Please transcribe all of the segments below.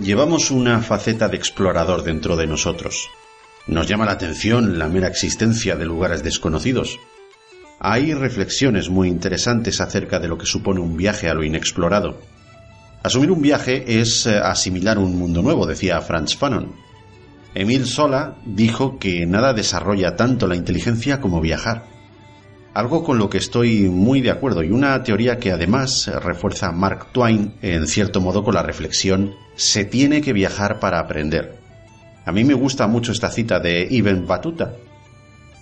Llevamos una faceta de explorador dentro de nosotros. Nos llama la atención la mera existencia de lugares desconocidos. Hay reflexiones muy interesantes acerca de lo que supone un viaje a lo inexplorado. Asumir un viaje es eh, asimilar un mundo nuevo, decía Franz Fanon. Emil Sola dijo que nada desarrolla tanto la inteligencia como viajar. Algo con lo que estoy muy de acuerdo y una teoría que además refuerza Mark Twain en cierto modo con la reflexión se tiene que viajar para aprender. A mí me gusta mucho esta cita de Ibn Battuta.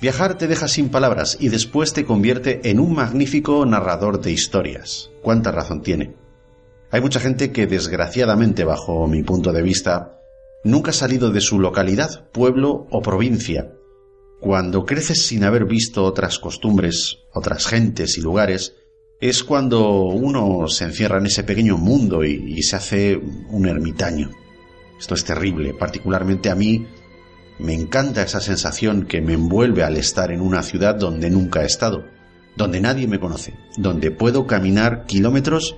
Viajar te deja sin palabras y después te convierte en un magnífico narrador de historias. ¿Cuánta razón tiene? Hay mucha gente que desgraciadamente, bajo mi punto de vista, nunca ha salido de su localidad, pueblo o provincia. Cuando creces sin haber visto otras costumbres, otras gentes y lugares, es cuando uno se encierra en ese pequeño mundo y, y se hace un ermitaño. Esto es terrible, particularmente a mí me encanta esa sensación que me envuelve al estar en una ciudad donde nunca he estado, donde nadie me conoce, donde puedo caminar kilómetros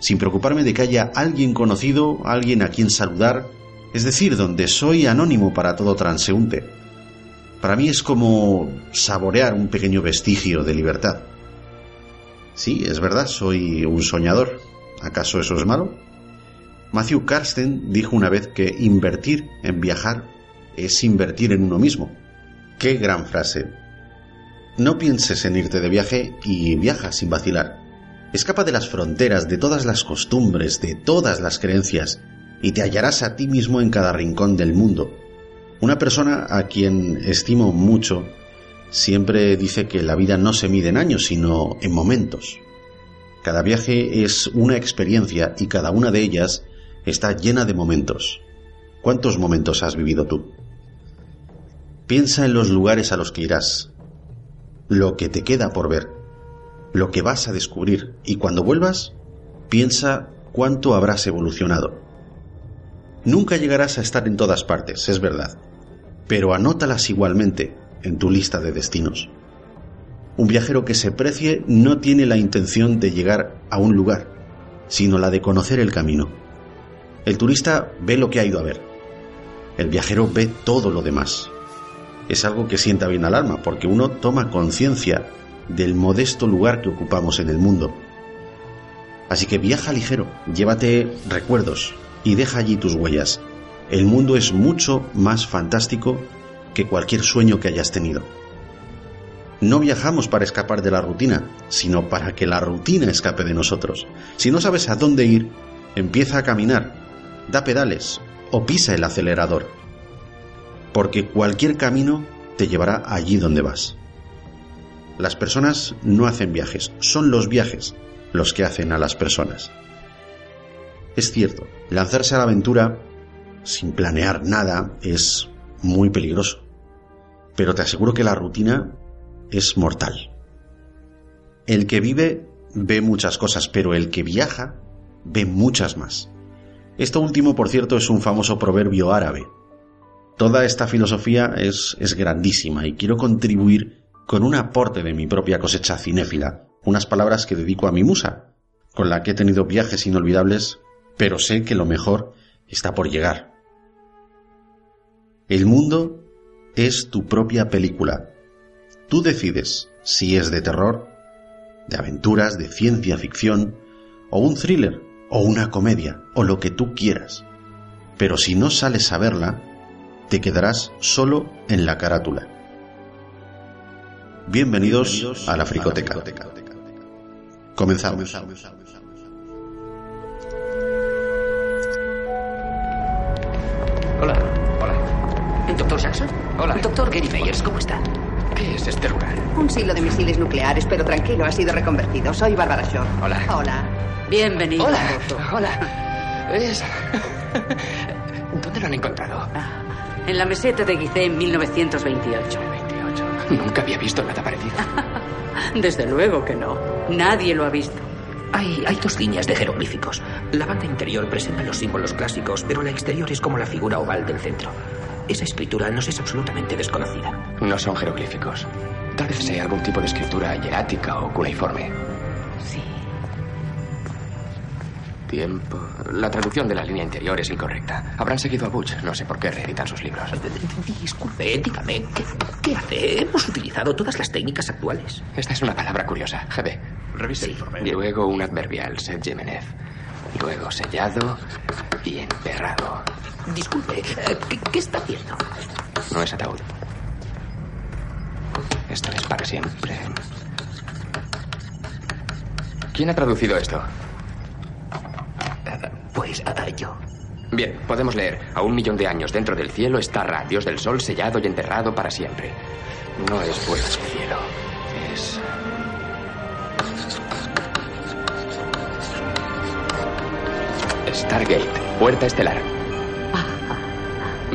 sin preocuparme de que haya alguien conocido, alguien a quien saludar, es decir, donde soy anónimo para todo transeúnte. Para mí es como saborear un pequeño vestigio de libertad. Sí, es verdad, soy un soñador. ¿Acaso eso es malo? Matthew Karsten dijo una vez que invertir en viajar es invertir en uno mismo. Qué gran frase. No pienses en irte de viaje y viaja sin vacilar. Escapa de las fronteras, de todas las costumbres, de todas las creencias, y te hallarás a ti mismo en cada rincón del mundo. Una persona a quien estimo mucho siempre dice que la vida no se mide en años, sino en momentos. Cada viaje es una experiencia y cada una de ellas está llena de momentos. ¿Cuántos momentos has vivido tú? Piensa en los lugares a los que irás, lo que te queda por ver, lo que vas a descubrir y cuando vuelvas, piensa cuánto habrás evolucionado. Nunca llegarás a estar en todas partes, es verdad, pero anótalas igualmente en tu lista de destinos. Un viajero que se precie no tiene la intención de llegar a un lugar, sino la de conocer el camino. El turista ve lo que ha ido a ver. El viajero ve todo lo demás. Es algo que sienta bien al alma, porque uno toma conciencia del modesto lugar que ocupamos en el mundo. Así que viaja ligero, llévate recuerdos y deja allí tus huellas. El mundo es mucho más fantástico que cualquier sueño que hayas tenido. No viajamos para escapar de la rutina, sino para que la rutina escape de nosotros. Si no sabes a dónde ir, empieza a caminar da pedales o pisa el acelerador, porque cualquier camino te llevará allí donde vas. Las personas no hacen viajes, son los viajes los que hacen a las personas. Es cierto, lanzarse a la aventura sin planear nada es muy peligroso, pero te aseguro que la rutina es mortal. El que vive ve muchas cosas, pero el que viaja ve muchas más. Esto último, por cierto, es un famoso proverbio árabe. Toda esta filosofía es, es grandísima y quiero contribuir con un aporte de mi propia cosecha cinéfila, unas palabras que dedico a mi musa, con la que he tenido viajes inolvidables, pero sé que lo mejor está por llegar. El mundo es tu propia película. Tú decides si es de terror, de aventuras, de ciencia ficción o un thriller o una comedia, o lo que tú quieras. Pero si no sales a verla, te quedarás solo en la carátula. Bienvenidos, a la Fricoteca. Comenzamos. Doctor Gary Meyers, ¿cómo está? ¿Qué es este lugar? Un silo de misiles nucleares, pero tranquilo, ha sido reconvertido. Soy Barbara Shaw. Hola. Hola. Bienvenido. Hola. Hola. Es... ¿Dónde lo han encontrado? Ah, en la meseta de Gizeh en 1928. 28. Nunca había visto nada parecido. Desde luego que no. Nadie lo ha visto. Hay, hay dos líneas de jeroglíficos. La banda interior presenta los símbolos clásicos, pero la exterior es como la figura oval del centro. Esa escritura nos es absolutamente desconocida. No son jeroglíficos. Tal vez sea algún tipo de escritura hierática o cuneiforme. Sí. tiempo. La traducción de la línea interior es incorrecta. Habrán seguido a Butch. No sé por qué reeditan sus libros. Disculpe, dígame, ¿qué, qué hace? Hemos utilizado todas las técnicas actuales. Esta es una palabra curiosa. GB. Revise Sí. Luego un adverbial, Seth. Luego sellado y enterrado. Disculpe, eh, ¿qué, qué está haciendo? No es ataúd. Esto es para siempre. ¿Quién ha traducido esto? Eh, Pues eh, yo. Bien, podemos leer. A un millón de años dentro del cielo está Ra, dios del sol, sellado y enterrado para siempre. No es del cielo. Es. Stargate, puerta estelar.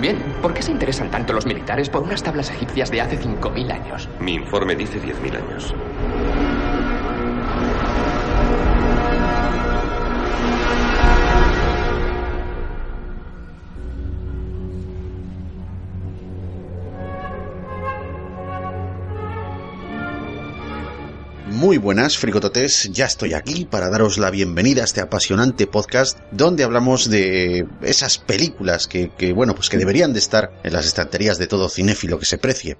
Bien, ¿por qué se interesan tanto los militares por unas tablas egipcias de hace 5.000 años? Mi informe dice 10.000 años. Muy buenas, fricototes, ya estoy aquí para daros la bienvenida a este apasionante podcast donde hablamos de esas películas que, bueno, pues que deberían de estar en las estanterías de todo cinéfilo que se precie.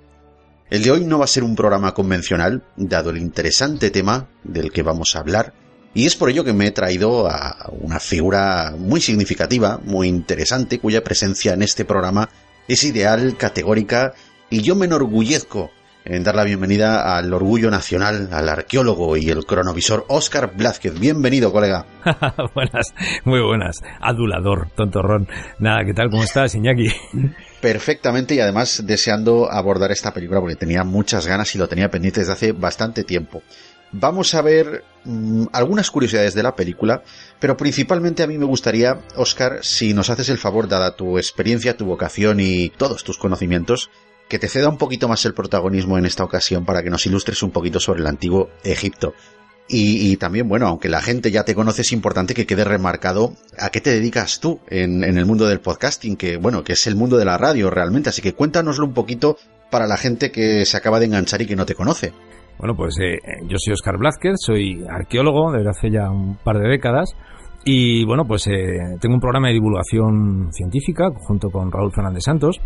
El de hoy no va a ser un programa convencional, dado el interesante tema del que vamos a hablar, y es por ello que me he traído a una figura muy significativa, muy interesante, cuya presencia en este programa es ideal, categórica, y yo me enorgullezco en dar la bienvenida al orgullo nacional, al arqueólogo y el cronovisor Óscar Blázquez. Bienvenido, colega. buenas, muy buenas. Adulador, tontorrón. Nada, ¿qué tal? ¿Cómo estás, Iñaki? Perfectamente y además deseando abordar esta película porque tenía muchas ganas y lo tenía pendiente desde hace bastante tiempo. Vamos a ver mmm, algunas curiosidades de la película, pero principalmente a mí me gustaría, Óscar, si nos haces el favor, dada tu experiencia, tu vocación y todos tus conocimientos, que te ceda un poquito más el protagonismo en esta ocasión para que nos ilustres un poquito sobre el antiguo Egipto. Y, también, bueno, aunque la gente ya te conoce, es importante que quede remarcado a qué te dedicas tú en, en, el mundo del podcasting, que, bueno, que es el mundo de la radio realmente. Así que cuéntanoslo un poquito para la gente que se acaba de enganchar y que no te conoce. Bueno, pues eh, yo soy Oscar Blázquez, soy arqueólogo desde hace ya un par de décadas. Y bueno, pues eh, tengo un programa de divulgación científica junto con Raúl Fernández Santos,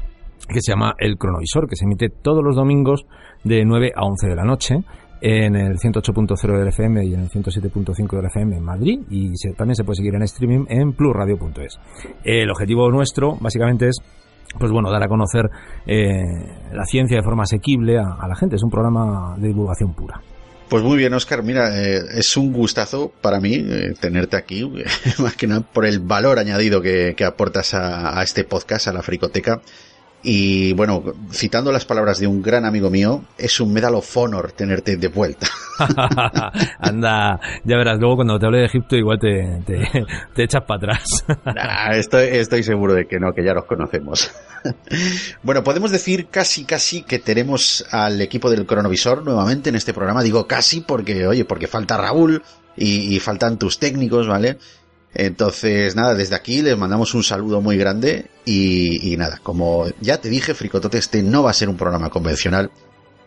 que se llama El Cronovisor, que se emite todos los domingos de 9 a 11 de la noche en el 108.0 del FM y en el 107.5 del FM en Madrid y se, también se puede seguir en streaming en plusradio.es. El objetivo nuestro básicamente es pues bueno, dar a conocer eh, la ciencia de forma asequible a, la gente. Es un programa de divulgación pura. Pues muy bien, Oscar. Mira, eh, es un gustazo para mí eh, tenerte aquí, más que nada por el valor añadido que, que aportas a, este podcast, a la Fricoteca. Y bueno, citando las palabras de un gran amigo mío, es un medal of honor tenerte de vuelta. Anda, ya verás, luego cuando te hable de Egipto igual te, te, te echas para atrás. nah, estoy, estoy seguro de que no, que ya los conocemos. bueno, podemos decir casi, casi que tenemos al equipo del cronovisor nuevamente en este programa. Digo casi porque, oye, porque falta Raúl y, y faltan tus técnicos, ¿vale? Entonces, nada, desde aquí les mandamos un saludo muy grande y, nada, como ya te dije, Fricotote, este no va a ser un programa convencional.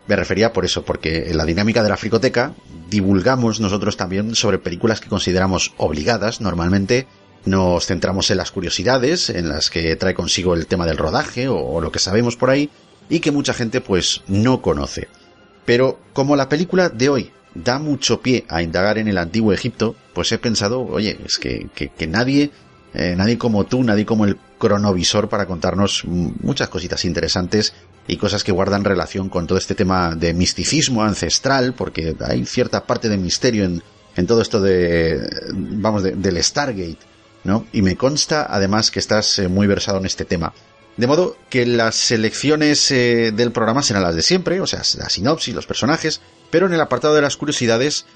Me refería por eso, porque en la dinámica de la Fricoteca divulgamos nosotros también sobre películas que consideramos obligadas. Normalmente nos centramos en las curiosidades, en las que trae consigo el tema del rodaje o, o lo que sabemos por ahí y que mucha gente pues no conoce. Pero como la película de hoy da mucho pie a indagar en el antiguo Egipto, pues he pensado, oye, es que, nadie, eh, nadie como tú, nadie como el cronovisor para contarnos muchas cositas interesantes y cosas que guardan relación con todo este tema de misticismo ancestral, porque hay cierta parte de misterio en, en todo esto de, vamos, de, del Stargate, ¿no? Y me consta además que estás eh, muy versado en este tema. De modo que las selecciones eh, del programa serán las de siempre, o sea, la sinopsis, los personajes, pero en el apartado de las curiosidades,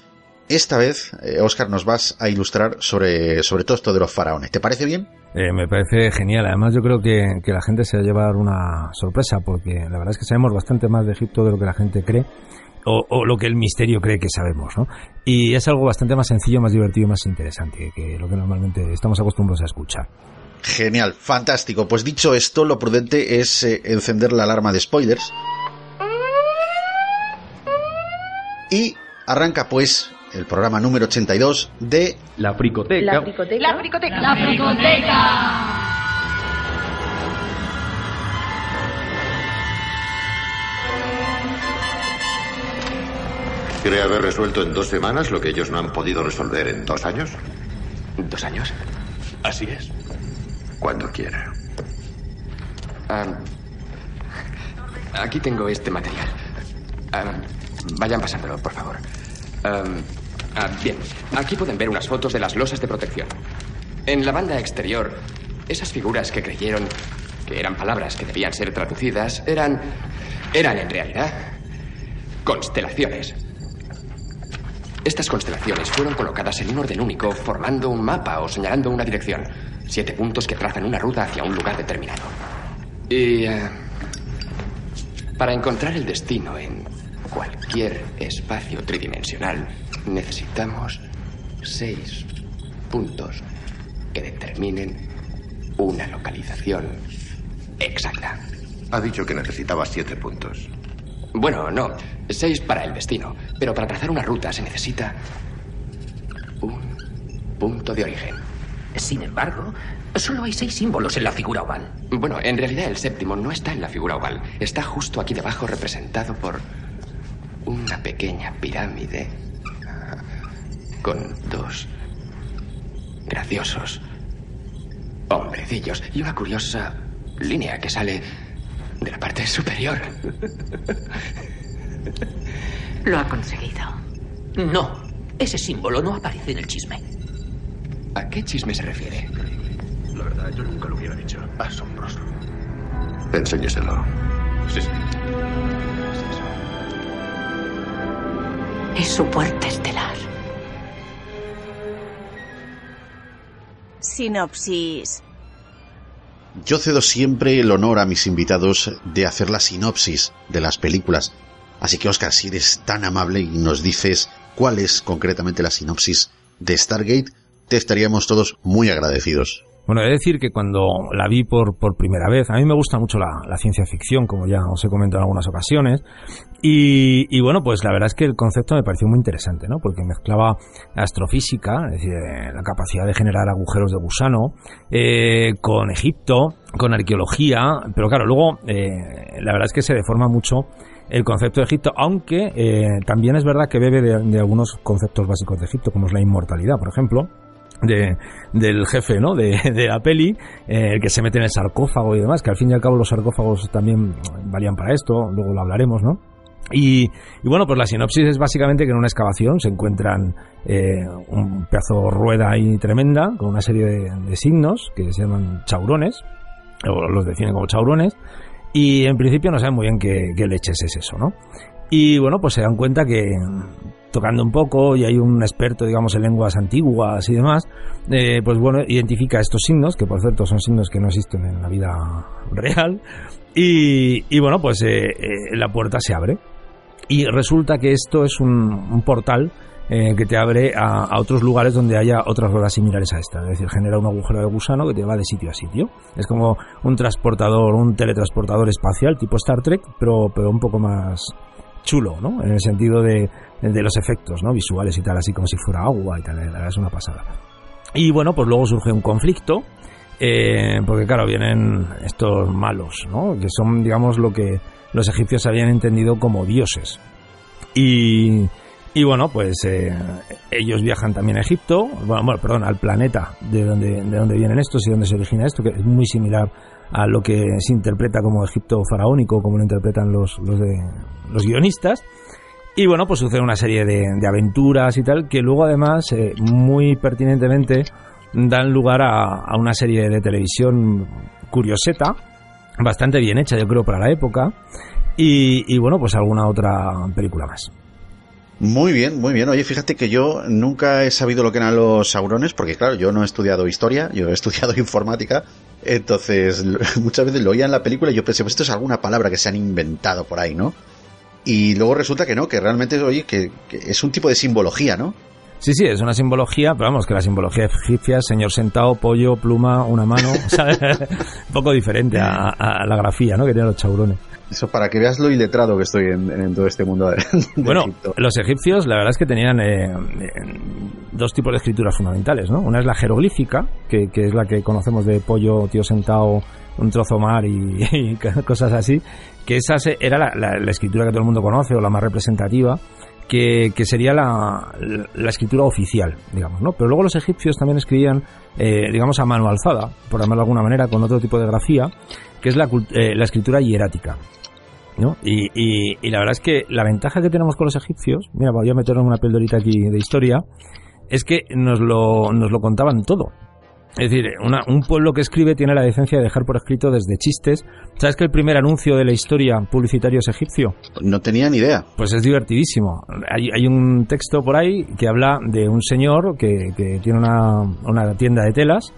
esta vez, eh, Oscar, nos vas a ilustrar sobre, sobre todo esto de los faraones. ¿Te parece bien? Eh, me parece genial. Además, yo creo que, que, la gente se va a llevar una sorpresa, porque la verdad es que sabemos bastante más de Egipto de lo que la gente cree. O, o, lo que el misterio cree que sabemos, ¿no? Y es algo bastante más sencillo, más divertido más interesante que lo que normalmente estamos acostumbrados a escuchar. Genial, fantástico. Pues dicho esto, lo prudente es eh, encender la alarma de spoilers. Y arranca pues el programa número 82 de La Fricoteca. La fricoteca. La fricoteca. La fricoteca. ¿Cree haber resuelto en dos semanas lo que ellos no han podido resolver en dos años? ¿Dos años? Así es. Cuando quiera. Ah, aquí tengo este material. Ah, vayan pasándolo, por favor. Ah, bien, aquí pueden ver unas fotos de las losas de protección. En la banda exterior, esas figuras que creyeron que eran palabras que debían ser traducidas eran. eran en realidad. constelaciones. Estas constelaciones fueron colocadas en un orden único, formando un mapa o señalando una dirección. Siete puntos que trazan una ruta hacia un lugar determinado. Y. eh, para encontrar el destino en cualquier espacio tridimensional, necesitamos seis puntos que determinen una localización exacta. Ha dicho que necesitaba siete puntos. Bueno, no, seis para el destino, pero para trazar una ruta se necesita un punto de origen. Sin embargo, solo hay seis símbolos en la figura oval. Bueno, en realidad el séptimo no está en la figura oval, está justo aquí debajo representado por una pequeña pirámide ah, con dos graciosos hombrecillos y una curiosa línea que sale de la parte superior. Lo ha conseguido. No, ese símbolo no aparece en el chisme. ¿A qué chisme se refiere? La verdad, yo nunca lo hubiera dicho. Asombroso. Enséñeselo. Sí, sí. Es su puerta estelar. Sinopsis. Yo cedo siempre el honor a mis invitados de hacer la sinopsis de las películas. Así que, Oscar, si eres tan amable y nos dices cuál es concretamente la sinopsis de Stargate, te estaríamos todos muy agradecidos. Bueno, he de decir que cuando la vi por, por primera vez, a mí me gusta mucho la, ciencia ficción, como ya os he comentado en algunas ocasiones, y, bueno, pues la verdad es que el concepto me pareció muy interesante, ¿no? Porque mezclaba astrofísica, es decir, eh, la capacidad de generar agujeros de gusano, eh, con Egipto, con arqueología, pero claro, luego eh, la verdad es que se deforma mucho el concepto de Egipto, aunque eh, también es verdad que bebe de algunos conceptos básicos de Egipto, como es la inmortalidad, por ejemplo, de, del jefe ¿no? de, de la peli, eh, el que se mete en el sarcófago y demás, que al fin y al cabo los sarcófagos también valían para esto, luego lo hablaremos, ¿no? Y, y bueno, pues la sinopsis es básicamente que en una excavación se encuentran eh, un pedazo rueda ahí tremenda, con una serie de, de signos que se llaman chaurones, o los definen como chaurones, y en principio no saben muy bien qué, qué leches es eso, ¿no? Y bueno, pues se dan cuenta que tocando un poco y hay un experto, digamos, en lenguas antiguas y demás, eh, pues bueno, identifica estos signos, que por cierto son signos que no existen en la vida real, y, bueno, pues eh, eh, la puerta se abre. Y resulta que esto es un, portal que te abre a, otros lugares donde haya otras ruedas similares a esta. Es decir, genera un agujero de gusano que te va de sitio a sitio. Es como un transportador, un teletransportador espacial tipo Star Trek, pero, pero un poco más chulo, ¿no? En el sentido de, de los efectos, ¿no? Visuales y tal, así como si fuera agua y tal. Es una pasada. Y bueno, pues luego surge un conflicto. Eh, porque claro, vienen estos malos, ¿no? Que son, digamos, lo que los egipcios habían entendido como dioses. Y, y bueno, pues eh, ellos viajan también a Egipto, bueno, bueno, perdón, al planeta de donde, de donde vienen estos y donde se origina esto, que es muy similar a lo que se interpreta como Egipto faraónico, como lo interpretan los, los, de, los guionistas. Y bueno, pues sucede una serie de, de aventuras y tal, que luego además, eh, muy pertinentemente, dan lugar a, una serie de televisión curioseta, bastante bien hecha yo creo para la época, y, y bueno, pues alguna otra película más. Muy bien, muy bien. Oye, fíjate que yo nunca he sabido lo que eran los saurones, porque claro, yo no he estudiado historia, yo he estudiado informática, entonces muchas veces lo oía en la película y yo pensé, pues esto es alguna palabra que se han inventado por ahí, ¿no? Y luego resulta que no, que realmente, oye, que, que es un tipo de simbología, ¿no? Sí, sí, es una simbología, pero vamos, que la simbología egipcia señor sentado, pollo, pluma, una mano, ¿sabes? Un poco diferente a, a la grafía, ¿no? Que tienen los chaurones. Eso para que veas lo iletrado que estoy en, en todo este mundo de, de Bueno, Egipto. los egipcios la verdad es que tenían eh, dos tipos de escrituras fundamentales, ¿no? Una es la jeroglífica, que, que es la que conocemos de pollo, tío sentado, un trozo mar y, y cosas así, que esa era la, la- la escritura que todo el mundo conoce o la más representativa, que, sería la, escritura oficial, digamos, ¿no? Pero luego los egipcios también escribían, eh, digamos, a mano alzada, por llamarlo de alguna manera, con otro tipo de grafía, que es la, eh, la escritura hierática. ¿no? Y, la verdad es que la ventaja que tenemos con los egipcios, mira, voy a meternos una pildorita aquí de historia, es que nos lo, nos lo contaban todo. Es decir, una- un pueblo que escribe tiene la decencia de dejar por escrito desde chistes. ¿Sabes que el primer anuncio de la historia publicitario es egipcio? No tenía ni idea. Pues es divertidísimo. Hay, hay un texto por ahí que habla de un señor que, que tiene una, una tienda de telas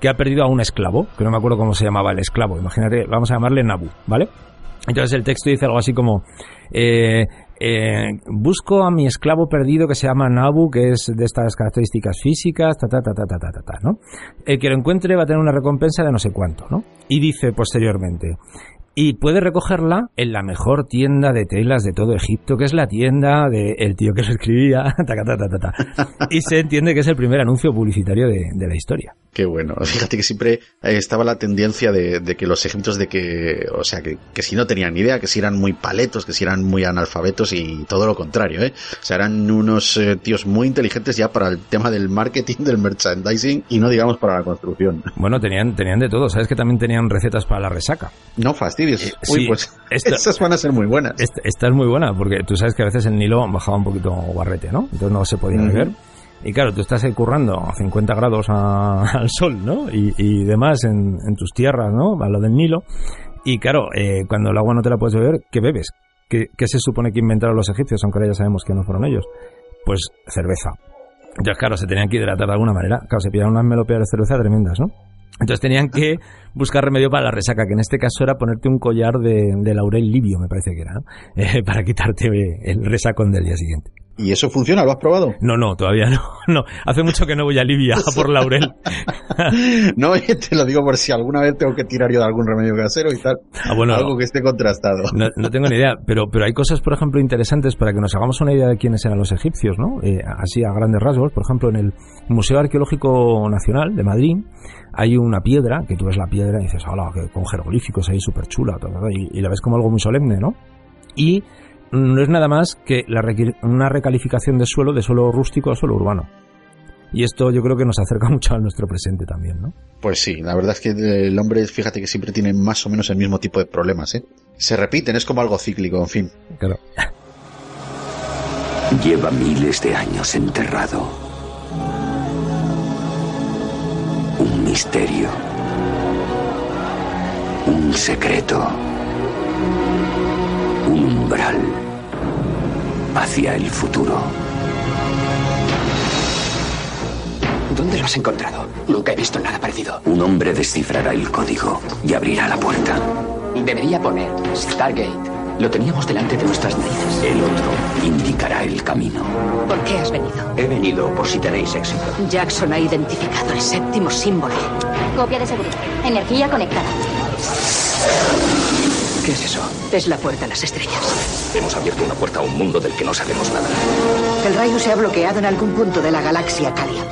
que ha perdido a un esclavo, que no me acuerdo cómo se llamaba el esclavo. Imagínate, vamos a llamarle Nabu, ¿vale? Entonces el texto dice algo así como, eh, eh, busco a mi esclavo perdido que se llama Nabu, que es de estas características físicas, ta, ta, ta, ta, ta, ta, ta, ¿no? El que lo encuentre va a tener una recompensa de no sé cuánto, ¿no? Y dice posteriormente, y puede recogerla en la mejor tienda de telas de todo Egipto, que es la tienda del tío que lo escribía, taca, ta, ta, ta, ta. y se entiende que es el primer anuncio publicitario de, de la historia. Qué bueno. Fíjate que siempre eh, estaba la tendencia de, de que los egipcios de que, o sea, que, que si no tenían ni idea, que si eran muy paletos, que si eran muy analfabetos y todo lo contrario, ¿eh? O sea, eran unos eh, tíos muy inteligentes ya para el tema del marketing, del merchandising y no digamos para la construcción. Bueno, tenían, tenían de todo. ¿Sabes que también tenían recetas para la resaca? No Uy, sí, pues esta- esas van a ser muy buenas. Esta, esta es muy buena, porque tú sabes que a veces el Nilo bajaba un poquito guarrete, ¿no? Entonces no se podía Ujú. beber. Y claro, tú estás ahí currando a 50 grados a- al sol, ¿no? Y, y demás en, en tus tierras, ¿no? A lo del Nilo. Y claro, eh, cuando el agua no te la puedes beber, ¿qué bebes? ¿Qué, qué se supone que inventaron los egipcios, aunque ahora ya sabemos que no fueron ellos? Pues cerveza. Entonces, claro, se tenían que hidratar de alguna manera. Claro, se pillaron unas melopeas de cerveza tremendas, ¿no? Entonces tenían que buscar remedio para la resaca, que en este caso era ponerte un collar de, de laurel libio, me parece que era. Eh, para quitarte el resacón del día siguiente. ¿Y eso funciona? ¿Lo has probado? No, no, todavía no. No, hace mucho que no voy a Libia a por laurel. no, te lo digo por si alguna vez tengo que tirar yo de algún remedio casero y tal. Ah, bueno, Algo que esté contrastado. No, no tengo ni idea, pero, pero hay cosas, por ejemplo, interesantes para que nos hagamos una idea de quiénes eran los egipcios, ¿no? Eh, así a grandes rasgos. Por ejemplo, en el Museo Arqueológico Nacional de Madrid hay una piedra, que tú ves la piedra y dices, hola, que con jeroglíficos ahí súper chula, y, y la ves como algo muy solemne, ¿no? Y no es nada más que la una recalificación de suelo, de suelo rústico a suelo urbano. Y esto yo creo que nos acerca mucho a nuestro presente también, ¿no? Pues sí, la verdad es que el hombre, fíjate que siempre tiene más o menos el mismo tipo de problemas, ¿eh? Se repiten, es como algo cíclico, en fin. Claro. Lleva miles de años enterrado. Un misterio. Un secreto. Umbral hacia el futuro. ¿Dónde lo has encontrado? Nunca he visto nada parecido. Un hombre descifrará el código y abrirá la puerta. Debería poner Stargate. Lo teníamos delante de nuestras narices. El otro indicará el camino. ¿Por qué has venido? He venido por si tenéis éxito. Jackson ha identificado el séptimo símbolo. Copia de seguridad. Energía conectada. ¿Qué es eso? Es la puerta a las estrellas. Hemos abierto una puerta a un mundo del que no sabemos nada. El rayo se ha bloqueado en algún punto de la galaxia Calia.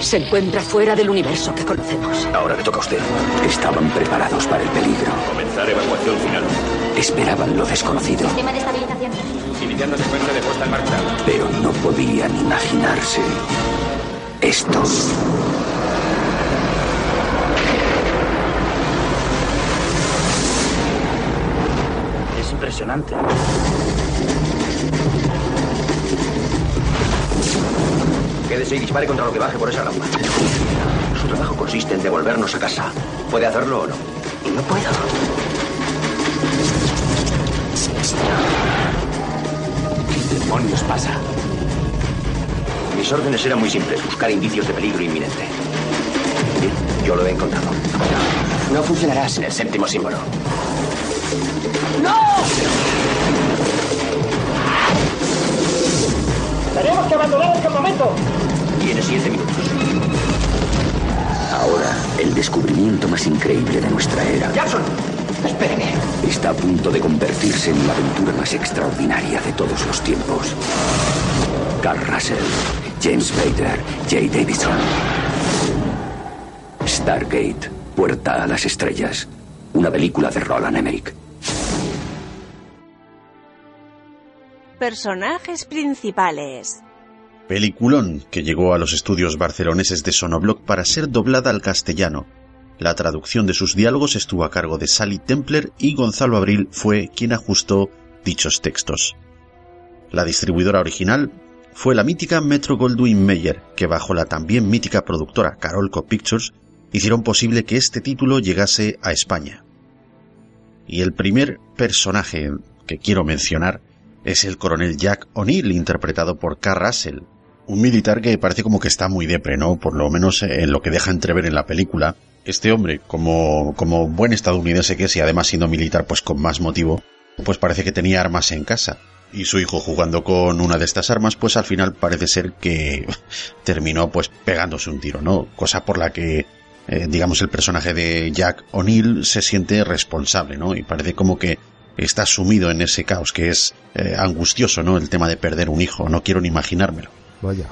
Se encuentra fuera del universo que conocemos. Ahora le toca a usted. Estaban preparados para el peligro. Comenzar evacuación final. Esperaban lo desconocido, Sistema de estabilización. Iniciando secuencia de puesta en marcha. pero no podían imaginarse esto. Impresionante. Quédese y dispare contra lo que baje por esa rampa. Su trabajo consiste en devolvernos a casa. ¿Puede hacerlo o no? No puedo. ¿Qué demonios pasa? Mis órdenes eran muy simples, buscar indicios de peligro inminente. Bien, yo lo he encontrado. No funcionará sin el séptimo símbolo. ¡Tenemos que abandonar el campamento! Tiene siete minutos. Ahora, el descubrimiento más increíble de nuestra era. ¡Jackson! Espéreme. Está a punto de convertirse en la aventura más extraordinaria de todos los tiempos. Carl Russell, James Bader, Jay Davidson. Stargate, Puerta a las Estrellas. Una película de Roland Emmerich. Personajes principales. Peliculón que llegó a los estudios barceloneses de Sonobloc para ser doblada al castellano. La traducción de sus diálogos estuvo a cargo de Sally Templer y Gonzalo Abril fue quien ajustó dichos textos. La distribuidora original fue la mítica Metro Goldwyn Mayer, que bajo la también mítica productora Carolco Pictures hicieron posible que este título llegase a España. Y el primer personaje que quiero mencionar es el coronel Jack O'Neill, interpretado por Carl Russell, un militar que parece como que está muy depre, ¿no? Por lo menos en lo que deja entrever en la película. Este hombre, como, como buen estadounidense que es y además siendo militar pues con más motivo, pues parece que tenía armas en casa. Y su hijo jugando con una de estas armas, pues al final parece ser que terminó pues pegándose un tiro, ¿no? Cosa por la que eh, digamos el personaje de Jack O'Neill se siente responsable, ¿no? Y parece como que está sumido en ese caos que es eh, angustioso, ¿no? El tema de perder un hijo, no quiero ni imaginármelo. Vaya.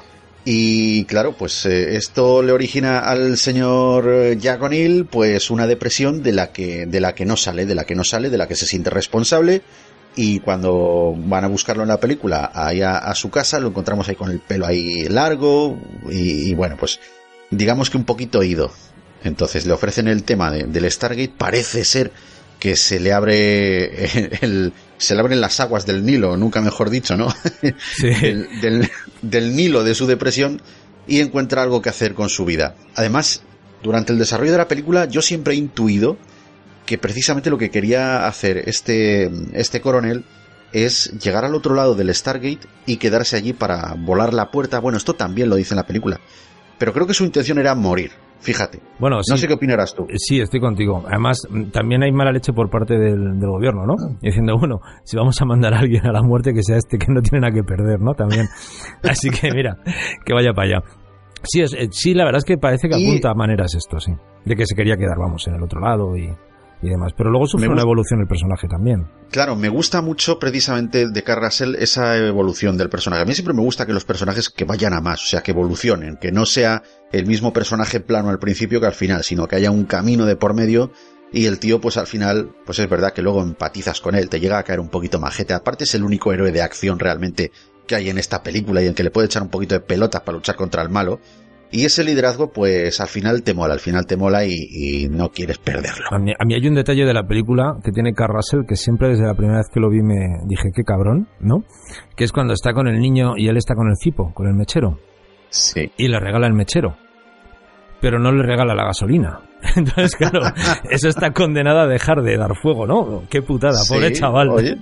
Y claro, pues eh, esto le origina al señor eh, Jack O'Neill pues una depresión de la que de la que no sale, de la que no sale, de la que se siente responsable y cuando van a buscarlo en la película ahí a, a su casa lo encontramos ahí con el pelo ahí largo y, y, bueno, pues digamos que un poquito ido. Entonces le ofrecen el tema de, del Stargate, parece ser que se le abre el, se le abren las aguas del Nilo, nunca mejor dicho, ¿no? Sí. del, del Nilo de su depresión y encuentra algo que hacer con su vida. Además, durante el desarrollo de la película yo siempre he intuido que precisamente lo que quería hacer este, este coronel es llegar al otro lado del Stargate y quedarse allí para volar la puerta. Bueno, esto también lo dice en la película. Pero creo que su intención era morir. Fíjate. Bueno, no sí. sé qué opinarás tú. Sí, estoy contigo. Además, también hay mala leche por parte del, del gobierno, ¿no? Diciendo, bueno, si vamos a mandar a alguien a la muerte, que sea este que no tiene nada que perder, ¿no? También. Así que mira, que vaya para allá. Sí, es, eh, sí, la verdad es que parece que Y- apunta a maneras esto, sí. De que se quería quedar, vamos, en el otro lado y, y demás. Pero luego sufre una evolución el personaje también. Claro, me gusta mucho precisamente de Carl Russell esa evolución del personaje. A mí siempre me gusta que los personajes que vayan a más, o sea, que evolucionen, que no sea el mismo personaje plano al principio que al final, sino que haya un camino de por medio y el tío pues al final, pues es verdad que luego empatizas con él, te llega a caer un poquito majete. Aparte es el único héroe de acción realmente que hay en esta película y en que le puede echar un poquito de pelotas para luchar contra el malo. Y ese liderazgo, pues al final te mola, al final te mola y, y no quieres perderlo. A mí, a mí hay un detalle de la película que tiene Carl Russell que siempre desde la primera vez que lo vi me dije, qué cabrón, ¿no? Que es cuando está con el niño y él está con el cipo, con el mechero. Sí. Y le regala el mechero. Pero no le regala la gasolina. Entonces, claro, eso está condenado a dejar de dar fuego, ¿no? Qué putada, pobre chaval. Oye,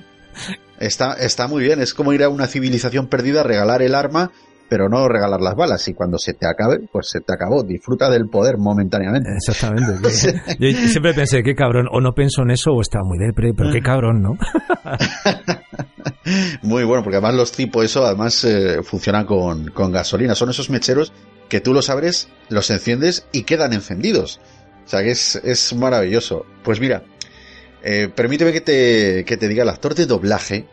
está, está muy bien. Es como ir a una civilización perdida, regalar el arma, pero no regalar las balas. Y cuando se te acabe, pues se te acabó. Disfruta del poder momentáneamente. Exactamente. yo siempre pensé, qué cabrón, o no pienso en eso o estaba muy depre, pero qué cabrón, ¿no? Muy bueno, porque además los tipos, eso, además eh, funcionan con, con gasolina. Son esos mecheros que tú los abres, los enciendes y quedan encendidos. O sea que es, es maravilloso. Pues mira, eh, permíteme que te, que te diga el actor de doblaje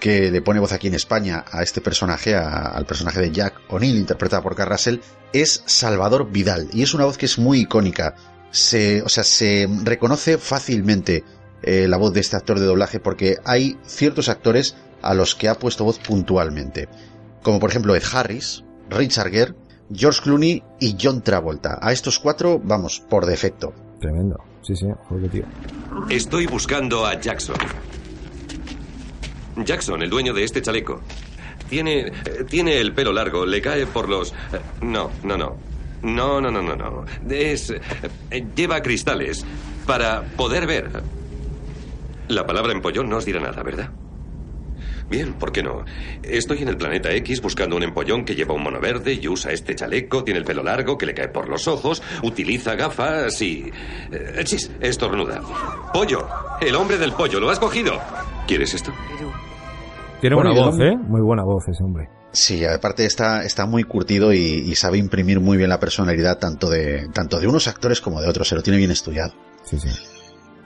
que le pone voz aquí en España a este personaje, a- al personaje de Jack O'Neill, interpretado por Carl Russell, es Salvador Vidal. Y es una voz que es muy icónica. Se, o sea, se reconoce fácilmente eh, la voz de este actor de doblaje porque hay ciertos actores a los que ha puesto voz puntualmente. Como por ejemplo Ed Harris, Richard Gere, George Clooney y John Travolta. A estos cuatro, vamos, por defecto. Tremendo. Sí, sí, joder, tío. Estoy buscando a Jackson. Jackson, el dueño de este chaleco. Tiene. tiene el pelo largo, le cae por los. No, no, no. No, no, no, no, no. Es. lleva cristales para poder ver. La palabra empollón no os dirá nada, ¿verdad? Bien, ¿por qué no? Estoy en el planeta X buscando un empollón que lleva un mono verde y usa este chaleco, tiene el pelo largo que le cae por los ojos, utiliza gafas y... Eh, chis, estornuda. Pollo, el hombre del pollo, ¿lo has cogido? ¿Quieres esto? Pero, Tiene buena voz, ¿eh? Muy buena voz ese hombre. Sí, aparte está, está muy curtido y, y, sabe imprimir muy bien la personalidad tanto de, tanto de unos actores como de otros. Se lo tiene bien estudiado. Sí, sí.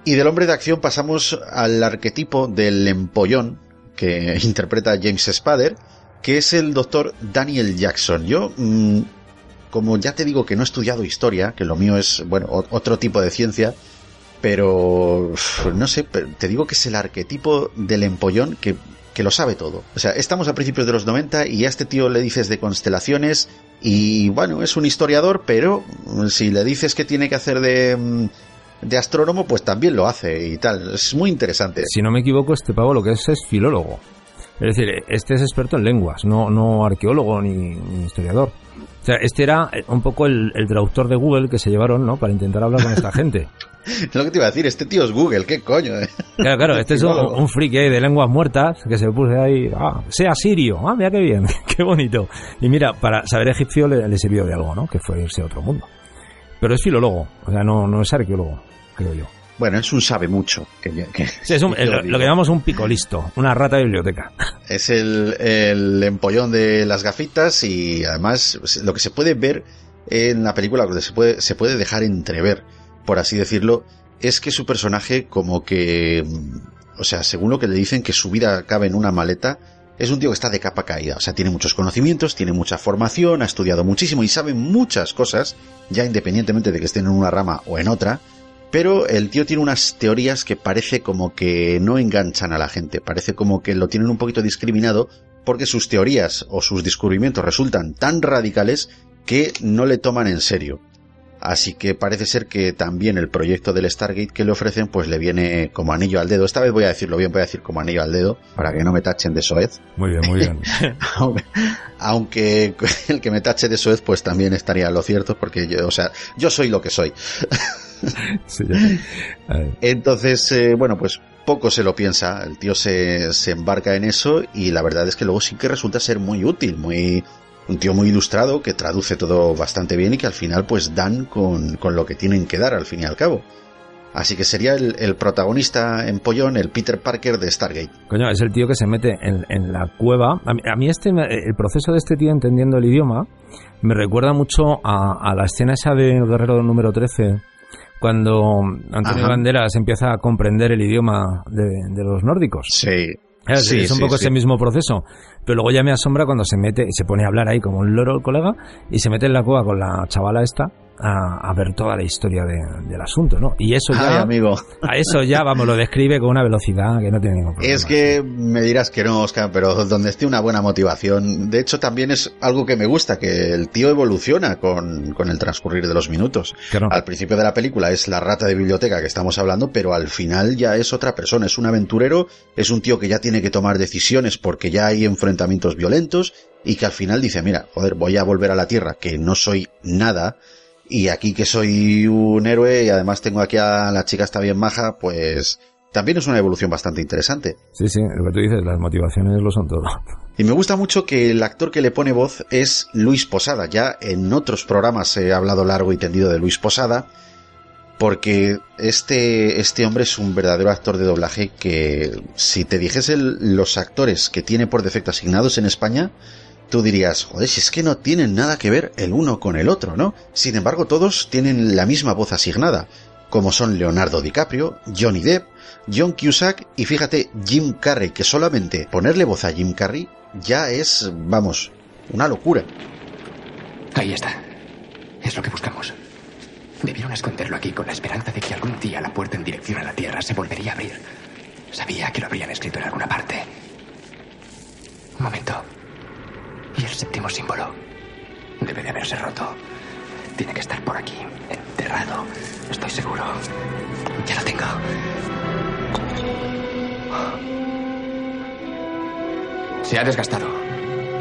Y del hombre de acción pasamos al arquetipo del empollón que interpreta James Spader, que es el doctor Daniel Jackson. Yo, mmm, como ya te digo que no he estudiado historia, que lo mío es, bueno, otro tipo de ciencia, pero no sé, te digo que es el arquetipo del empollón que, que lo sabe todo. O sea, estamos a principios de los 90 y a este tío le dices de constelaciones y bueno, es un historiador, pero si le dices que tiene que hacer de mm, de astrónomo, pues también lo hace y tal. Es muy interesante. Si no me equivoco, este pavo lo que es es filólogo. Es decir, este es experto en lenguas, no, no arqueólogo ni, ni historiador. O sea, este era un poco el, el, traductor de Google que se llevaron, ¿no? Para intentar hablar con esta gente. es lo que te iba a decir, este tío es Google, ¿qué coño? Eh? Claro, claro, este es un, un friki de lenguas muertas que se puso ahí, ah, sea sirio, ah, mira qué bien, qué bonito. Y mira, para saber egipcio le, le sirvió de algo, ¿no? Que fue irse a otro mundo. Pero es filólogo, o sea, no, no es arqueólogo, creo yo. Bueno, es un sabe mucho. Que, que, sí, es un, el, lo, que llamamos un picolisto, una rata de biblioteca. Es el, el, empollón de las gafitas y además lo que se puede ver en la película, lo que se puede, se puede dejar entrever, por así decirlo, es que su personaje como que, o sea, según lo que le dicen, que su vida cabe en una maleta, es un tío que está de capa caída, o sea, tiene muchos conocimientos, tiene mucha formación, ha estudiado muchísimo y sabe muchas cosas, ya independientemente de que estén en una rama o en otra, pero el tío tiene unas teorías que parece como que no enganchan a la gente, parece como que lo tienen un poquito discriminado porque sus teorías o sus descubrimientos resultan tan radicales que no le toman en serio. Así que parece ser que también el proyecto del Stargate que le ofrecen pues le viene como anillo al dedo. Esta vez voy a decirlo bien, voy a decir como anillo al dedo para que no me tachen de soez. Muy bien, muy bien. Aunque el que me tache de soez pues también estaría lo cierto porque yo, o sea, yo soy lo que soy. sí, Entonces, eh, bueno, pues poco se lo piensa, el tío se, se embarca en eso y la verdad es que luego sí que resulta ser muy útil, muy un tío muy ilustrado que traduce todo bastante bien y que al final pues dan con, con lo que tienen que dar al fin y al cabo. Así que sería el, el, protagonista en pollón, el Peter Parker de Stargate. Coño, es el tío que se mete en, en la cueva. A mí, a mí, este, el proceso de este tío entendiendo el idioma me recuerda mucho a, a la escena esa del guerrero número 13, cuando Antonio Ajá. Banderas empieza a comprender el idioma de, de los nórdicos. Sí. Es, sí, es un sí, poco sí. ese mismo proceso. Pero luego ya me asombra cuando se mete se pone a hablar ahí como un loro el colega y se mete en la cueva con la chavala esta a, a ver toda la historia de, del asunto, ¿no? Y eso ya, Ay, amigo. a eso ya, vamos, lo describe con una velocidad que no tiene ningún problema. Es que me dirás que no, Oscar, pero donde esté una buena motivación. De hecho, también es algo que me gusta, que el tío evoluciona con, con el transcurrir de los minutos. Claro. Al principio de la película es la rata de biblioteca que estamos hablando, pero al final ya es otra persona, es un aventurero, es un tío que ya tiene que tomar decisiones porque ya hay enfrentamientos violentos y que al final dice, mira, joder, voy a volver a la Tierra, que no soy nada, y aquí que soy un héroe y además tengo aquí a la chica está bien maja, pues también es una evolución bastante interesante. Sí, sí, lo que tú dices, las motivaciones lo son todo. Y me gusta mucho que el actor que le pone voz es Luis Posada. Ya en otros programas he hablado largo y tendido de Luis Posada, porque este, este hombre es un verdadero actor de doblaje que si te dijese los actores que tiene por defecto asignados en España, tú dirías, joder, si es que no tienen nada que ver el uno con el otro, ¿no? Sin embargo, todos tienen la misma voz asignada, como son Leonardo DiCaprio, Johnny Depp, John Cusack y fíjate, Jim Carrey, que solamente ponerle voz a Jim Carrey ya es, vamos, una locura. Ahí está. Es lo que buscamos. Debieron esconderlo aquí con la esperanza de que algún día la puerta en dirección a la Tierra se volvería a abrir. Sabía que lo habrían escrito en alguna parte. Un momento. Y el séptimo símbolo debe de haberse roto. Tiene que estar por aquí, enterrado. Estoy seguro. Ya lo tengo. Se ha desgastado.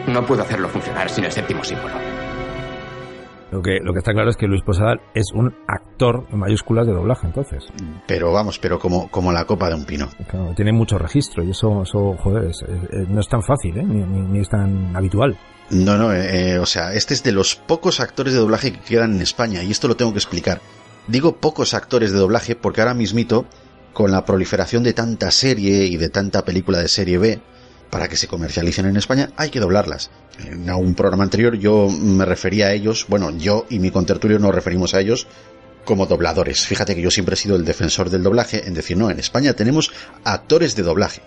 No puedo hacerlo funcionar sin el séptimo símbolo. Lo que, lo que está claro es que Luis Posada es un actor en mayúsculas de doblaje, entonces. Pero vamos, pero como, como la copa de un pino. Claro, tiene mucho registro y eso, eso joder, es, es, no es tan fácil, ¿eh? ni, ni, ni es tan habitual. No, no, eh, o sea, este es de los pocos actores de doblaje que quedan en España y esto lo tengo que explicar. Digo pocos actores de doblaje porque ahora mismito, con la proliferación de tanta serie y de tanta película de serie B, para que se comercialicen en España hay que doblarlas. En un programa anterior yo me refería a ellos, bueno, yo y mi contertulio nos referimos a ellos como dobladores. Fíjate que yo siempre he sido el defensor del doblaje en decir, no, en España tenemos actores de doblaje.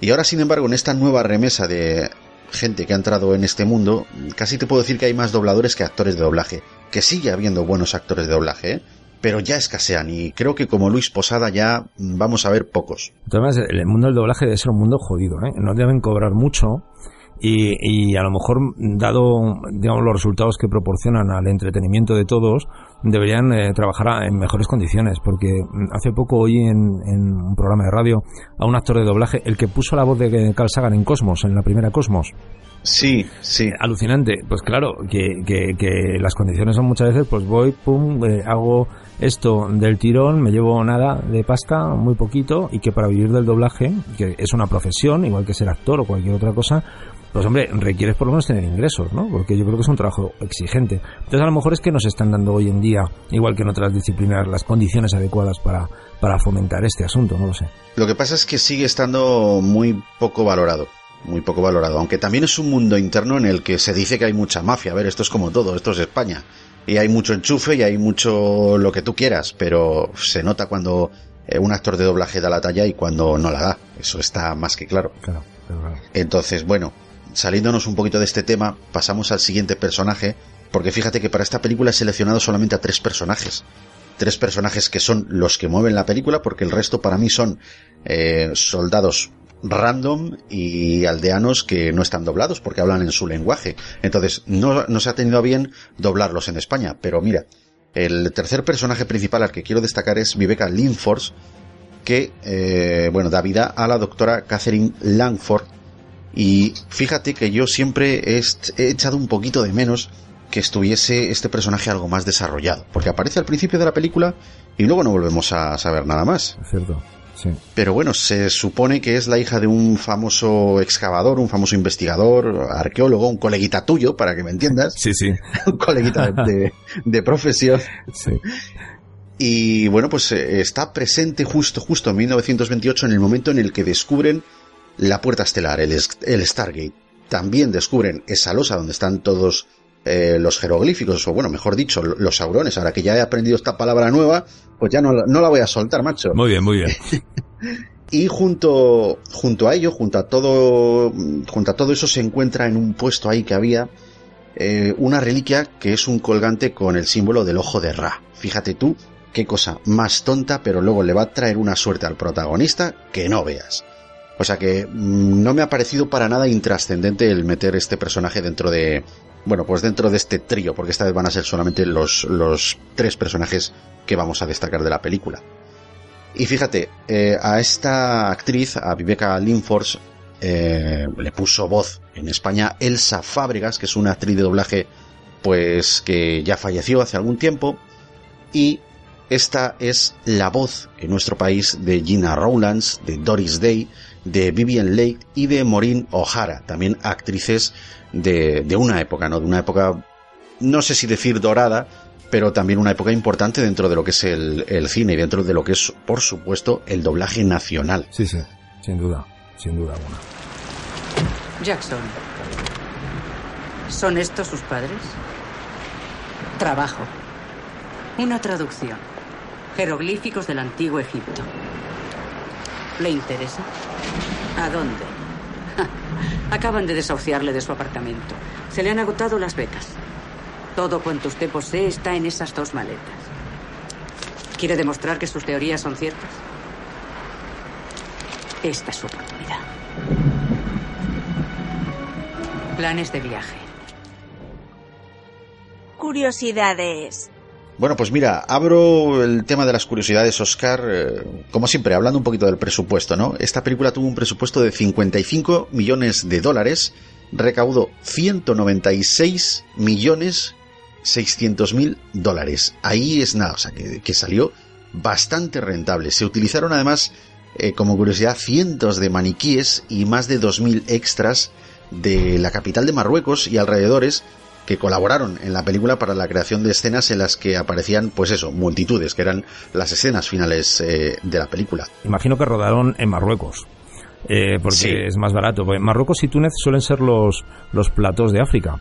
Y ahora, sin embargo, en esta nueva remesa de gente que ha entrado en este mundo, casi te puedo decir que hay más dobladores que actores de doblaje. Que sigue habiendo buenos actores de doblaje, ¿eh? pero ya escasean y creo que como Luis Posada ya vamos a ver pocos. Además, el mundo del doblaje debe ser un mundo jodido, ¿eh? No deben cobrar mucho y, y, a lo mejor, dado digamos, los resultados que proporcionan al entretenimiento de todos, deberían eh, trabajar en mejores condiciones. Porque hace poco oí en, en, un programa de radio a un actor de doblaje, el que puso la voz de Carl Sagan en Cosmos, en la primera Cosmos. Sí, sí. Alucinante. Pues claro, que, que, que las condiciones son muchas veces, pues voy, pum, eh, hago esto del tirón, me llevo nada de pasta, muy poquito, y que para vivir del doblaje, que es una profesión, igual que ser actor o cualquier otra cosa, pues hombre, requieres por lo menos tener ingresos, ¿no? Porque yo creo que es un trabajo exigente. Entonces a lo mejor es que nos están dando hoy en día, igual que en otras disciplinas, las condiciones adecuadas para, para fomentar este asunto, no lo sé. Lo que pasa es que sigue estando muy poco valorado muy poco valorado, aunque también es un mundo interno en el que se dice que hay mucha mafia. A ver, esto es como todo, esto es España. Y hay mucho enchufe y hay mucho lo que tú quieras, pero se nota cuando eh, un actor de doblaje da la talla y cuando no la da. Eso está más que claro. Claro, claro. Entonces, bueno, saliéndonos un poquito de este tema, pasamos al siguiente personaje, porque fíjate que para esta película he seleccionado solamente a tres personajes. Tres personajes que son los que mueven la película, porque el resto para mí son eh, soldados random y aldeanos que no están doblados porque hablan en su lenguaje. Entonces, no, se ha tenido a bien doblarlos en España. Pero mira, el tercer personaje principal al que quiero destacar es Viveka Linford, que, eh, bueno, da vida a la doctora Catherine Langford. Y fíjate que yo siempre he, echado un poquito de menos que estuviese este personaje algo más desarrollado. Porque aparece al principio de la película y luego no volvemos a saber nada más. Cierto. Sí. Pero bueno, se supone que es la hija de un famoso excavador, un famoso investigador, arqueólogo, un coleguita tuyo, para que me entiendas. Sí, sí. un coleguita de, de, de profesión. Sí. Y bueno, pues eh, está presente justo, justo en 1928 en el momento en el que descubren la puerta estelar, el, el Stargate. También descubren esa losa donde están todos eh, los jeroglíficos, o bueno, mejor dicho, los saurones. Ahora que ya he aprendido esta palabra nueva, pues ya no, no la voy a soltar, macho. Muy bien, muy bien. y junto, junto a ello, junto a todo, junto a todo eso se encuentra en un puesto ahí que había eh, una reliquia que es un colgante con el símbolo del ojo de Ra. Fíjate tú, qué cosa más tonta, pero luego le va a traer una suerte al protagonista que no veas. O sea que mmm, no me ha parecido para nada intrascendente el meter este personaje dentro de, bueno, pues dentro de este trío, porque esta vez van a ser solamente los, los tres personajes que vamos a destacar de la película. Y fíjate, eh, a esta actriz, a Viveka Linford, eh, le puso voz en España Elsa Fábregas, que es una actriz de doblaje, pues que ya falleció hace algún tiempo, y esta es la voz en nuestro país de Gina Rowlands, de Doris Day, de Vivian Lake y de Maureen O'Hara, también actrices de, de, una época, ¿no? De una época, no sé si decir dorada, pero también una época importante dentro de lo que es el, el cine y dentro de lo que es, por supuesto, el doblaje nacional. Sí, sí, sin duda, sin duda alguna. Jackson, ¿son estos sus padres? Trabajo. Una traducción. Jeroglíficos del antiguo Egipto. ¿Le interesa? ¿A dónde? Acaban de desahuciarle de su apartamento. Se le han agotado las becas. Todo cuanto usted posee está en esas dos maletas. ¿Quiere demostrar que sus teorías son ciertas? Esta es su oportunidad. Planes de viaje. Curiosidades. Bueno, pues mira, abro el tema de las curiosidades, Oscar, eh, como siempre, hablando un poquito del presupuesto, ¿no? Esta película tuvo un presupuesto de 55 millones de dólares, recaudó 196 millones 600 mil dólares. Ahí es nada, o sea, que, que salió bastante rentable. Se utilizaron además, eh, como curiosidad, cientos de maniquíes y más de 2.000 extras de la capital de Marruecos y alrededores que colaboraron en la película para la creación de escenas en las que aparecían, pues eso, multitudes, que eran las escenas finales eh, de la película. Imagino que rodaron en Marruecos. eh, porque es más barato. Pues Marruecos y Túnez suelen ser los, los platos de África.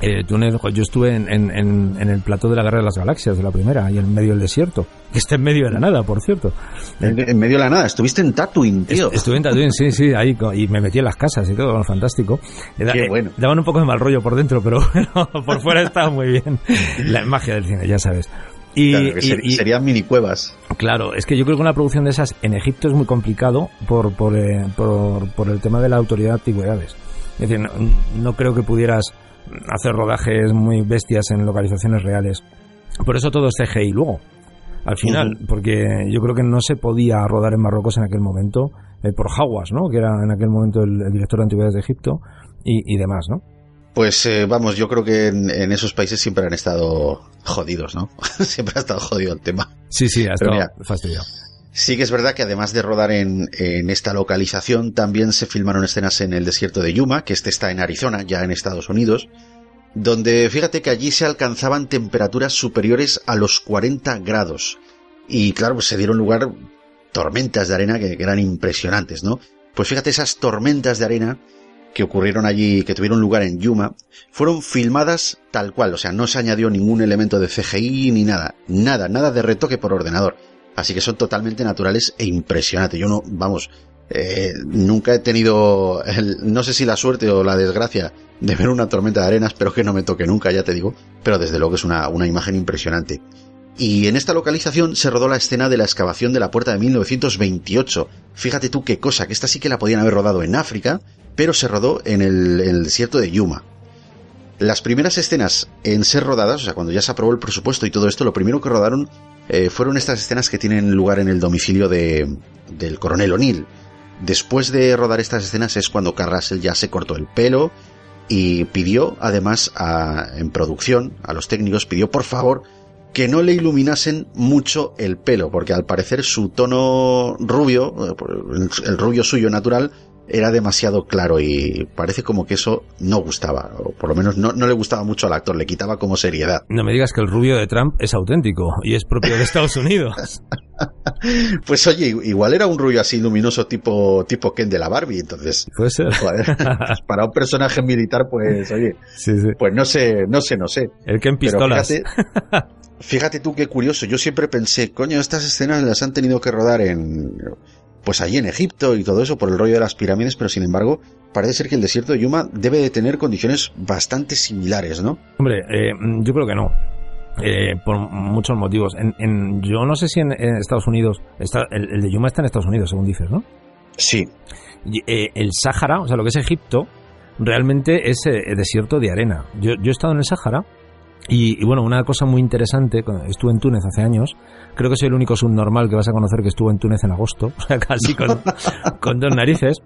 Eh, Túnez, yo estuve en, en, en, el plató de la Guerra de las Galaxias, de la primera, ahí en medio del desierto, que está en medio de la nada, por cierto. En, medio de la nada, estuviste en Tatooine, tío. estuve en Tatooine, sí, sí, ahí, y me metí en las casas y todo, bueno, fantástico. Qué eh, bueno. Daban un poco de mal rollo por dentro, pero bueno, por fuera estaba muy bien. La magia del cine, ya sabes. Y, serían mini cuevas. Claro, es que yo creo que una producción de esas en Egipto es muy complicado por, por, eh, por, por el tema de la autoridad de antigüedades. Es decir, no creo que pudieras hacer rodajes muy bestias en localizaciones reales. Por eso todo es CGI luego, al final, porque yo creo que no se podía rodar en Marruecos en aquel momento eh, por Hawas, ¿no? Que era en aquel momento el, director de Antigüedades de Egipto y, demás, ¿no? Pues eh, vamos, yo creo que en, esos países siempre han estado jodidos, ¿no? siempre ha estado jodido el tema. Sí, sí, ha estado fastidiado. Sí que es verdad que además de rodar en, en, esta localización, también se filmaron escenas en el desierto de Yuma, que este está en Arizona, ya en Estados Unidos, donde fíjate que allí se alcanzaban temperaturas superiores a los 40 grados. Y claro, pues se dieron lugar tormentas de arena que, eran impresionantes, ¿no? Pues fíjate, esas tormentas de arena que ocurrieron allí, que tuvieron lugar en Yuma, fueron filmadas tal cual, o sea, no se añadió ningún elemento de CGI ni nada, nada, nada de retoque por ordenador. Así que son totalmente naturales e impresionantes. Yo no, vamos, eh, nunca he tenido, no sé si la suerte o la desgracia de ver una tormenta de arena, espero que no me toque nunca, ya te digo, pero desde luego es una, una imagen impresionante. Y en esta localización se rodó la escena de la excavación de la puerta de 1928. Fíjate tú qué cosa, que esta sí que la podían haber rodado en África, pero se rodó el, en el desierto de Yuma. Las primeras escenas en ser rodadas, o sea, cuando ya se aprobó el presupuesto y todo esto, lo primero que rodaron eh, fueron estas escenas que tienen lugar en el domicilio de, del coronel O'Neill. Después de rodar estas escenas es cuando Carrasel ya se cortó el pelo y pidió, además, a, en producción, a los técnicos, pidió por favor que no le iluminasen mucho el pelo, porque al parecer su tono rubio, eh, el rubio suyo natural, era demasiado claro y parece como que eso no gustaba, o por lo menos no, no, le gustaba mucho al actor, le quitaba como seriedad. No me digas que el rubio de Trump es auténtico y es propio de Estados Unidos. pues oye, igual era un rubio así luminoso tipo, tipo Ken de la Barbie, entonces. Puede ser. para un personaje militar, pues oye, pues no sé, no sé, no sé. El Ken pistolas. fíjate, fíjate tú qué curioso, yo siempre pensé, coño, estas escenas las han tenido que rodar en pues allí en Egipto y todo eso por el rollo de las pirámides, pero sin embargo parece ser que el desierto de Yuma debe de tener condiciones bastante similares, ¿no? Hombre, eh, yo creo que no. Eh, por muchos motivos. En, yo no sé si en, Estados Unidos, está, el, de Yuma está en Estados Unidos, según dices, ¿no? Sí. Eh, el Sáhara, o sea, lo que es Egipto, realmente es desierto de arena. Yo, yo he estado en el Sáhara y, bueno, una cosa muy interesante, estuve en Túnez hace años, creo que soy el único subnormal que vas a conocer que estuvo en Túnez en agosto, o sea, casi con, con dos narices.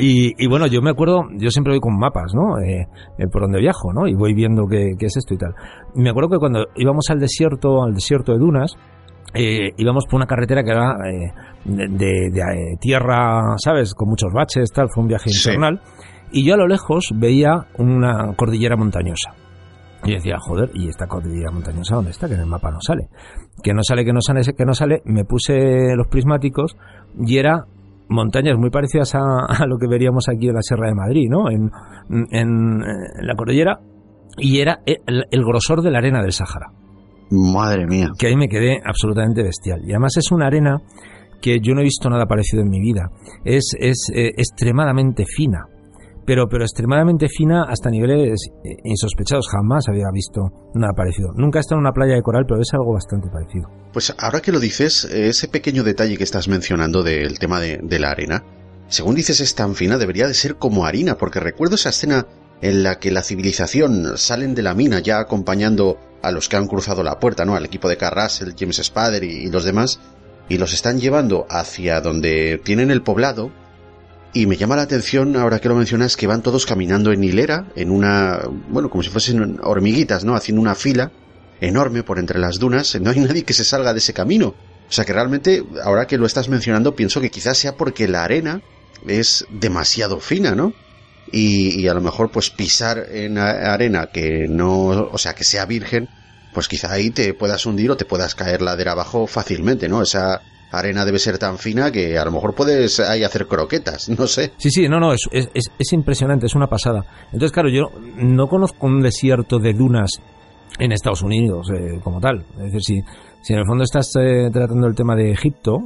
Y, bueno, yo me acuerdo, yo siempre voy con mapas, ¿no? Eh, eh, por donde viajo, ¿no? Y voy viendo qué, qué, es esto y tal. me acuerdo que cuando íbamos al desierto, al desierto de Dunas, eh, íbamos por una carretera que era de, tierra, ¿sabes? Con muchos baches, tal, fue un viaje infernal. Y yo a lo lejos veía una cordillera montañosa. Y decía, joder, ¿y esta cordillera montañosa dónde está? Que en el mapa no sale. Que no sale, que no sale, que no sale. Me puse los prismáticos y era montañas muy parecidas a, lo que veríamos aquí en la Sierra de Madrid, ¿no? En, en, la cordillera. Y era el, grosor de la arena del Sáhara. Madre mía. Que ahí me quedé absolutamente bestial. Y además es una arena que yo no he visto nada parecido en mi vida. Es, es eh, extremadamente fina pero, pero extremadamente fina hasta niveles eh, insospechados. Jamás había visto nada parecido. Nunca he estado en una playa de coral, pero es algo bastante parecido. Pues ahora que lo dices, ese pequeño detalle que estás mencionando del tema de, la arena, según dices es tan fina, debería de ser como harina, porque recuerdo esa escena en la que la civilización salen de la mina ya acompañando a los que han cruzado la puerta, ¿no? Al equipo de Carrasel, James Spader y, y los demás, y los están llevando hacia donde tienen el poblado, y me llama la atención, ahora que lo mencionas, que van todos caminando en hilera, en una, bueno, como si fuesen hormiguitas, ¿no? Haciendo una fila enorme por entre las dunas. No hay nadie que se salga de ese camino. O sea que realmente, ahora que lo estás mencionando, pienso que quizás sea porque la arena es demasiado fina, ¿no? Y, y a lo mejor, pues pisar en arena que no, o sea, que sea virgen, pues quizá ahí te puedas hundir o te puedas caer ladera abajo fácilmente, ¿no? Esa, arena debe ser tan fina que a lo mejor puedes ahí hacer croquetas, no sé. Sí, sí, no, no, es, es, es impresionante, es una pasada. Entonces, claro, yo no conozco un desierto de dunas en Estados Unidos eh, como tal. Es decir, si, si en el fondo estás eh, tratando el tema de Egipto,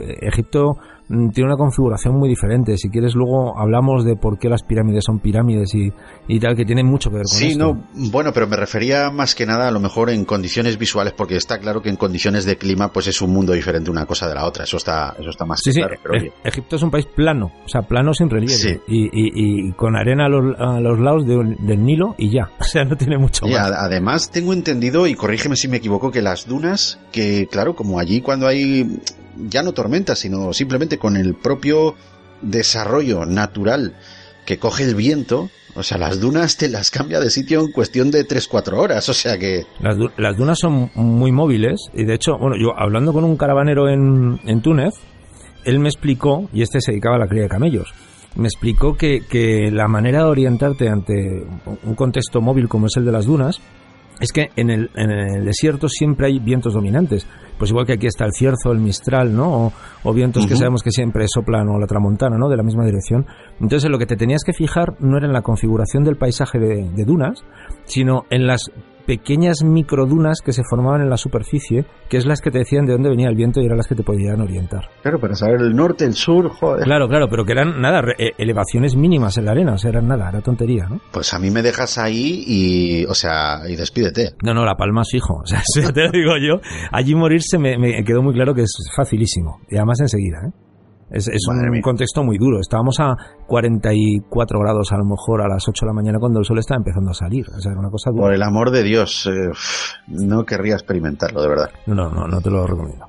eh, Egipto tiene una configuración muy diferente. Si quieres, luego hablamos de por qué las pirámides son pirámides y, y tal, que tiene mucho que ver con sí, esto. no, bueno, pero me refería más que nada a lo mejor en condiciones visuales, porque está claro que en condiciones de clima, pues es un mundo diferente una cosa de la otra. Eso está, eso está más sí, claro. Sí, pero Egipto es un país plano, o sea, plano sin relieve. Y, y, y, con arena a los, a los lados de, del Nilo y ya. O sea, no tiene mucho más. además, tengo entendido, y corrígeme si me equivoco, que las dunas, que claro, como allí cuando hay ya no tormentas, sino simplemente con el propio desarrollo natural que coge el viento, o sea, las dunas te las cambia de sitio en cuestión de 3-4 horas, o sea que... Las, las, dunas son muy móviles y de hecho, bueno, yo hablando con un caravanero en, en Túnez, él me explicó, y este se dedicaba a la cría de camellos, me explicó que, que la manera de orientarte ante un contexto móvil como es el de las dunas, es que en el, en el desierto siempre hay vientos dominantes. Pues igual que aquí está el cierzo, el mistral, ¿no? O, vientos que sabemos que siempre soplan o la tramontana, ¿no? De la misma dirección. Entonces, en lo que te tenías que fijar no era en la configuración del paisaje de, de dunas, sino en las pequeñas microdunas que se formaban en la superficie, que es las que te decían de dónde venía el viento y eran las que te podían orientar. Claro, para saber el norte, el sur, joder. Claro, claro, pero que eran nada, eh, elevaciones mínimas en la arena, o sea, eran nada, era tontería, ¿no? Pues a mí me dejas ahí y, o sea, y despídete. No, no, La Palma es fijo, o sea, te lo digo yo. Allí morirse me, me quedó muy claro que es facilísimo, y además enseguida, ¿eh? Es, es un contexto muy duro. Estábamos a 44 grados a lo mejor a las 8 de la mañana cuando el sol estaba empezando a salir. O sea, era una cosa dura. Por el amor de Dios, eh, no querría experimentarlo, de verdad. No, no, no te lo recomiendo.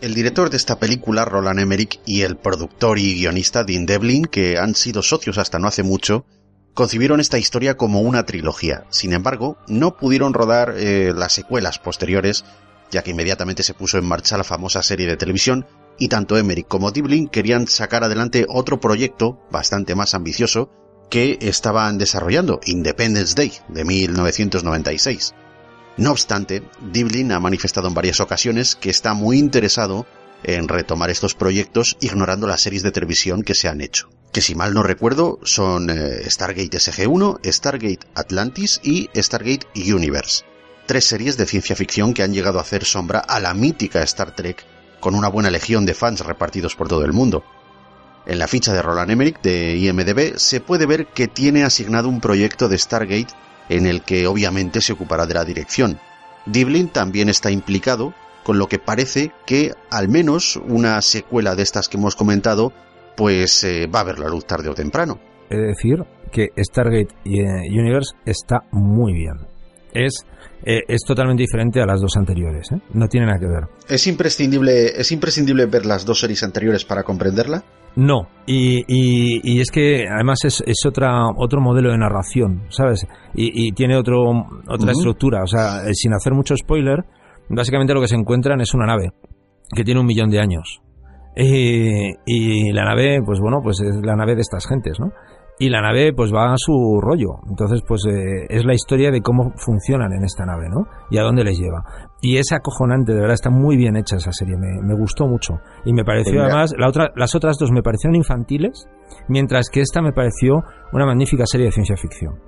El director de esta película, Roland Emmerich, y el productor y guionista Dean Devlin, que han sido socios hasta no hace mucho, concibieron esta historia como una trilogía. Sin embargo, no pudieron rodar eh, las secuelas posteriores, ya que inmediatamente se puso en marcha la famosa serie de televisión y tanto Emmerich como Diblin querían sacar adelante otro proyecto bastante más ambicioso que estaban desarrollando, Independence Day de 1996. No obstante, Diblin ha manifestado en varias ocasiones que está muy interesado en retomar estos proyectos ignorando las series de televisión que se han hecho. Que si mal no recuerdo son eh, Stargate SG-1, Stargate Atlantis y Stargate Universe. Tres series de ciencia ficción que han llegado a hacer sombra a la mítica Star Trek con una buena legión de fans repartidos por todo el mundo. En la ficha de Roland Emmerich de IMDB se puede ver que tiene asignado un proyecto de Stargate en el que obviamente se ocupará de la dirección. Diblin también está implicado, con lo que parece que al menos una secuela de estas que hemos comentado pues eh, va a ver la luz tarde o temprano. Es decir, que Stargate eh, Universe está muy bien. Es eh, es totalmente diferente a las dos anteriores. ¿eh? No tiene nada que ver. ¿Es imprescindible, ¿Es imprescindible ver las dos series anteriores para comprenderla? No, y, y, es que además es, es, otra, otro modelo de narración, ¿sabes? Y, tiene otro, otra estructura, o sea, eh, sin hacer mucho spoiler, básicamente lo que se encuentran es una nave que tiene un millón de años. y la nave, pues bueno, pues es la nave de estas gentes, ¿no? Y la nave pues va a su rollo. Entonces pues eh, es la historia de cómo funcionan en esta nave, ¿no? Y a dónde les lleva. Y es acojonante, de verdad, está muy bien hecha esa serie, me, gustó mucho. Y me pareció además, la otra, las otras dos me parecieron infantiles, mientras que esta me pareció una magnífica serie de ciencia ficción.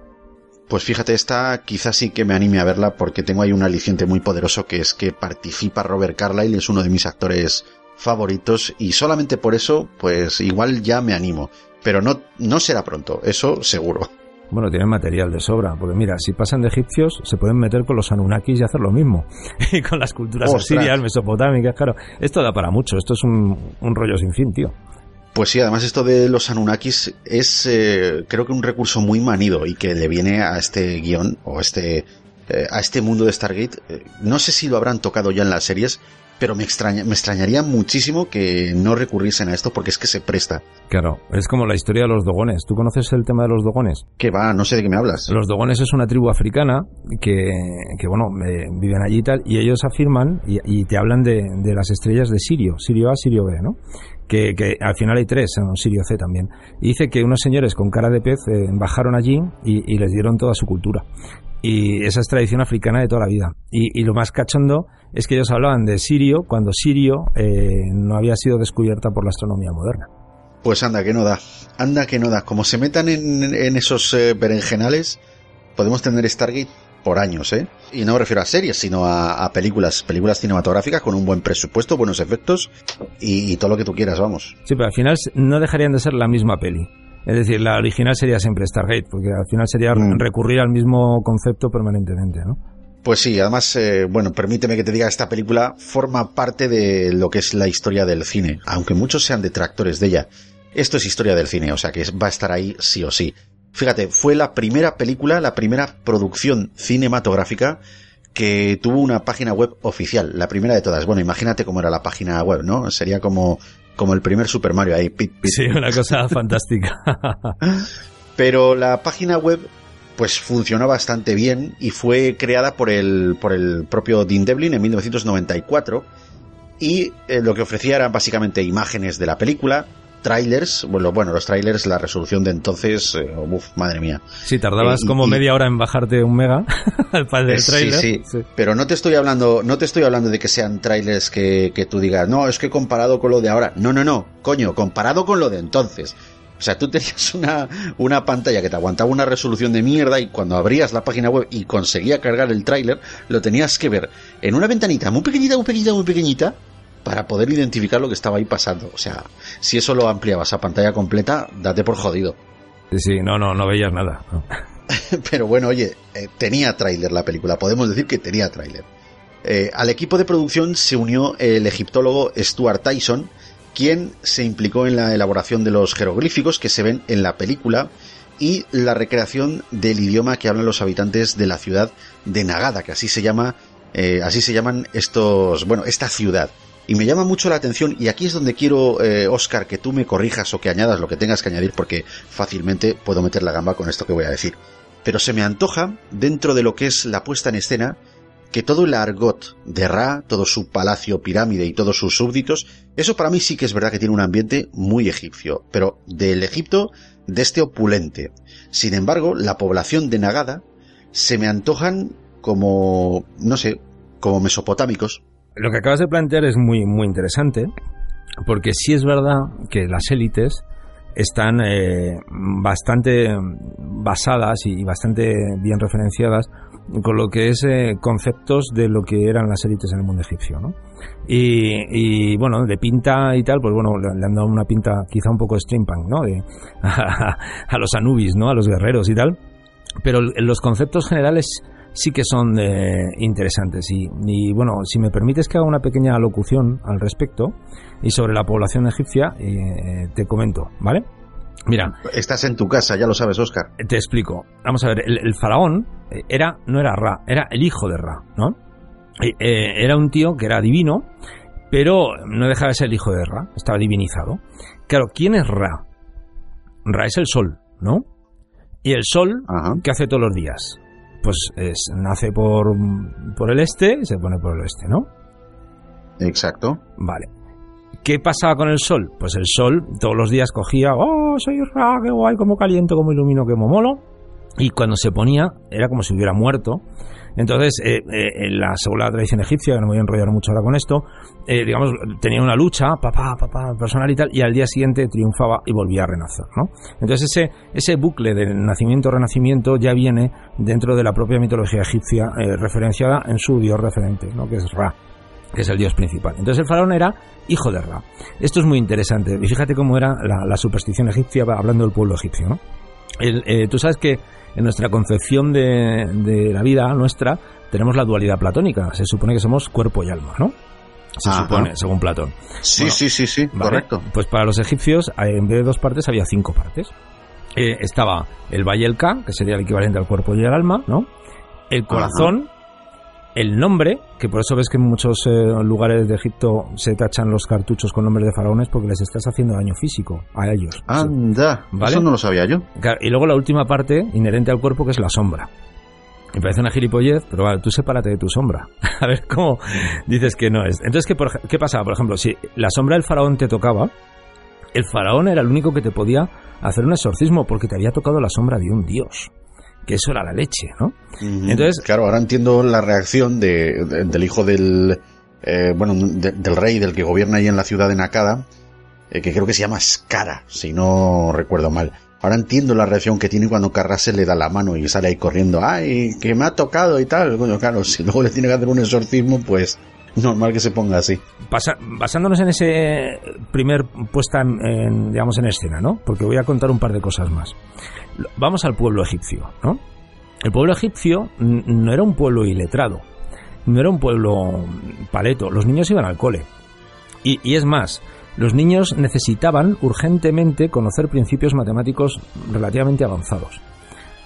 Pues fíjate, esta quizás sí que me anime a verla porque tengo ahí un aliciente muy poderoso que es que participa Robert Carlyle, es uno de mis actores favoritos y solamente por eso pues igual ya me animo pero no, no será pronto, eso seguro. Bueno, tienen material de sobra, porque mira, si pasan de egipcios, se pueden meter con los Anunnakis y hacer lo mismo. y con las culturas asirias, mesopotámicas, claro. Esto da para mucho, esto es un, rollo sin fin, tío. Pues sí, además esto de los Anunnakis es eh, creo que un recurso muy manido y que le viene a este guion o este, eh, a este mundo de Stargate. Eh, no sé si lo habrán tocado ya en las series, pero me, extraña, me extrañaría muchísimo que no recurriesen a esto porque es que se presta. Claro, es como la historia de los dogones. ¿Tú conoces el tema de los dogones? Que va, no sé de qué me hablas. Los dogones es una tribu africana que, que bueno, viven allí y tal, y ellos afirman y, te hablan de, de, las estrellas de Sirio, Sirio A, Sirio B, ¿no? Que, que al final hay tres, en Sirio C también. Y dice que unos señores con cara de pez eh, bajaron allí y, y les dieron toda su cultura Y esa es tradición africana de toda la vida. Y, y lo más cachondo es que ellos hablaban de Sirio cuando Sirio eh, no había sido descubierta por la astronomía moderna. Pues anda, que no da. Anda, que no da. Como se metan en, en esos eh, berenjenales, podemos tener Stargate por años, ¿eh? Y no me refiero a series, sino a, a películas, películas cinematográficas con un buen presupuesto, buenos efectos y, y todo lo que tú quieras, vamos. Sí, pero al final no dejarían de ser la misma peli. Es decir, la original sería siempre Stargate, porque al final sería Mm. recurrir al mismo concepto permanentemente, ¿no? Pues sí, además, eh, bueno, permíteme que te diga, esta película forma parte de lo que es la historia del cine, aunque muchos sean detractores de ella. Esto es historia del cine, o sea que va a estar ahí sí o sí. Fíjate, fue la primera película, la primera producción cinematográfica que tuvo una página web oficial, la primera de todas. Bueno, imagínate cómo era la página web, ¿no? Sería como, como el primer Super Mario ahí, pit, pit. Sí, una cosa fantástica. Pero la página web pues funcionó bastante bien y fue creada por el, por el propio Dean Devlin en 1994 y eh, lo que ofrecía eran básicamente imágenes de la película, trailers, bueno, bueno los trailers, la resolución de entonces, eh, uf, madre mía. Sí, tardabas Eh, como y- media hora en bajarte un mega para el Eh, sí, trailer. sí, pero no te estoy hablando, no te estoy hablando de que sean trailers que, que tú digas, no, es que comparado con lo de ahora. No, no, no, coño, comparado con lo de entonces. O sea, tú tenías una, una pantalla que te aguantaba una resolución de mierda y cuando abrías la página web y conseguía cargar el tráiler, lo tenías que ver en una ventanita muy pequeñita, muy pequeñita, muy pequeñita, para poder identificar lo que estaba ahí pasando. O sea, si eso lo ampliabas a pantalla completa, date por jodido. Sí, sí, no, no, no veías nada. no. Pero bueno, oye, eh, tenía tráiler la película, podemos decir que tenía tráiler. Eh, al equipo de producción se unió el egiptólogo Stuart Tyson, quien se implicó en la elaboración de los jeroglíficos que se ven en la película y la recreación del idioma que hablan los habitantes de la ciudad de Nagada, que así se llama, eh, así se llaman estos, bueno, esta ciudad. Y me llama mucho la atención, y aquí es donde quiero, eh, Oscar, que tú me corrijas o que añadas lo que tengas que añadir, porque fácilmente puedo meter la gamba con esto que voy a decir. Pero se me antoja, dentro de lo que es la puesta en escena, que todo el argot de Ra, todo su palacio pirámide y todos sus súbditos, eso para mí sí que es verdad que tiene un ambiente muy egipcio, pero del Egipto de este opulente. Sin embargo, la población de Nagada se me antojan como, no sé, como mesopotámicos. Lo que acabas de plantear es muy, muy interesante, porque sí es verdad que las élites están eh, bastante basadas y bastante bien referenciadas con lo que es eh, conceptos de lo que eran las élites en el mundo egipcio, ¿no? Y, bueno, de pinta y tal, pues bueno, le, han dado una pinta quizá un poco steampunk, ¿no? De, a, a los Anubis, ¿no? A los guerreros y tal. Pero los conceptos generales sí que son eh, interesantes. Y, y, bueno, si me permites que haga una pequeña alocución al respecto y sobre la población egipcia, eh, te comento, ¿vale? Mira, Estás en tu casa, ya lo sabes, Oscar. te explico. Vamos a ver, el, el faraón eh, era no era Ra, era el hijo de Ra, ¿no? Eh, era un tío que era divino, pero no dejaba de ser el hijo de Ra, estaba divinizado. Claro, ¿quién es Ra? Ra es el sol, ¿no? Y el sol, ¿qué hace todos los días? Pues es, nace por, por el este y se pone por el oeste, ¿no? Exacto. Vale. ¿Qué pasaba con el sol? Pues el sol todos los días cogía, oh, soy Ra, qué guay, cómo caliento, cómo ilumino, qué momolo. Y cuando se ponía, era como si hubiera muerto. Entonces, eh, eh, la, según la tradición egipcia, que no me voy a enrollar mucho ahora con esto, eh, digamos, tenía una lucha, papá, papá, personal y tal, y al día siguiente triunfaba y volvía a renacer, ¿no? Entonces, ese, ese bucle de nacimiento-renacimiento ya viene dentro de la propia mitología egipcia, eh, referenciada en su dios referente, ¿no? Que es Ra que es el dios principal. Entonces el faraón era hijo de Ra. Esto es muy interesante. Y fíjate cómo era la, superstición egipcia hablando del pueblo egipcio. ¿no? Eh, tú sabes que en nuestra concepción de, de, la vida nuestra tenemos la dualidad platónica. Se supone que somos cuerpo y alma, ¿no? Se Ajá. supone, según Platón. Sí, Bueno, sí, sí, sí, ¿vale? correcto. Pues para los egipcios, eh, en vez de dos partes, había cinco partes. Eh, estaba el Valle el Ka, que sería el equivalente al cuerpo y al alma, ¿no? El corazón, el nombre, que por eso ves que en muchos eh, lugares de Egipto se tachan los cartuchos con nombres de faraones porque les estás haciendo daño físico a ellos. Anda, ¿Vale? eso no lo sabía yo. Y luego la última parte, inherente al cuerpo, que es la sombra. Me parece una gilipollez, pero vale, tú sepárate de tu sombra. A ver cómo dices que no es. Entonces, ¿qué, por ¿qué pasaba? Por ejemplo, si la sombra del faraón te tocaba, el faraón era el único que te podía hacer un exorcismo porque te había tocado la sombra de un dios. Que eso era la leche, ¿no? Entonces, claro, ahora entiendo la reacción de, de- del hijo del, eh, bueno, de- del rey, del que gobierna ahí en la ciudad de Nakada, eh, que creo que se llama Skara, si no recuerdo mal. Ahora entiendo la reacción que tiene cuando Carrasel le da la mano y sale ahí corriendo, ay, que me ha tocado y tal. Bueno, claro, si luego le tiene que hacer un exorcismo, pues normal que se ponga así. Basa- basándonos en ese primer puesta en, en, digamos en escena, ¿no? Porque voy a contar un par de cosas más. Vamos al pueblo egipcio, ¿no? El pueblo egipcio no era un pueblo iletrado, no era un pueblo paleto. Los niños iban al cole. Y, y es más, los niños necesitaban urgentemente conocer principios matemáticos relativamente avanzados,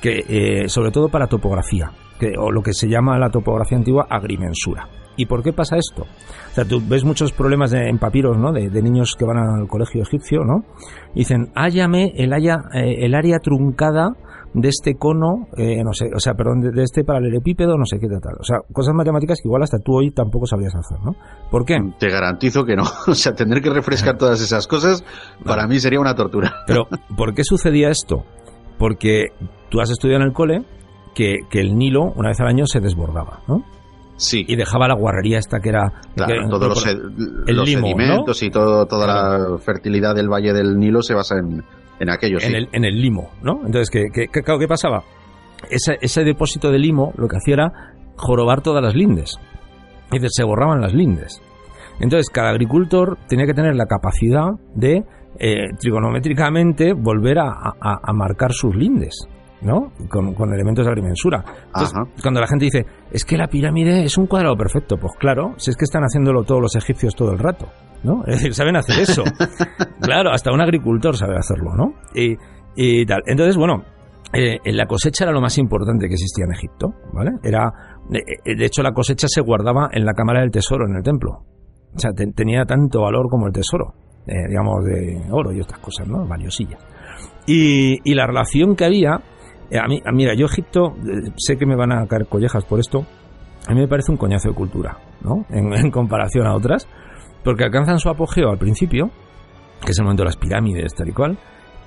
que eh, sobre todo para topografía, que, o lo que se llama la topografía antigua agrimensura. ¿Y por qué pasa esto? O sea, tú ves muchos problemas de- en papiros, ¿no? De, de niños que van al colegio egipcio, ¿no? Y dicen, hállame el, haya- eh, el área truncada de este cono, eh, no sé, o sea, perdón, de, de este paralelepípedo, no sé qué tal. O sea, cosas matemáticas que igual hasta tú hoy tampoco sabrías hacer, ¿no? ¿Por qué? Te garantizo que no. O sea, tener que refrescar todas esas cosas, para mí sería una tortura. Pero, ¿por qué sucedía esto? Porque tú has estudiado en el cole que, que el Nilo, una vez al año, se desbordaba, ¿no? Sí. Y dejaba la guarrería esta que era... Claro, que- todos los, el los limo, ¿no? sedimentos y todo, toda la fertilidad del Valle del Nilo se basa en, en aquello, sí. en, el, en el limo, ¿no? Entonces, ¿qué, qué, qué- claro, ¿qué pasaba? Ese, ese depósito de limo lo que hacía era jorobar todas las lindes. Y de- se borraban las lindes. Entonces, cada agricultor tenía que tener la capacidad de eh, trigonométricamente volver a, a- a marcar sus lindes. ¿No? Con, con elementos de agrimensura. Entonces, cuando la gente dice, es que la pirámide es un cuadrado perfecto, pues claro, si es que están haciéndolo todos los egipcios todo el rato, ¿no? Es decir, saben hacer eso. claro, hasta un agricultor sabe hacerlo, ¿no? Y, y tal. Entonces, bueno, eh, la cosecha era lo más importante que existía en Egipto, ¿vale? Era, eh, de hecho, la cosecha se guardaba en la cámara del tesoro, en el templo. O sea, te- tenía tanto valor como el tesoro, eh, digamos, de oro y otras cosas, ¿no? Valiosillas. Y, y la relación que había, a mí, mira, yo Egipto, eh, sé que me van a caer collejas por esto, a mí me parece un coñazo de cultura, ¿no? En, comparación a otras, porque alcanzan su apogeo al principio, que es el momento de las pirámides, tal y cual,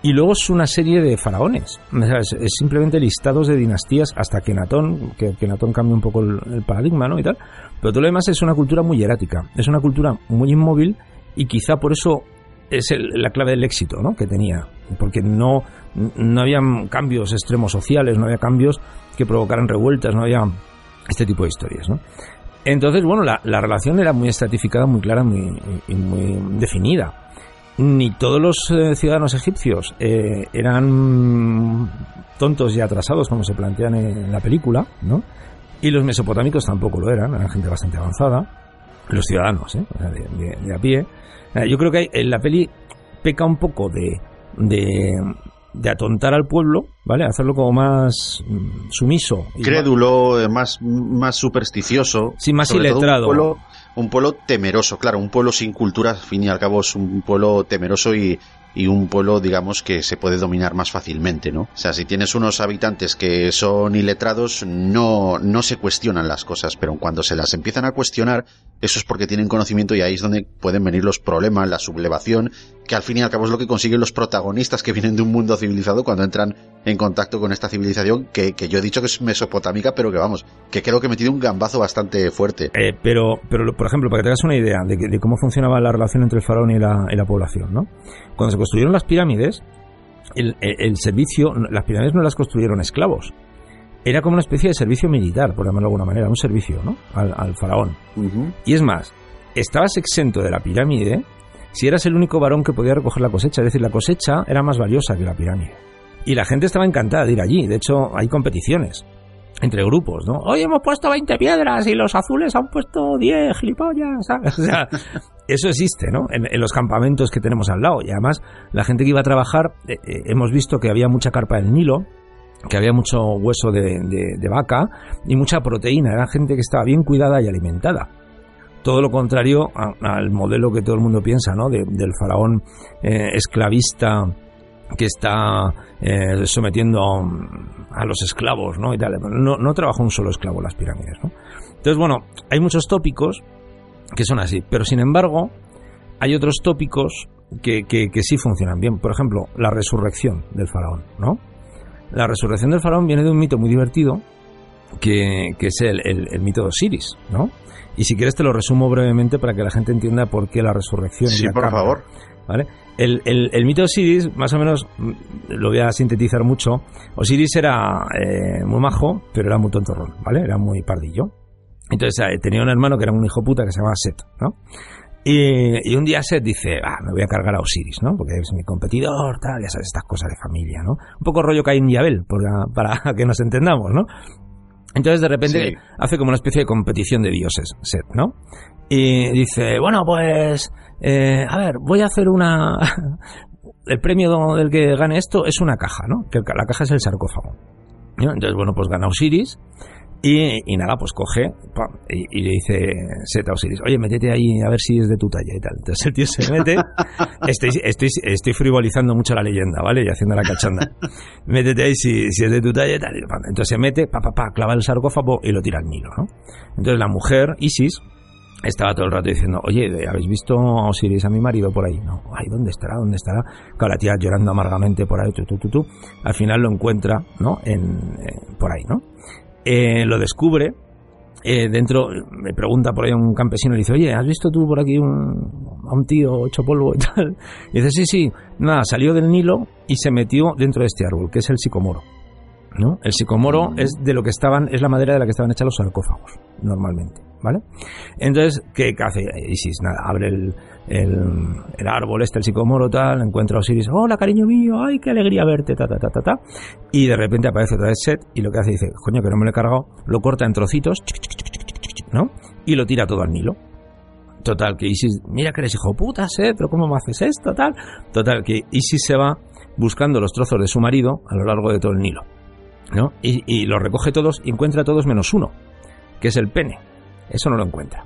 y luego es una serie de faraones. Es, es simplemente listados de dinastías hasta Kenatón, que Kenatón cambia un poco el, el paradigma, ¿no? Y tal. Pero todo lo demás es una cultura muy erática, es una cultura muy inmóvil y quizá por eso es el- la clave del éxito, ¿no? Que tenía, porque no, no había cambios extremos sociales, no había cambios que provocaran revueltas, no había este tipo de historias, ¿no? Entonces, bueno, la, la relación era muy estratificada, muy clara muy, y muy definida ni todos los eh, ciudadanos egipcios eh, eran tontos y atrasados como se plantean en la película, ¿no? Y los mesopotámicos tampoco lo eran, eran gente bastante avanzada, los ciudadanos, ¿eh? De a pie. Yo creo que en la peli peca un poco de, de, de atontar al pueblo, ¿vale? Hacerlo como más mm, sumiso. Crédulo, eh, más, más supersticioso. Sí, más Sobre todo iletrado. Un pueblo, un pueblo temeroso, claro, un pueblo sin cultura, al fin y al cabo es un pueblo temeroso y, y un pueblo, digamos, que se puede dominar más fácilmente, ¿no? O sea, si tienes unos habitantes que son iletrados, no, no se cuestionan las cosas, pero cuando se las empiezan a cuestionar, eso es porque tienen conocimiento y ahí es donde pueden venir los problemas, la sublevación, que al fin y al cabo es lo que consiguen los protagonistas que vienen de un mundo civilizado cuando entran en contacto con esta civilización que, que yo he dicho que es mesopotámica, pero que vamos, que creo que he metido un gambazo bastante fuerte. Eh, pero, pero, por ejemplo, para que te hagas una idea de, que- de cómo funcionaba la relación entre el faraón y la, y la población, ¿no? Cuando se construyeron las pirámides, el, el- el servicio, las pirámides no las construyeron esclavos. Era como una especie de servicio militar, por llamarlo de alguna manera, un servicio, ¿no? Al, al faraón. Y es más, estabas exento de la pirámide si eras el único varón que podía recoger la cosecha. Es decir, la cosecha era más valiosa que la pirámide. Y la gente estaba encantada de ir allí. De hecho, hay competiciones entre grupos, ¿no? Hoy hemos puesto 20 piedras y los azules han puesto 10, gilipollas, ¿sabes? O sea, eso existe, ¿no? En, en los campamentos que tenemos al lado. Y además, la gente que iba a trabajar, eh, eh, hemos visto que había mucha carpa del Nilo, que había mucho hueso de, de- de vaca y mucha proteína. Era gente que estaba bien cuidada y alimentada. Todo lo contrario al modelo que todo el mundo piensa, ¿no? De- del faraón eh, esclavista que está eh, sometiendo a, los esclavos, ¿no? Y tal. No, no trabajó un solo esclavo las pirámides, ¿no? Entonces, bueno, hay muchos tópicos que son así, pero sin embargo, hay otros tópicos que, que- que sí funcionan bien. Por ejemplo, la resurrección del faraón, ¿no? La resurrección del faraón viene de un mito muy divertido que, que es el, el mito de Osiris, ¿no? Y si quieres te lo resumo brevemente para que la gente entienda por qué la resurrección. Sí, por favor. ¿Vale? El, el- el mito de Osiris, más o menos, mm, lo voy a sintetizar mucho. Osiris era eh, muy majo, pero era muy tontorrón, ¿vale? Era muy pardillo. Entonces eh, tenía un hermano que era un hijo puta que se llamaba Set, ¿no? Y, y un día Set dice, ah, me voy a cargar a Osiris, ¿no? Porque es mi competidor, tal, ya sabes, estas cosas de familia, ¿no? Un poco rollo Caín y Abel, para, para que nos entendamos, ¿no? Entonces de repente Sí. hace como una especie de competición de dioses, Set, ¿no? Y dice, bueno, pues, eh, a ver, voy a hacer una... El premio del que gane esto es una caja, ¿no? Que la caja es el sarcófago. ¿no? Entonces, bueno, pues gana Osiris y, y nada, pues coge pam, y, y le dice Set a Osiris, oye, métete ahí a ver si es de tu talla y tal. Entonces el tío se mete, estoy, estoy, estoy frivolizando mucho la leyenda, ¿vale? Y haciendo la cachanda. métete ahí si, si es de tu talla y tal. Entonces se mete, pa, pa, pa, clava el sarcófago y lo tira al Nilo, ¿no? Entonces la mujer, Isis, estaba todo el rato diciendo, oye, ¿habéis visto a Osiris, a mi marido, por ahí? No, ay, ¿dónde estará? ¿Dónde estará? Claro, la tía llorando amargamente por ahí, tú, tú, tú, tú. Al final lo encuentra, ¿no? En, eh, por ahí, ¿no? Eh, lo descubre, eh, dentro, me pregunta por ahí un campesino, le dice, oye, ¿has visto tú por aquí un, a un tío hecho polvo y tal? Y dice, sí, sí, nada, salió del Nilo y se metió dentro de este árbol, que es el sicomoro. ¿no? El sicomoro es de lo que estaban, es la madera de la que estaban hechos los sarcófagos, normalmente, ¿vale? Entonces, ¿qué hace Isis? Nada, abre el, el, el árbol este, el sicomoro, tal, encuentra a Osiris, hola cariño mío, ay, qué alegría verte, ta, ta, ta, ta, ta, y de repente aparece otra vez Set, y lo que hace dice, coño, que no me lo he cargado, lo corta en trocitos, ¿no? Y lo tira todo al Nilo. Total, que Isis, mira que eres hijo puta, Set, pero ¿cómo me haces esto, tal? Total, que Isis se va buscando los trozos de su marido a lo largo de todo el Nilo. ¿no? Y, y los recoge todos y encuentra todos menos uno, que es el pene. Eso no lo encuentra.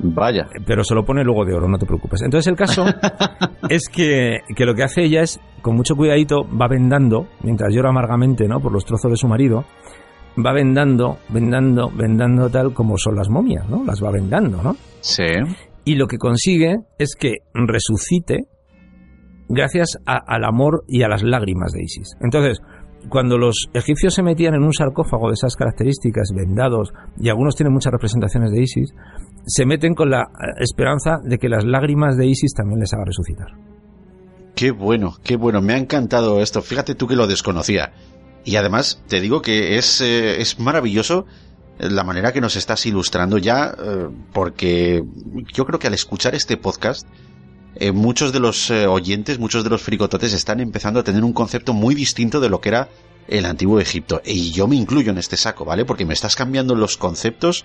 Vaya. Pero se lo pone luego de oro, no te preocupes. Entonces el caso es que, que lo que hace ella es, con mucho cuidadito, va vendando, mientras llora amargamente, ¿no? Por los trozos de su marido, va vendando, vendando, vendando tal como son las momias, ¿no? Las va vendando, ¿no? Sí. Y lo que consigue es que resucite gracias a- al amor y a las lágrimas de Isis. Entonces, cuando los egipcios se metían en un sarcófago de esas características, vendados, y algunos tienen muchas representaciones de Isis, se meten con la eh, esperanza de que las lágrimas de Isis también les haga resucitar. Qué bueno, qué bueno. Me ha encantado esto. Fíjate tú que lo desconocía. Y además, te digo que es, eh, es maravilloso eh, la manera que nos estás ilustrando ya, porque yo creo que al escuchar este podcast, muchos de los oyentes, muchos de los fricototes están empezando a tener un concepto muy distinto de lo que era el antiguo Egipto. Y yo me incluyo en este saco, ¿vale? Porque me estás cambiando los conceptos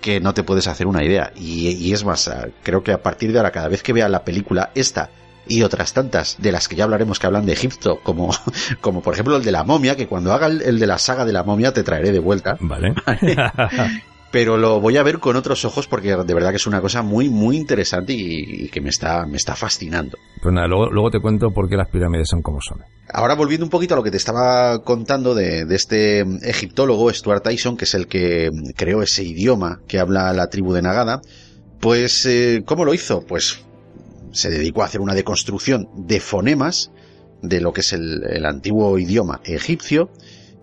que no te puedes hacer una idea. Y, y es más, ah, creo que a partir de ahora, cada vez que vea la película esta y otras tantas de las que ya hablaremos que hablan de Egipto, como, como por ejemplo el de la momia, que cuando haga el, el de la saga de la momia te traeré de vuelta. Vale. Pero lo voy a ver con otros ojos porque de verdad que es una cosa muy, muy interesante y, y que me está, me está fascinando. Pues nada, luego, luego te cuento por qué las pirámides son como son. Ahora volviendo un poquito a lo que te estaba contando de, de este egiptólogo Stuart Tyson, que es el que creó ese idioma que habla la tribu de Nagada, pues eh, ¿cómo lo hizo? Pues se dedicó a hacer una deconstrucción de fonemas de lo que es el, el antiguo idioma egipcio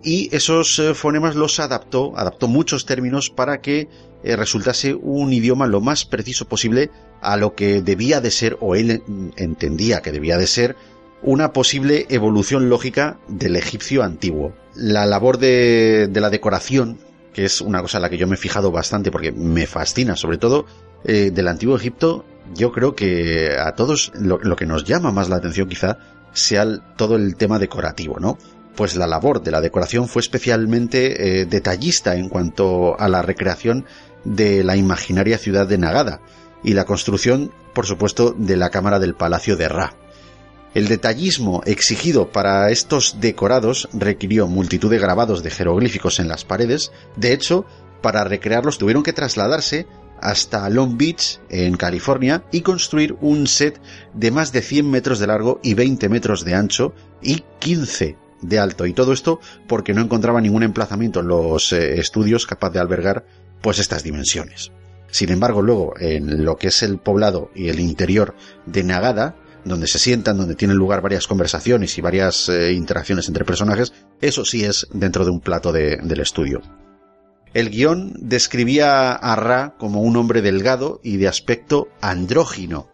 y esos eh, fonemas los adaptó, adaptó muchos términos para que eh, resultase un idioma lo más preciso posible a lo que debía de ser, o él entendía que debía de ser, una posible evolución lógica del egipcio antiguo. La labor de, de la decoración, que es una cosa en la que yo me he fijado bastante porque me fascina, sobre todo eh, del antiguo Egipto, yo creo que a todos lo, que nos llama más la atención quizá sea todo el tema decorativo, ¿no? Pues la labor de la decoración fue especialmente eh, detallista en cuanto a la recreación de la imaginaria ciudad de Nagada y la construcción, por supuesto, de la cámara del palacio de Ra. El detallismo exigido para estos decorados requirió multitud de grabados de jeroglíficos en las paredes. De hecho, para recrearlos tuvieron que trasladarse hasta Long Beach, en California, y construir un set de más de 100 metros de largo y 20 metros de ancho y 15 de alto. Y todo esto porque no encontraba ningún emplazamiento en los eh, estudios capaz de albergar pues estas dimensiones. Sin embargo, luego, en lo que es el poblado y el interior de Nagada, donde se sientan, donde tienen lugar varias conversaciones y varias eh, interacciones entre personajes, eso sí es dentro de un plato de- del estudio. El guion describía a Ra como un hombre delgado y de aspecto andrógino.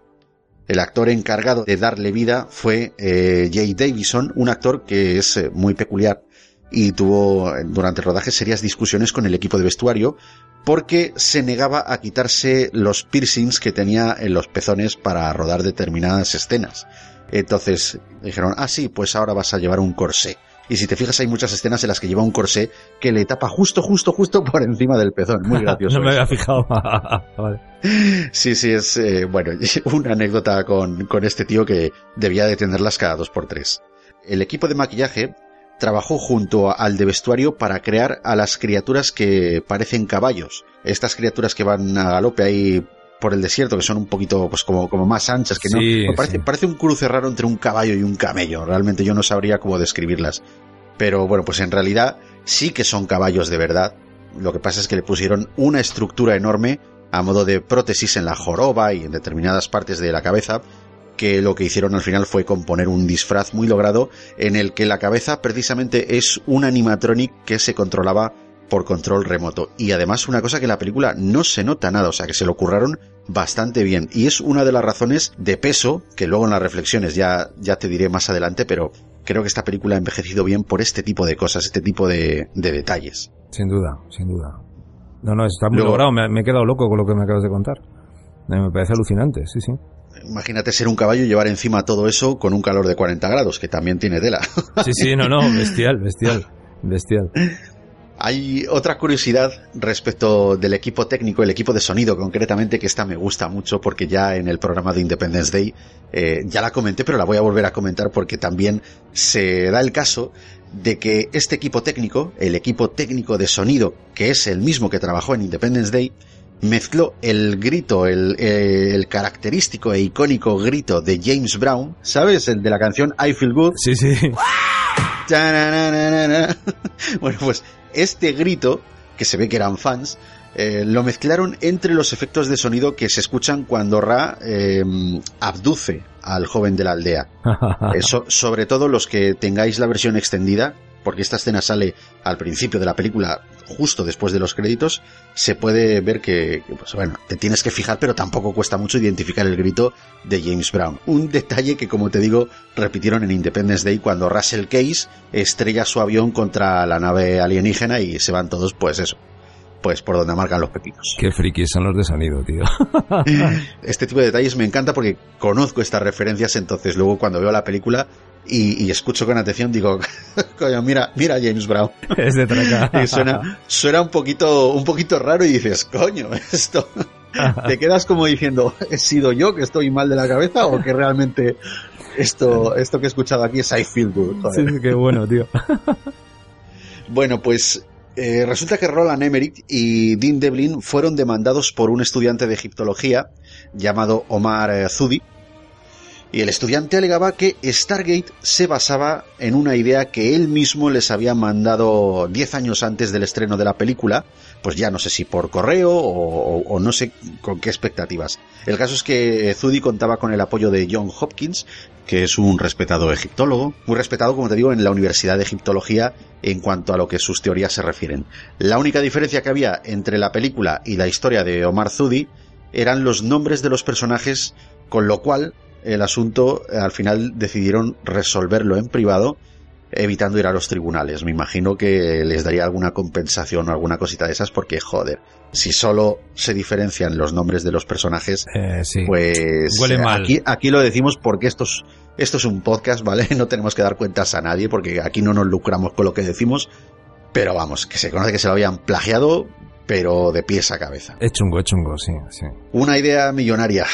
El actor encargado de darle vida fue eh, Jay Davison, un actor que es eh, muy peculiar y tuvo eh, durante el rodaje serias discusiones con el equipo de vestuario porque se negaba a quitarse los piercings que tenía en los pezones para rodar determinadas escenas. Entonces dijeron, ah sí, pues ahora vas a llevar un corsé. Y si te fijas hay muchas escenas en las que lleva un corsé que le tapa justo, justo, justo por encima del pezón. Muy gracioso. no me había fijado. Vale. Sí, sí, es eh, bueno, una anécdota con, con este tío que debía de tenerlas cada dos por tres. El equipo de maquillaje trabajó junto al de vestuario para crear a las criaturas que parecen caballos. Estas criaturas que van a galope ahí por el desierto, que son un poquito, pues como, como más anchas, que Sí, no, no, parece, sí. parece un cruce raro entre un caballo y un camello. Realmente yo no sabría cómo describirlas. Pero bueno, pues en realidad sí que son caballos de verdad. Lo que pasa es que le pusieron una estructura enorme a modo de prótesis en la joroba y en determinadas partes de la cabeza, que lo que hicieron al final fue componer un disfraz muy logrado en el que la cabeza precisamente es un animatronic que se controlaba por control remoto. Y además una cosa que en la película no se nota nada, o sea que se lo curraron bastante bien. Y es una de las razones de peso, que luego en las reflexiones ya, ya te diré más adelante, pero creo que esta película ha envejecido bien por este tipo de cosas, este tipo de, de detalles. Sin duda, sin duda. No, no, está muy Luego- logrado. Me, me he quedado loco con lo que me acabas de contar. Eh, Me parece alucinante, sí, sí. Imagínate ser un caballo y llevar encima todo eso con un calor de 40 grados, que también tiene tela. Sí, sí, no, no, bestial, bestial, bestial. Hay otra curiosidad respecto del equipo técnico, el equipo de sonido concretamente, que esta me gusta mucho porque ya en el programa de Independence Day eh, ya la comenté, pero la voy a volver a comentar porque también se da el caso de que este equipo técnico, el equipo técnico de sonido, que es el mismo que trabajó en Independence Day, mezcló el grito, el, eh, el característico e icónico grito de James Brown, ¿sabes? El de la canción I Feel Good. Sí, sí. Bueno, pues este grito, que se ve que eran fans, eh, lo mezclaron entre los efectos de sonido que se escuchan cuando Ra eh, abduce al joven de la aldea. So- sobre todo los que tengáis la versión extendida, porque esta escena sale al principio de la película, justo después de los créditos, se puede ver que, pues bueno, te tienes que fijar, pero tampoco cuesta mucho identificar el grito de James Brown. Un detalle que, como te digo, repitieron en Independence Day cuando Russell Case estrella su avión contra la nave alienígena y se van todos, pues eso, pues por donde marcan los pepinos. Qué frikis son los de sonido, tío. Este tipo de detalles me encanta porque conozco estas referencias, entonces luego cuando veo la película y, y escucho con atención digo, coño, mira, mira a James Brown. Es de traca. Y suena, suena un poquito, un poquito raro y dices, coño, esto. Te quedas como diciendo, ¿he sido yo que estoy mal de la cabeza o que realmente esto, esto que he escuchado aquí es I feel good? Joder. Sí, qué bueno, tío. Bueno, pues eh, resulta que Roland Emmerich y Dean Devlin fueron demandados por un estudiante de egiptología llamado Omar eh, Zudi. Y el estudiante alegaba que Stargate se basaba en una idea que él mismo les había mandado 10 años antes del estreno de la película, pues ya no sé si por correo o, no sé con qué expectativas. El caso es que eh, Zudi contaba con el apoyo de John Hopkins, que es un respetado egiptólogo, muy respetado, como te digo, en la Universidad de Egiptología en cuanto a lo que sus teorías se refieren. La única diferencia que había entre la película y la historia de Omar Zudi eran los nombres de los personajes, con lo cual el asunto eh, al final decidieron resolverlo en privado evitando ir a los tribunales. Me imagino que les daría alguna compensación o alguna cosita de esas porque, joder, si solo se diferencian los nombres de los personajes, Eh, sí. pues Huele mal. Aquí, aquí lo decimos porque esto es, esto es un podcast, ¿vale? No tenemos que dar cuentas a nadie porque aquí no nos lucramos con lo que decimos, pero vamos, que se conoce que se lo habían plagiado, pero de pies a cabeza. Es chungo, es chungo, sí, sí. Una idea millonaria.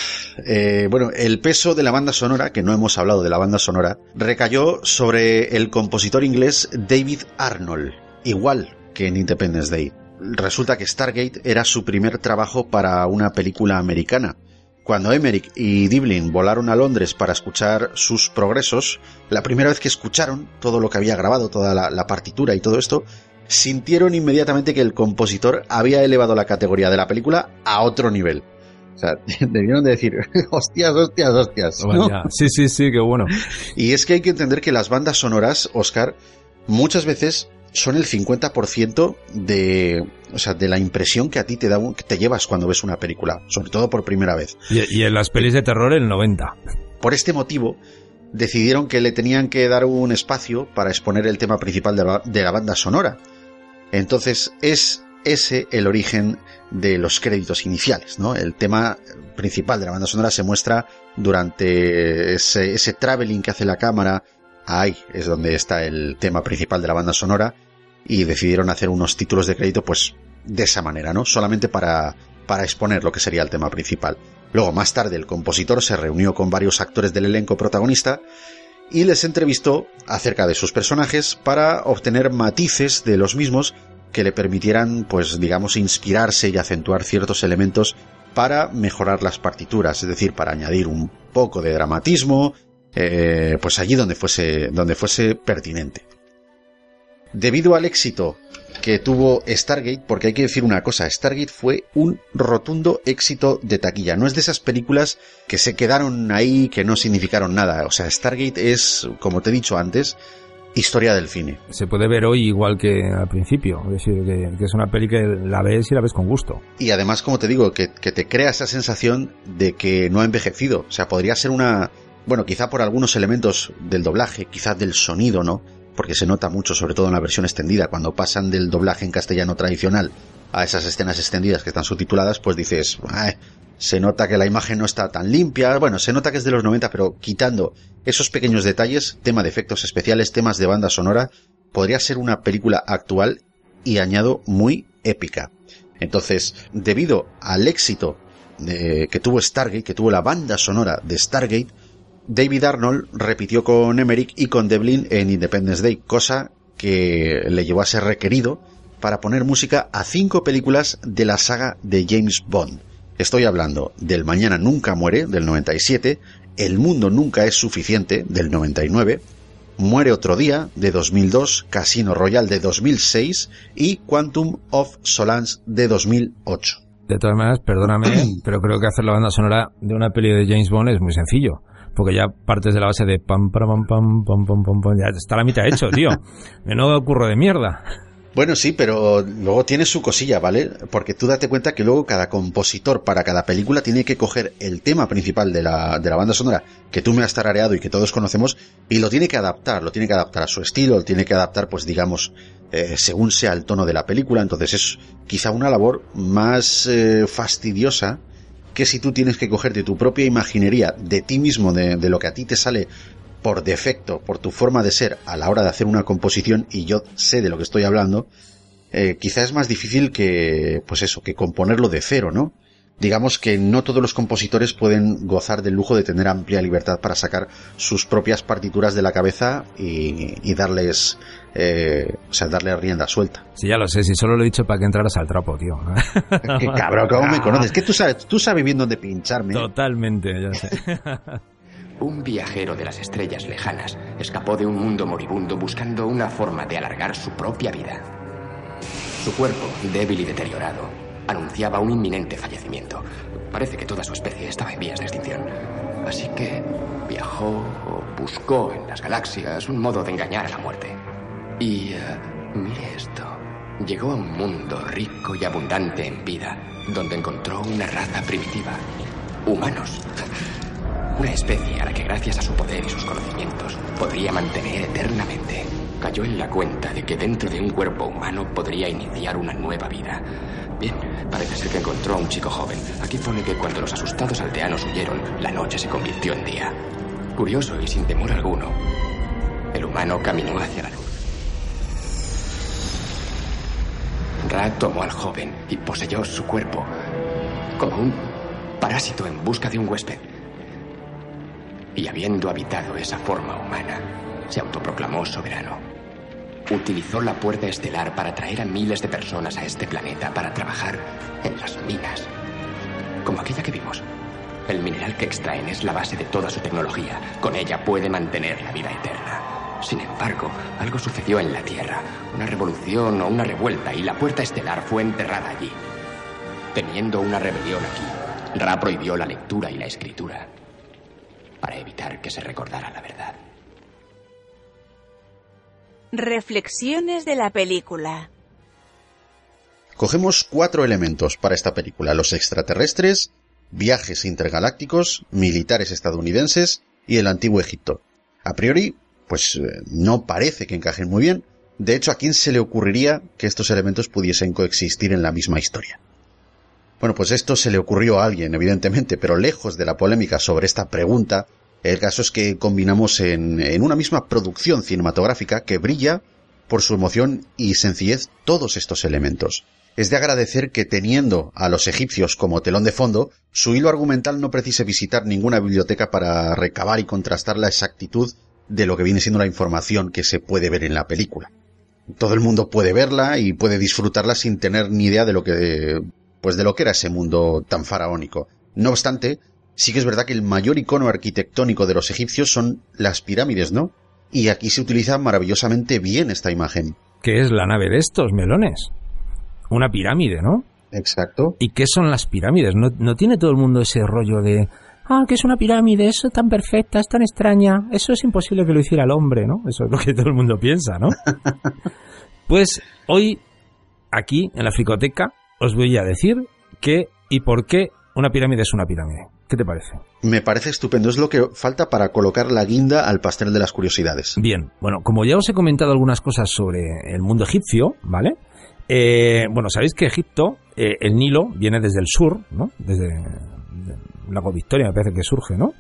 Eh, bueno, el peso de la banda sonora, que no hemos hablado de la banda sonora, recayó sobre el compositor inglés David Arnold, igual que en Independence Day. Resulta que Stargate era su primer trabajo para una película americana. Cuando Emmerich y Devlin volaron a Londres para escuchar sus progresos, la primera vez que escucharon todo lo que había grabado, toda la, la partitura y todo esto, sintieron inmediatamente que el compositor había elevado la categoría de la película a otro nivel. O sea, debieron de decir, hostias, hostias, hostias. ¿no? Vaya. Sí, sí, sí, qué bueno. Y es que hay que entender que las bandas sonoras, Oscar, muchas veces son el 50% de, o sea, de la impresión que a ti te da, que te llevas cuando ves una película, sobre todo por primera vez. Y, y en las pelis de terror el 90. Por este motivo, decidieron que le tenían que dar un espacio para exponer el tema principal de la, de la banda sonora. Entonces es ese el origen de los créditos iniciales, ¿no? El tema principal de la banda sonora se muestra durante ese, ese traveling que hace la cámara. Ahí es donde está el tema principal de la banda sonora y decidieron hacer unos títulos de crédito pues de esa manera, ¿no? Solamente para, para exponer lo que sería el tema principal. Luego, más tarde, el compositor se reunió con varios actores del elenco protagonista y les entrevistó acerca de sus personajes para obtener matices de los mismos que le permitieran, pues digamos, inspirarse y acentuar ciertos elementos para mejorar las partituras, es decir, para añadir un poco de dramatismo, eh, pues allí donde fuese, donde fuese pertinente. Debido al éxito que tuvo Stargate, porque hay que decir una cosa, Stargate fue un rotundo éxito de taquilla. No es de esas películas que se quedaron ahí, que no significaron nada. O sea, Stargate es, como te he dicho antes, historia del cine. Se puede ver hoy igual que al principio. Es decir, que, que es una peli que la ves y la ves con gusto. Y además, como te digo, que, que te crea esa sensación de que no ha envejecido. O sea, podría ser una... Bueno, quizá por algunos elementos del doblaje, quizás del sonido, ¿no? Porque se nota mucho, sobre todo en la versión extendida, cuando pasan del doblaje en castellano tradicional a esas escenas extendidas que están subtituladas, pues dices, "Ay, se nota que la imagen no está tan limpia, bueno, se nota que es de los 90, pero quitando esos pequeños detalles, tema de efectos especiales, temas de banda sonora, podría ser una película actual y añado muy épica. Entonces, debido al éxito de- que tuvo Stargate, que tuvo la banda sonora de Stargate, David Arnold repitió con Emmerich y con Devlin en Independence Day, cosa que le llevó a ser requerido para poner música a cinco películas de la saga de James Bond. Estoy hablando del Mañana Nunca Muere, del 97, El Mundo Nunca es Suficiente, del 99, Muere Otro Día, de 2002, Casino Royale, de 2006 y Quantum of Solace, de 2008. De todas maneras, perdóname, pero creo que hacer la banda sonora de una peli de James Bond es muy sencillo. Porque ya partes de la base de pam, pam, pam, pam, pam, pam, pam, ya está la mitad hecho, tío. Menudo curro de mierda. Bueno, sí, pero luego tiene su cosilla, ¿vale? Porque tú date cuenta que luego cada compositor para cada película tiene que coger el tema principal de la, de la banda sonora que tú me has tarareado y que todos conocemos y lo tiene que adaptar, lo tiene que adaptar a su estilo, lo tiene que adaptar, pues digamos, eh, según sea el tono de la película. Entonces es quizá una labor más eh, fastidiosa que si tú tienes que cogerte tu propia imaginería de ti mismo, de, lo que a ti te sale por defecto, por tu forma de ser a la hora de hacer una composición, y yo sé de lo que estoy hablando, eh, quizá es más difícil que, pues eso, que componerlo de cero, ¿no? Digamos que no todos los compositores pueden gozar del lujo de tener amplia libertad para sacar sus propias partituras de la cabeza y, y darles, eh, o sea, darle rienda suelta. Sí, ya lo sé, si solo lo he dicho para que entraras al trapo, tío. Qué cabrón, ¿cómo me conoces? Que tú sabes, tú sabes bien dónde pincharme. Totalmente, ya sé. Un viajero de las estrellas lejanas escapó de un mundo moribundo buscando una forma de alargar su propia vida. Su cuerpo, débil y deteriorado, anunciaba un inminente fallecimiento. Parece que toda su especie estaba en vías de extinción. Así que viajó o buscó en las galaxias un modo de engañar a la muerte. Y eh, mire esto. Llegó a un mundo rico y abundante en vida, donde encontró una raza primitiva. Humanos. Una especie a la que gracias a su poder y sus conocimientos podría mantener eternamente. Cayó en la cuenta de que dentro de un cuerpo humano podría iniciar una nueva vida. Parece ser que encontró a un chico joven. Aquí pone que cuando los asustados aldeanos huyeron, la noche se convirtió en día. Curioso y sin temor alguno, el humano caminó hacia la luz. Ra tomó al joven y poseyó su cuerpo como un parásito en busca de un huésped. Y habiendo habitado esa forma humana, se autoproclamó soberano. Utilizó la puerta estelar para traer a miles de personas a este planeta para trabajar en las minas, como aquella que vimos. El mineral que extraen es la base de toda su tecnología. Con ella puede mantener la vida eterna. Sin embargo, algo sucedió en la Tierra, una revolución o una revuelta, y la puerta estelar fue enterrada allí. Teniendo una rebelión aquí, Ra prohibió la lectura y la escritura para evitar que se recordara la verdad. Reflexiones de la película. Cogemos cuatro elementos para esta película. Los extraterrestres, viajes intergalácticos, militares estadounidenses y el antiguo Egipto. A priori, pues eh, no parece que encajen muy bien. De hecho, ¿a quién se le ocurriría que estos elementos pudiesen coexistir en la misma historia? Bueno, pues esto se le ocurrió a alguien, evidentemente, pero lejos de la polémica sobre esta pregunta, el caso es que combinamos en, en una misma producción cinematográfica que brilla por su emoción y sencillez todos estos elementos. Es de agradecer que teniendo a los egipcios como telón de fondo, su hilo argumental no precise visitar ninguna biblioteca para recabar y contrastar la exactitud de lo que viene siendo la información que se puede ver en la película. Todo el mundo puede verla y puede disfrutarla sin tener ni idea de lo que pues de lo que era ese mundo tan faraónico. No obstante, sí que es verdad que el mayor icono arquitectónico de los egipcios son las pirámides, ¿no? Y aquí se utiliza maravillosamente bien esta imagen. ¿Qué es la nave de estos melones? Una pirámide, ¿no? Exacto. ¿Y qué son las pirámides? ¿No, no tiene todo el mundo ese rollo de... Ah, que es una pirámide, eso es tan perfecta, es tan extraña, eso es imposible que lo hiciera el hombre, ¿no? Eso es lo que todo el mundo piensa, ¿no? pues hoy, aquí, en la fricoteca, os voy a decir qué y por qué una pirámide es una pirámide. ¿Qué te parece? Me parece estupendo, es lo que falta para colocar la guinda al pastel de las curiosidades. Bien, bueno, como ya os he comentado algunas cosas sobre el mundo egipcio, ¿vale? Eh, bueno, sabéis que Egipto, eh, el Nilo, viene desde el sur, ¿no? Desde el lago Victoria, me parece que surge, ¿no?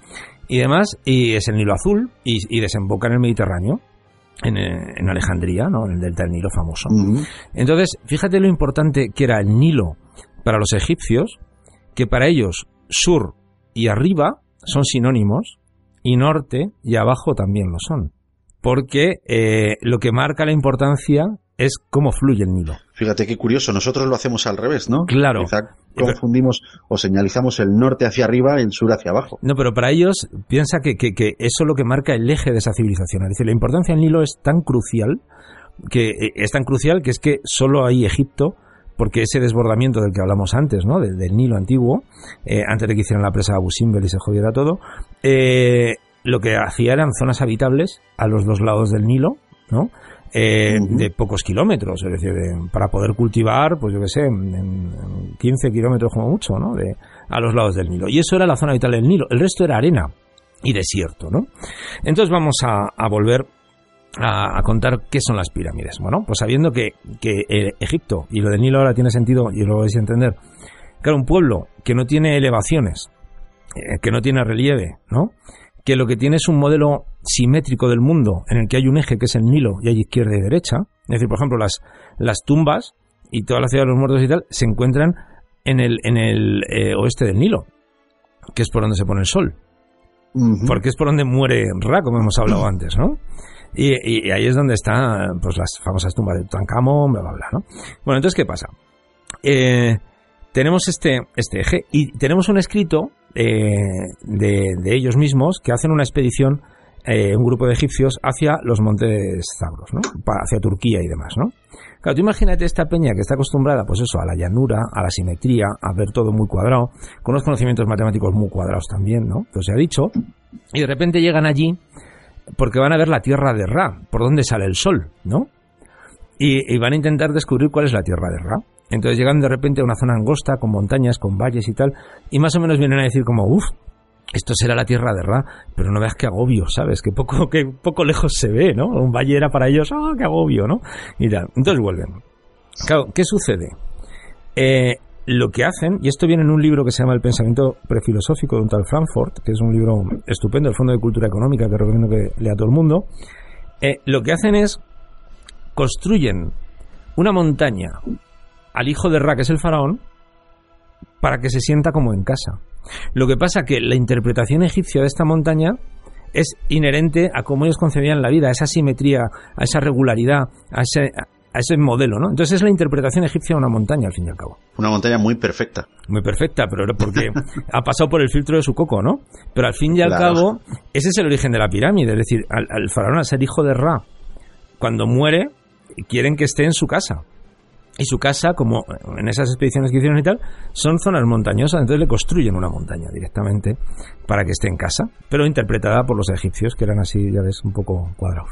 Y demás, y es el Nilo azul y, y desemboca en el Mediterráneo. En, eh, en, Alejandría, ¿no? En el delta del Nilo famoso. Uh -huh. Entonces, fíjate lo importante que era el Nilo para los egipcios, que para ellos sur y arriba son sinónimos y norte y abajo también lo son. Porque eh, lo que marca la importancia es cómo fluye el Nilo. Fíjate qué curioso, nosotros lo hacemos al revés, ¿no? Claro. Quizá confundimos o señalizamos el norte hacia arriba y el sur hacia abajo. No, pero para ellos piensa que, que, que eso es lo que marca el eje de esa civilización. Es decir, la importancia del Nilo es tan crucial que es tan crucial que es que solo hay Egipto porque ese desbordamiento del que hablamos antes, ¿no? Del, del Nilo antiguo, eh, antes de que hicieran la presa de Abu Simbel y se jodiera todo, eh, lo que hacía eran zonas habitables a los dos lados del Nilo, ¿no? Eh, uh -huh. de pocos kilómetros, es decir, de, para poder cultivar, pues yo qué sé, en, en 15 kilómetros como mucho, ¿no? De, a los lados del Nilo. Y eso era la zona habitable del Nilo. El resto era arena y desierto, ¿no? Entonces vamos a, a volver a, a, contar qué son las pirámides. Bueno, pues sabiendo que, que eh, Egipto y lo del Nilo ahora tiene sentido y lo vais a entender. Claro, un pueblo que no tiene elevaciones, eh, que no tiene relieve, ¿no? que lo que tiene es un modelo simétrico del mundo en el que hay un eje que es el Nilo y hay izquierda y derecha. Es decir, por ejemplo, las, las tumbas y toda la ciudad de los muertos y tal se encuentran en el, en el eh, oeste del Nilo, que es por donde se pone el sol. Uh -huh. Porque es por donde muere Ra, como hemos hablado antes, ¿no? Y, ahí es donde están pues, las famosas tumbas de Tutankamón, bla, bla, bla, ¿no? Bueno, entonces, ¿qué pasa? Eh, tenemos este, este eje y tenemos un escrito eh, de, de, ellos mismos que hacen una expedición, eh, un grupo de egipcios, hacia los montes Zagros, ¿no? hacia Turquía y demás. ¿no? Claro, tú imagínate esta peña que está acostumbrada, pues eso, a la llanura, a la simetría, a ver todo muy cuadrado, con unos conocimientos matemáticos muy cuadrados también, ¿no? Pues se ha dicho, y de repente llegan allí porque van a ver la tierra de Ra, por donde sale el sol, ¿no? Y, van a intentar descubrir cuál es la tierra de Ra. Entonces llegan de repente a una zona angosta, con montañas, con valles y tal, y más o menos vienen a decir como, uff, esto será la tierra de Ra, pero no veas qué agobio, ¿sabes? Que poco, que poco lejos se ve, ¿no? Un valle era para ellos, ¡ah, qué agobio, ¿no? Y tal. Entonces vuelven. Claro, ¿qué sucede? Eh, lo que hacen, y esto viene en un libro que se llama El pensamiento prefilosófico de un tal Frankfurt, que es un libro estupendo del Fondo de Cultura Económica que recomiendo que lea todo el mundo, eh, lo que hacen es construyen una montaña al hijo de Ra, que es el faraón, para que se sienta como en casa. Lo que pasa que la interpretación egipcia de esta montaña es inherente a cómo ellos concebían la vida, a esa simetría, a esa regularidad, a ese, a ese modelo, ¿no? Entonces es la interpretación egipcia de una montaña, al fin y al cabo. Una montaña muy perfecta. Muy perfecta, pero porque ha pasado por el filtro de su coco, ¿no? Pero al fin y al claro. cabo, ese es el origen de la pirámide, es decir, al, al faraón, al ser hijo de Ra, cuando muere, quieren que esté en su casa y su casa, como en esas expediciones que hicieron y tal, son zonas montañosas, entonces le construyen una montaña directamente para que esté en casa, pero interpretada por los egipcios, que eran así, ya ves, un poco cuadrados.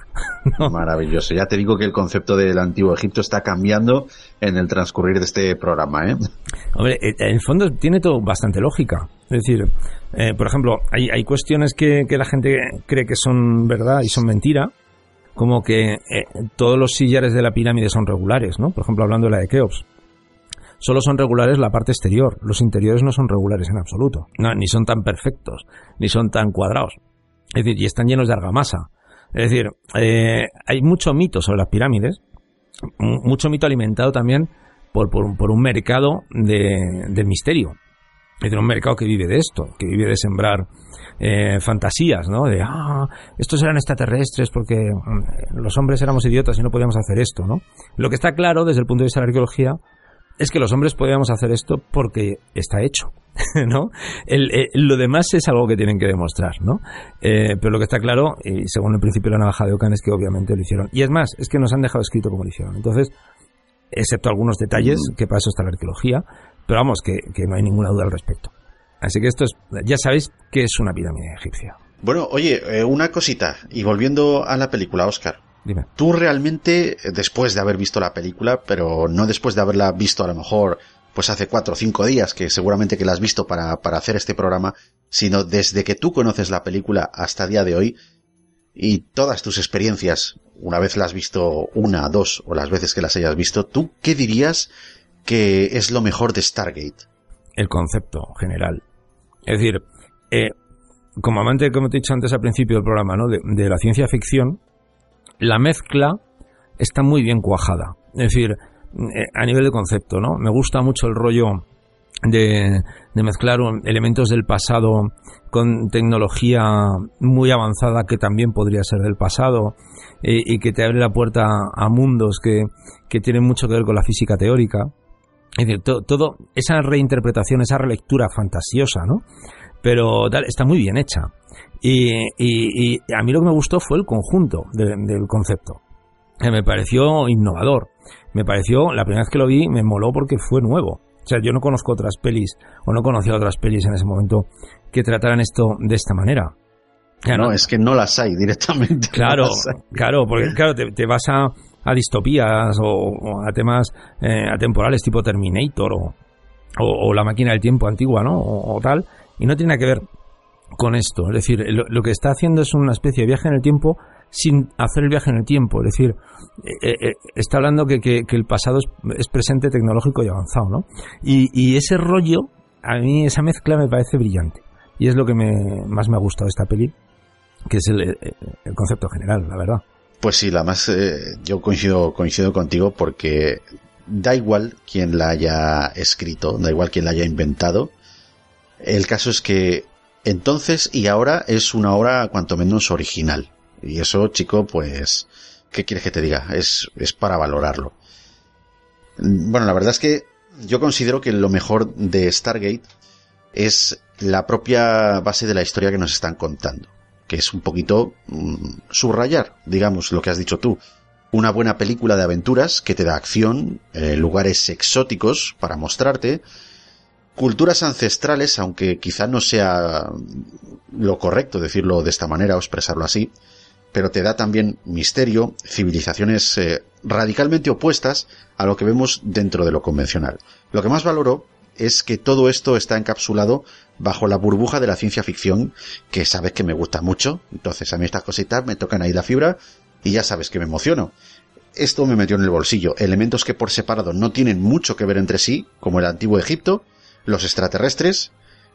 Maravilloso. Ya te digo que el concepto del antiguo Egipto está cambiando en el transcurrir de este programa, ¿eh? Hombre, eh, en el fondo tiene todo bastante lógica. Es decir, eh, por ejemplo, hay, hay cuestiones que, que la gente cree que son verdad y son mentira, como que eh, todos los sillares de la pirámide son regulares, ¿no? Por ejemplo, hablando de la de Keops. Solo son regulares la parte exterior, los interiores no son regulares en absoluto, ni son tan perfectos, ni son tan cuadrados. Es decir, y están llenos de argamasa. Es decir, eh, hay mucho mito sobre las pirámides, mucho mito alimentado también por, por, por un mercado de, misterio. Es decir, un mercado que vive de esto, que vive de sembrar eh, fantasías, ¿no? De, ah, estos eran extraterrestres porque mm, los hombres éramos idiotas y no podíamos hacer esto, ¿no? Lo que está claro desde el punto de vista de la arqueología es que los hombres podíamos hacer esto porque está hecho, ¿no? El, lo demás es algo que tienen que demostrar, ¿no? Eh, pero lo que está claro, y según el principio de la navaja de Ocan, es que obviamente lo hicieron. Y es más, es que nos han dejado escrito como lo hicieron. Entonces, excepto algunos detalles, que para eso está la arqueología, pero vamos, que, que no hay ninguna duda al respecto. Así que esto es, ya sabéis que es una pirámide egipcia. Bueno, oye, eh, una cosita, y volviendo a la película, Oscar. Dime. Tú realmente, después de haber visto la película, pero no después de haberla visto a lo mejor pues hace cuatro o cinco días, que seguramente que la has visto para, para hacer este programa, sino desde que tú conoces la película hasta el día de hoy, y todas tus experiencias, una vez la has visto una, dos o las veces que las hayas visto, ¿tú qué dirías que es lo mejor de Stargate? El concepto general. Es decir, eh, como amante, como te he dicho antes al principio del programa, ¿no? de, la ciencia ficción, la mezcla está muy bien cuajada. Es decir, eh, a nivel de concepto, ¿no? Me gusta mucho el rollo de, de, mezclar elementos del pasado con tecnología muy avanzada que también podría ser del pasado eh, y que te abre la puerta a mundos que, que, tienen mucho que ver con la física teórica. Es decir, to, todo esa reinterpretación, esa relectura fantasiosa, ¿no? Pero tal, está muy bien hecha. Y, y, y, a mí lo que me gustó fue el conjunto de, del concepto. Que me pareció innovador. Me pareció, la primera vez que lo vi, me moló porque fue nuevo. O sea, yo no conozco otras pelis, o no conocía otras pelis en ese momento que trataran esto de esta manera. Claro, no, es que no las hay directamente. Claro, no hay. claro, porque claro, te, te vas a, a, distopías o, a temas eh, atemporales tipo Terminator o, la máquina del tiempo antigua, ¿no? O, tal, y no tiene nada que ver con esto. Es decir, lo, que está haciendo es una especie de viaje en el tiempo sin hacer el viaje en el tiempo. Es decir, eh, eh, está hablando que, que, el pasado es, es, presente, tecnológico y avanzado, ¿no? Y, y, ese rollo, a mí esa mezcla me parece brillante. Y es lo que me, más me ha gustado de esta peli, que es el concepto general, la verdad. Pues sí, la más, eh, yo coincido, coincido contigo porque da igual quien la haya escrito, da igual quien la haya inventado. El caso es que entonces y ahora es una obra cuanto menos original. Y eso, chico, pues, ¿qué quieres que te diga? Es, es para valorarlo. Bueno, la verdad es que yo considero que lo mejor de Stargate es la propia base de la historia que nos están contando, que es un poquito mmm, subrayar, digamos, lo que has dicho tú. Una buena película de aventuras que te da acción, eh, lugares exóticos para mostrarte, culturas ancestrales, aunque quizá no sea lo correcto decirlo de esta manera o expresarlo así, pero te da también misterio, civilizaciones eh, radicalmente opuestas a lo que vemos dentro de lo convencional. Lo que más valoro es que todo esto está encapsulado bajo la burbuja de la ciencia ficción, que sabes que me gusta mucho, entonces a mí estas cositas me tocan ahí la fibra y ya sabes que me emociono. Esto me metió en el bolsillo, elementos que por separado no tienen mucho que ver entre sí, como el antiguo Egipto, los extraterrestres,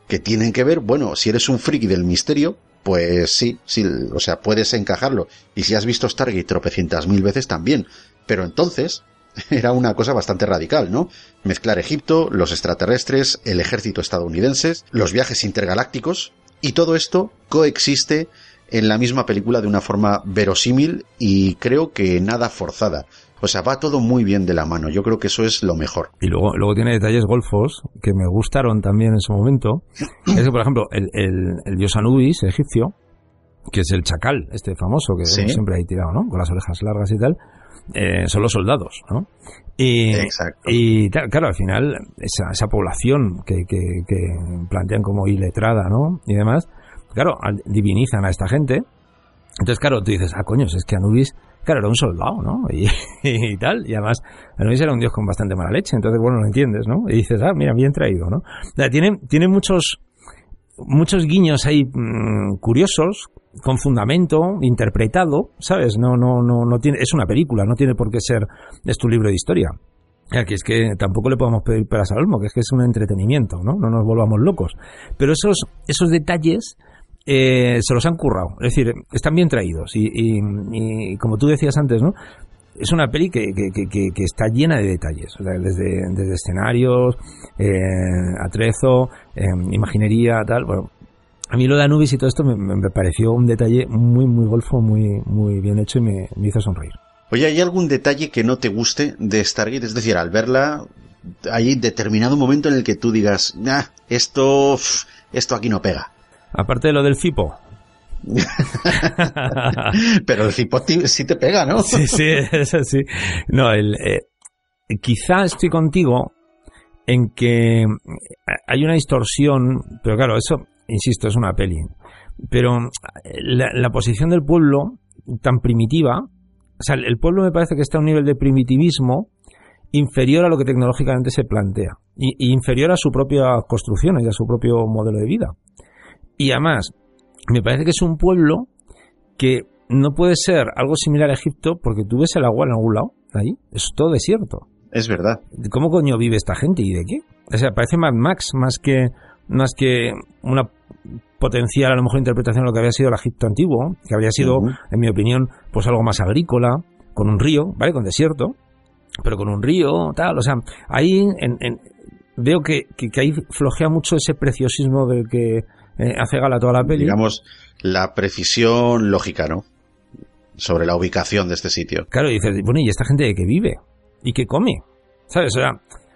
que tienen que ver, bueno, si eres un friki del misterio, pues sí, sí, o sea, puedes encajarlo. Y si has visto Stargate tropecientas mil veces también. Pero entonces, era una cosa bastante radical, ¿no? Mezclar Egipto, los extraterrestres, el ejército estadounidense, los viajes intergalácticos, y todo esto coexiste en la misma película de una forma verosímil y creo que nada forzada. O sea, va todo muy bien de la mano. Yo creo que eso es lo mejor. Y luego, luego tiene detalles golfos que me gustaron también en su momento. es que, por ejemplo, el, el, el dios Anubis egipcio, que es el chacal, este famoso que ¿Sí? siempre hay tirado, ¿no? Con las orejas largas y tal. Eh, son los soldados, ¿no? Y, y claro, al final, esa, esa población que, que, que plantean como iletrada, ¿no? Y demás, claro, divinizan a esta gente. Entonces, claro, tú dices, ah, coño, es que Anubis, claro, era un soldado, ¿no? Y, y, tal, y además, Anubis era un dios con bastante mala leche, entonces, bueno, lo entiendes, ¿no? Y dices, ah, mira, bien traído, ¿no? O sea, tiene, tiene muchos, muchos guiños ahí mmm, curiosos, con fundamento, interpretado, ¿sabes? No, no, no, no tiene, es una película, no tiene por qué ser, es tu libro de historia. Que es que tampoco le podemos pedir peras al que es que es un entretenimiento, ¿no? No nos volvamos locos. Pero esos, esos detalles eh, se los han currado. Es decir, están bien traídos. Y, y, y como tú decías antes, ¿no? es una peli que, que, que, que, está llena de detalles, o sea, desde, desde escenarios, eh, atrezo, eh, imaginería, tal. Bueno, a mí lo de Anubis y todo esto me, me, pareció un detalle muy, muy golfo, muy, muy bien hecho y me, me hizo sonreír. Oye, ¿hay algún detalle que no te guste de Stargate? Es decir, al verla, hay determinado momento en el que tú digas, nah, esto, esto aquí no pega. Aparte de lo del FIPO. Pero el FIPO sí te pega, ¿no? sí, sí, eso sí. No, el, eh, quizá estoy contigo en que hay una distorsión, pero claro, eso insisto, es una peli. Pero la, la, posición del pueblo tan primitiva, o sea, el pueblo me parece que está a un nivel de primitivismo inferior a lo que tecnológicamente se plantea, y, y inferior a su propia construcción y a su propio modelo de vida. Y además, me parece que es un pueblo que no puede ser algo similar a Egipto porque tú ves el agua en algún lado, ahí, es todo desierto. Es verdad. ¿Cómo coño vive esta gente y de qué? O sea, parece Mad Max más que más que una potencial a lo mejor interpretación de lo que había sido el Egipto antiguo, que habría sido, uh -huh. en mi opinión, pues algo más agrícola, con un río, ¿vale? Con desierto, pero con un río, tal, o sea, ahí en, en, veo que, que, que, ahí flojea mucho ese preciosismo del que eh, hace gala toda la peli. Digamos, la precisión lógica, ¿no? Sobre la ubicación de este sitio. Claro, y dices, bueno, ¿y esta gente de qué vive? ¿Y qué come? ¿Sabes? O sea,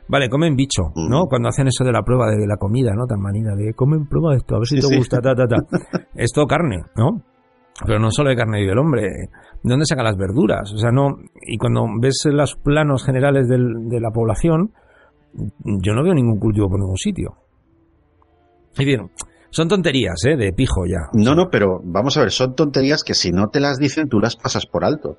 Vale, comen bicho, ¿no? Mm. Cuando hacen eso de la prueba de la comida, ¿no? Tan manida, de comen prueba esto, a ver si te sí. gusta, ta, ta, ta. es todo carne, ¿no? Pero no solo de carne y del hombre. ¿De dónde sacan las verduras? O sea, no. Y cuando ves los planos generales del, de la población, yo no veo ningún cultivo por ningún sitio. Y bien, son tonterías, ¿eh? De pijo ya. No, no, pero vamos a ver, son tonterías que si no te las dicen, tú las pasas por alto.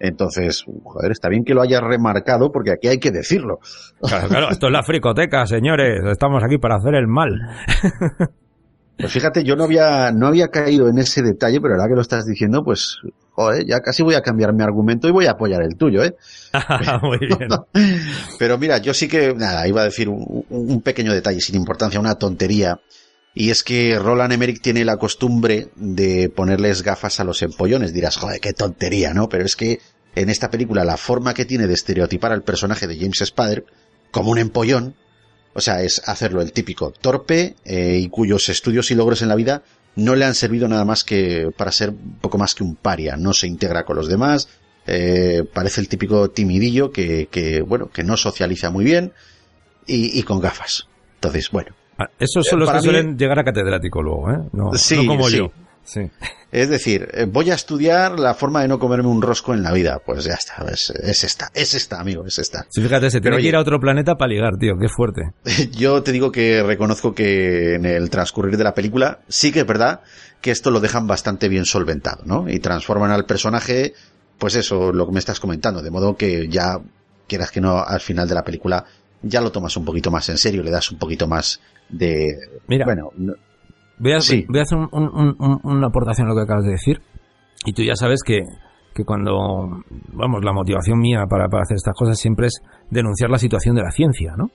Entonces, joder, está bien que lo hayas remarcado porque aquí hay que decirlo. Claro, claro, esto es la fricoteca, señores. Estamos aquí para hacer el mal. Pues fíjate, yo no había, no había caído en ese detalle, pero ahora que lo estás diciendo, pues, joder, ya casi voy a cambiar mi argumento y voy a apoyar el tuyo, ¿eh? Muy bien. pero mira, yo sí que, nada, iba a decir un, un pequeño detalle sin importancia, una tontería. Y es que Roland Emmerich tiene la costumbre de ponerles gafas a los empollones. Dirás, joder, qué tontería, ¿no? Pero es que en esta película la forma que tiene de estereotipar al personaje de James Spader como un empollón, o sea, es hacerlo el típico torpe eh, y cuyos estudios y logros en la vida no le han servido nada más que para ser un poco más que un paria, no se integra con los demás, eh, parece el típico timidillo que, que, bueno, que no socializa muy bien y, y con gafas. Entonces, bueno, esos son los que suelen llegar a catedrático luego, ¿eh? No, sí, no como sí. yo. Sí. Es decir, eh, voy a estudiar la forma de no comerme un rosco en la vida. Pues ya está, es, es esta, es esta, amigo, es esta. Sí, fíjate, se tiene que ir a otro planeta para ligar, tío, qué fuerte. Yo te digo que reconozco que en el transcurrir de la película sí que es verdad que esto lo dejan bastante bien solventado, ¿no? Y transforman al personaje, pues eso, lo que me estás comentando, de modo que ya, quieras que no, al final de la película ya lo tomas un poquito más en serio, le das un poquito más de... Mira, bueno, voy a, sí. voy a hacer un, un, un, una aportación a lo que acabas de decir. Y tú ya sabes que, que cuando, vamos, la motivación mía para, para, hacer estas cosas siempre es denunciar la situación de la ciencia, ¿no?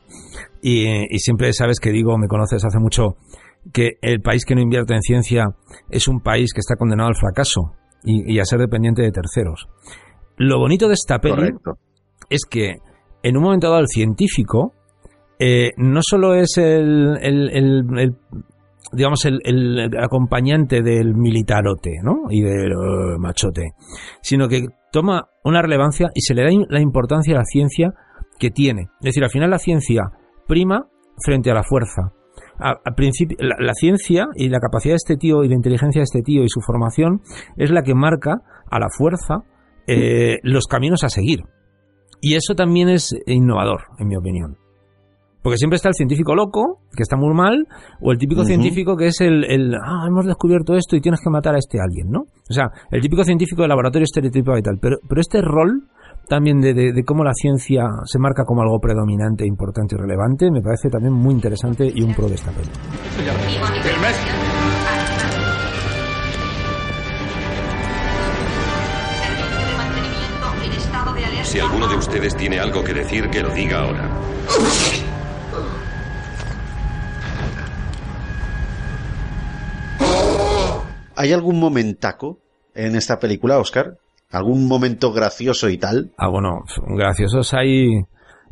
Y, y siempre sabes que digo, me conoces hace mucho, que el país que no invierte en ciencia es un país que está condenado al fracaso y, y a ser dependiente de terceros. Lo bonito de esta peli Correcto. es que en un momento dado el científico eh, no solo es el, digamos el, acompañante del militarote ¿no? y del uh, machote sino que toma una relevancia y se le da la importancia a la ciencia que tiene es decir al final la ciencia prima frente a la fuerza principio la, la, ciencia y la capacidad de este tío y la inteligencia de este tío y su formación es la que marca a la fuerza eh, los caminos a seguir. Y eso también es innovador, en mi opinión. Porque siempre está el científico loco, que está muy mal, o el típico científico que es el, el, ah, hemos descubierto esto y tienes que matar a este alguien, ¿no? O sea, el típico científico de laboratorio estereotipado y tal. Pero, pero este rol también de, de- de cómo la ciencia se marca como algo predominante, importante y relevante, me parece también muy interesante y un pro de esta peli. Si alguno de ustedes tiene algo que decir, que lo diga ahora. ¿Hay algún momentaco en esta película, Oscar? ¿Algún momento gracioso y tal? Ah, bueno, graciosos hay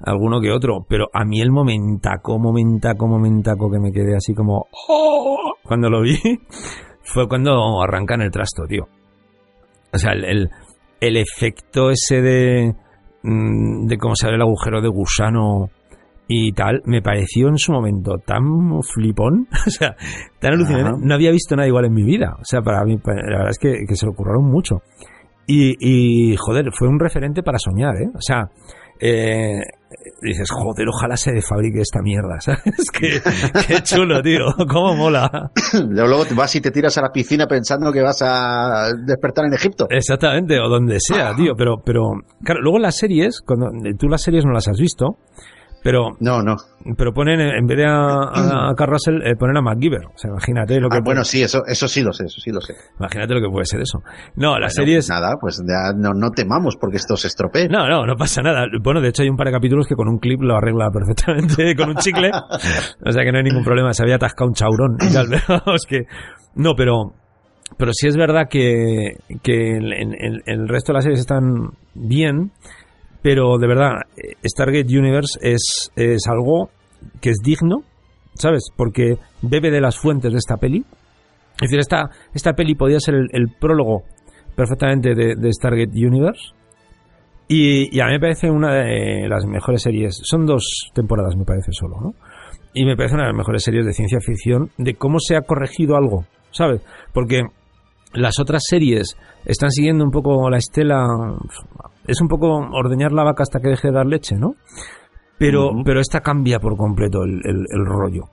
alguno que otro, pero a mí el momentaco, momentaco, momentaco que me quedé así como "Oh", cuando lo vi fue cuando arrancan el trasto, tío. O sea, el, el, el efecto ese de, mm, de cómo sale el agujero de gusano y tal, me pareció en su momento tan flipón, o sea, tan alucinante. Ajá. No había visto nada igual en mi vida. O sea, para mí, para- la verdad es que, que se lo curraron mucho. Y, y, joder, fue un referente para soñar, ¿eh? O sea, eh, dices, joder, ojalá se fabrique esta mierda, ¿sabes? Qué, qué chulo, tío, cómo mola. Luego vas y te tiras a la piscina pensando que vas a despertar en Egipto. Exactamente, o donde sea, tío, pero, pero, claro, luego las series, cuando tú las series no las has visto, pero no, no, pero ponen en vez de a, a, Carl Russell eh, ponen a MacGyver, o sea, imagínate lo que Ah, bueno, sí, eso, eso sí lo sé, eso sí lo sé. imagínate lo que puede ser eso. No, las Bueno, series Nada, pues ya no, no temamos porque esto se estropee. No, no, no pasa nada. Bueno, de hecho hay un par de capítulos que con un clip lo arregla perfectamente con un chicle. O sea que no hay ningún problema. Se había atascado un chaurón y tal. Vamos que... No, pero... Pero sí es verdad que, que el, el- el resto de las series están bien. Pero de verdad, eh, Stargate Universe es, es algo que es digno, ¿sabes? Porque bebe de las fuentes de esta peli. Es decir, esta, esta peli podía ser el, prólogo perfectamente de, de Stargate Universe. Y, y a mí me parece una de las mejores series. Son dos temporadas, me parece solo, ¿no? Y me parece una de las mejores series de ciencia ficción de cómo se ha corregido algo, ¿sabes? Porque las otras series están siguiendo un poco la estela. Es un poco ordeñar la vaca hasta que deje de dar leche, ¿no? Pero, pero esta cambia por completo el, el- el rollo.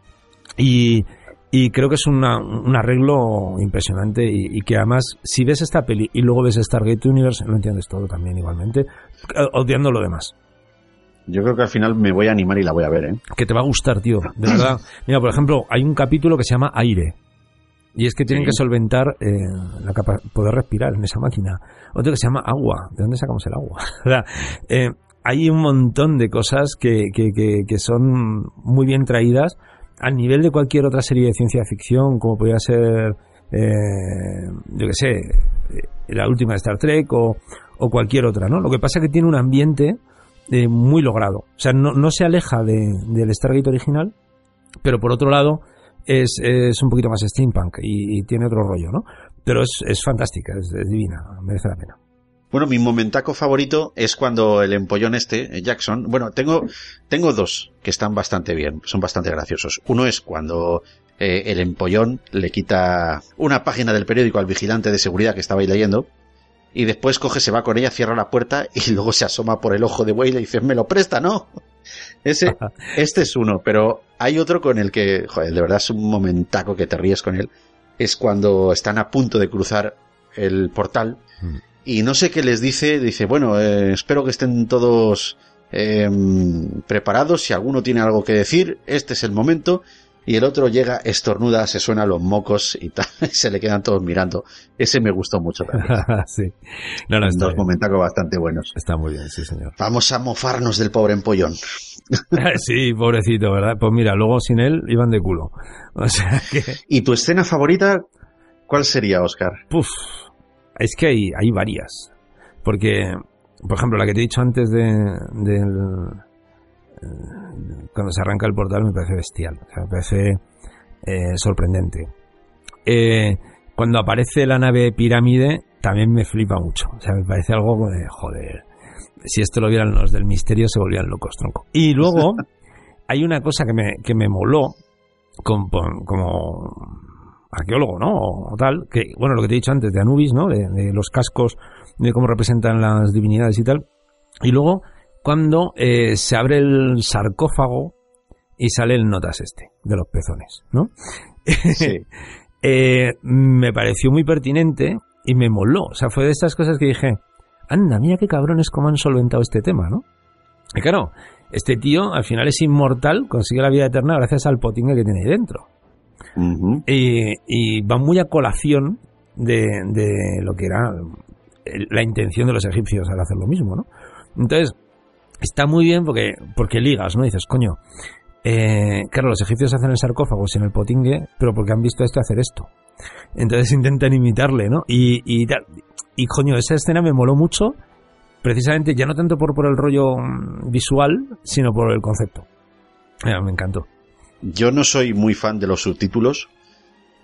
Y, y creo que es una- un arreglo impresionante y, y que además, si ves esta peli y luego ves Stargate Universe, lo entiendes todo también igualmente, odiando lo demás. Yo creo que al final me voy a animar y la voy a ver, ¿eh? Que te va a gustar, tío, de verdad. Mira, por ejemplo, hay un capítulo que se llama Aire. Y es que tienen Sí. que solventar eh, la capa poder respirar en esa máquina. Otro que se llama agua. ¿De dónde sacamos el agua? O sea, eh, hay un montón de cosas que, que, que, que son muy bien traídas al nivel de cualquier otra serie de ciencia ficción, como podría ser, eh, yo que sé, eh, la última de Star Trek o, o cualquier otra, ¿no? Lo que pasa es que tiene un ambiente eh, muy logrado. O sea, no, no se aleja de, del Stargate original, pero por otro lado es, es un poquito más steampunk y, y tiene otro rollo, ¿no? Pero es, es fantástica, es, divina, merece la pena. Bueno, mi momentaco favorito es cuando el empollón este, eh, Jackson, bueno, tengo, tengo dos que están bastante bien, son bastante graciosos. Uno es cuando eh, el empollón le quita una página del periódico al vigilante de seguridad que estaba leyendo y después coge, se va con ella, cierra la puerta y luego se asoma por el ojo de buey y le dice, me lo presta, ¿no? Ese, este es uno, pero hay otro con el que, joder, de verdad es un momentaco que te ríes con él. Es cuando están a punto de cruzar el portal y no sé qué les dice, dice, bueno, eh, espero que estén todos eh, preparados, si alguno tiene algo que decir, este es el momento, y el otro llega, estornuda, se suena los mocos y tal, y se le quedan todos mirando. Ese me gustó mucho también. sí. No, no, está Dos momentacos bastante buenos. Está muy bien, sí, señor. Vamos a mofarnos del pobre empollón. sí, pobrecito, ¿verdad? Pues mira, luego sin él iban de culo. O sea que... ¿Y tu escena favorita cuál sería, Oscar? Puf, es que hay, hay varias. Porque, por ejemplo, la que te he dicho antes de, del... eh, Cuando se arranca el portal me parece bestial. O sea, me parece eh, sorprendente. Eh, cuando aparece la nave pirámide también me flipa mucho. O sea, me parece algo de, joder. Si esto lo vieran los del misterio se volvían locos, tronco. Y luego hay una cosa que me, que me moló, como, como arqueólogo, ¿no? O, tal, que, bueno, lo que te he dicho antes de Anubis, ¿no? De, de los cascos, de cómo representan las divinidades y tal. Y luego, cuando eh, se abre el sarcófago y sale el notas este, de los pezones, ¿no? Sí. Eh, me pareció muy pertinente y me moló. O sea, fue de estas cosas que dije, anda, mira qué cabrones cómo han solventado este tema, ¿no? Y claro, este tío al final es inmortal, consigue la vida eterna gracias al potingue que tiene ahí dentro. y, y va muy a colación de, de lo que era la intención de los egipcios al hacer lo mismo, ¿no? Entonces, está muy bien porque, porque ligas, ¿no? Dices, coño, eh, claro, los egipcios hacen el sarcófago sin el potingue, pero porque han visto a este hacer esto. Entonces intentan imitarle, ¿no? Y, y, tal. y coño, esa escena me moló mucho, precisamente ya no tanto por, por el rollo mm, visual, sino por el concepto. Eh, me encantó. Yo no soy muy fan de los subtítulos,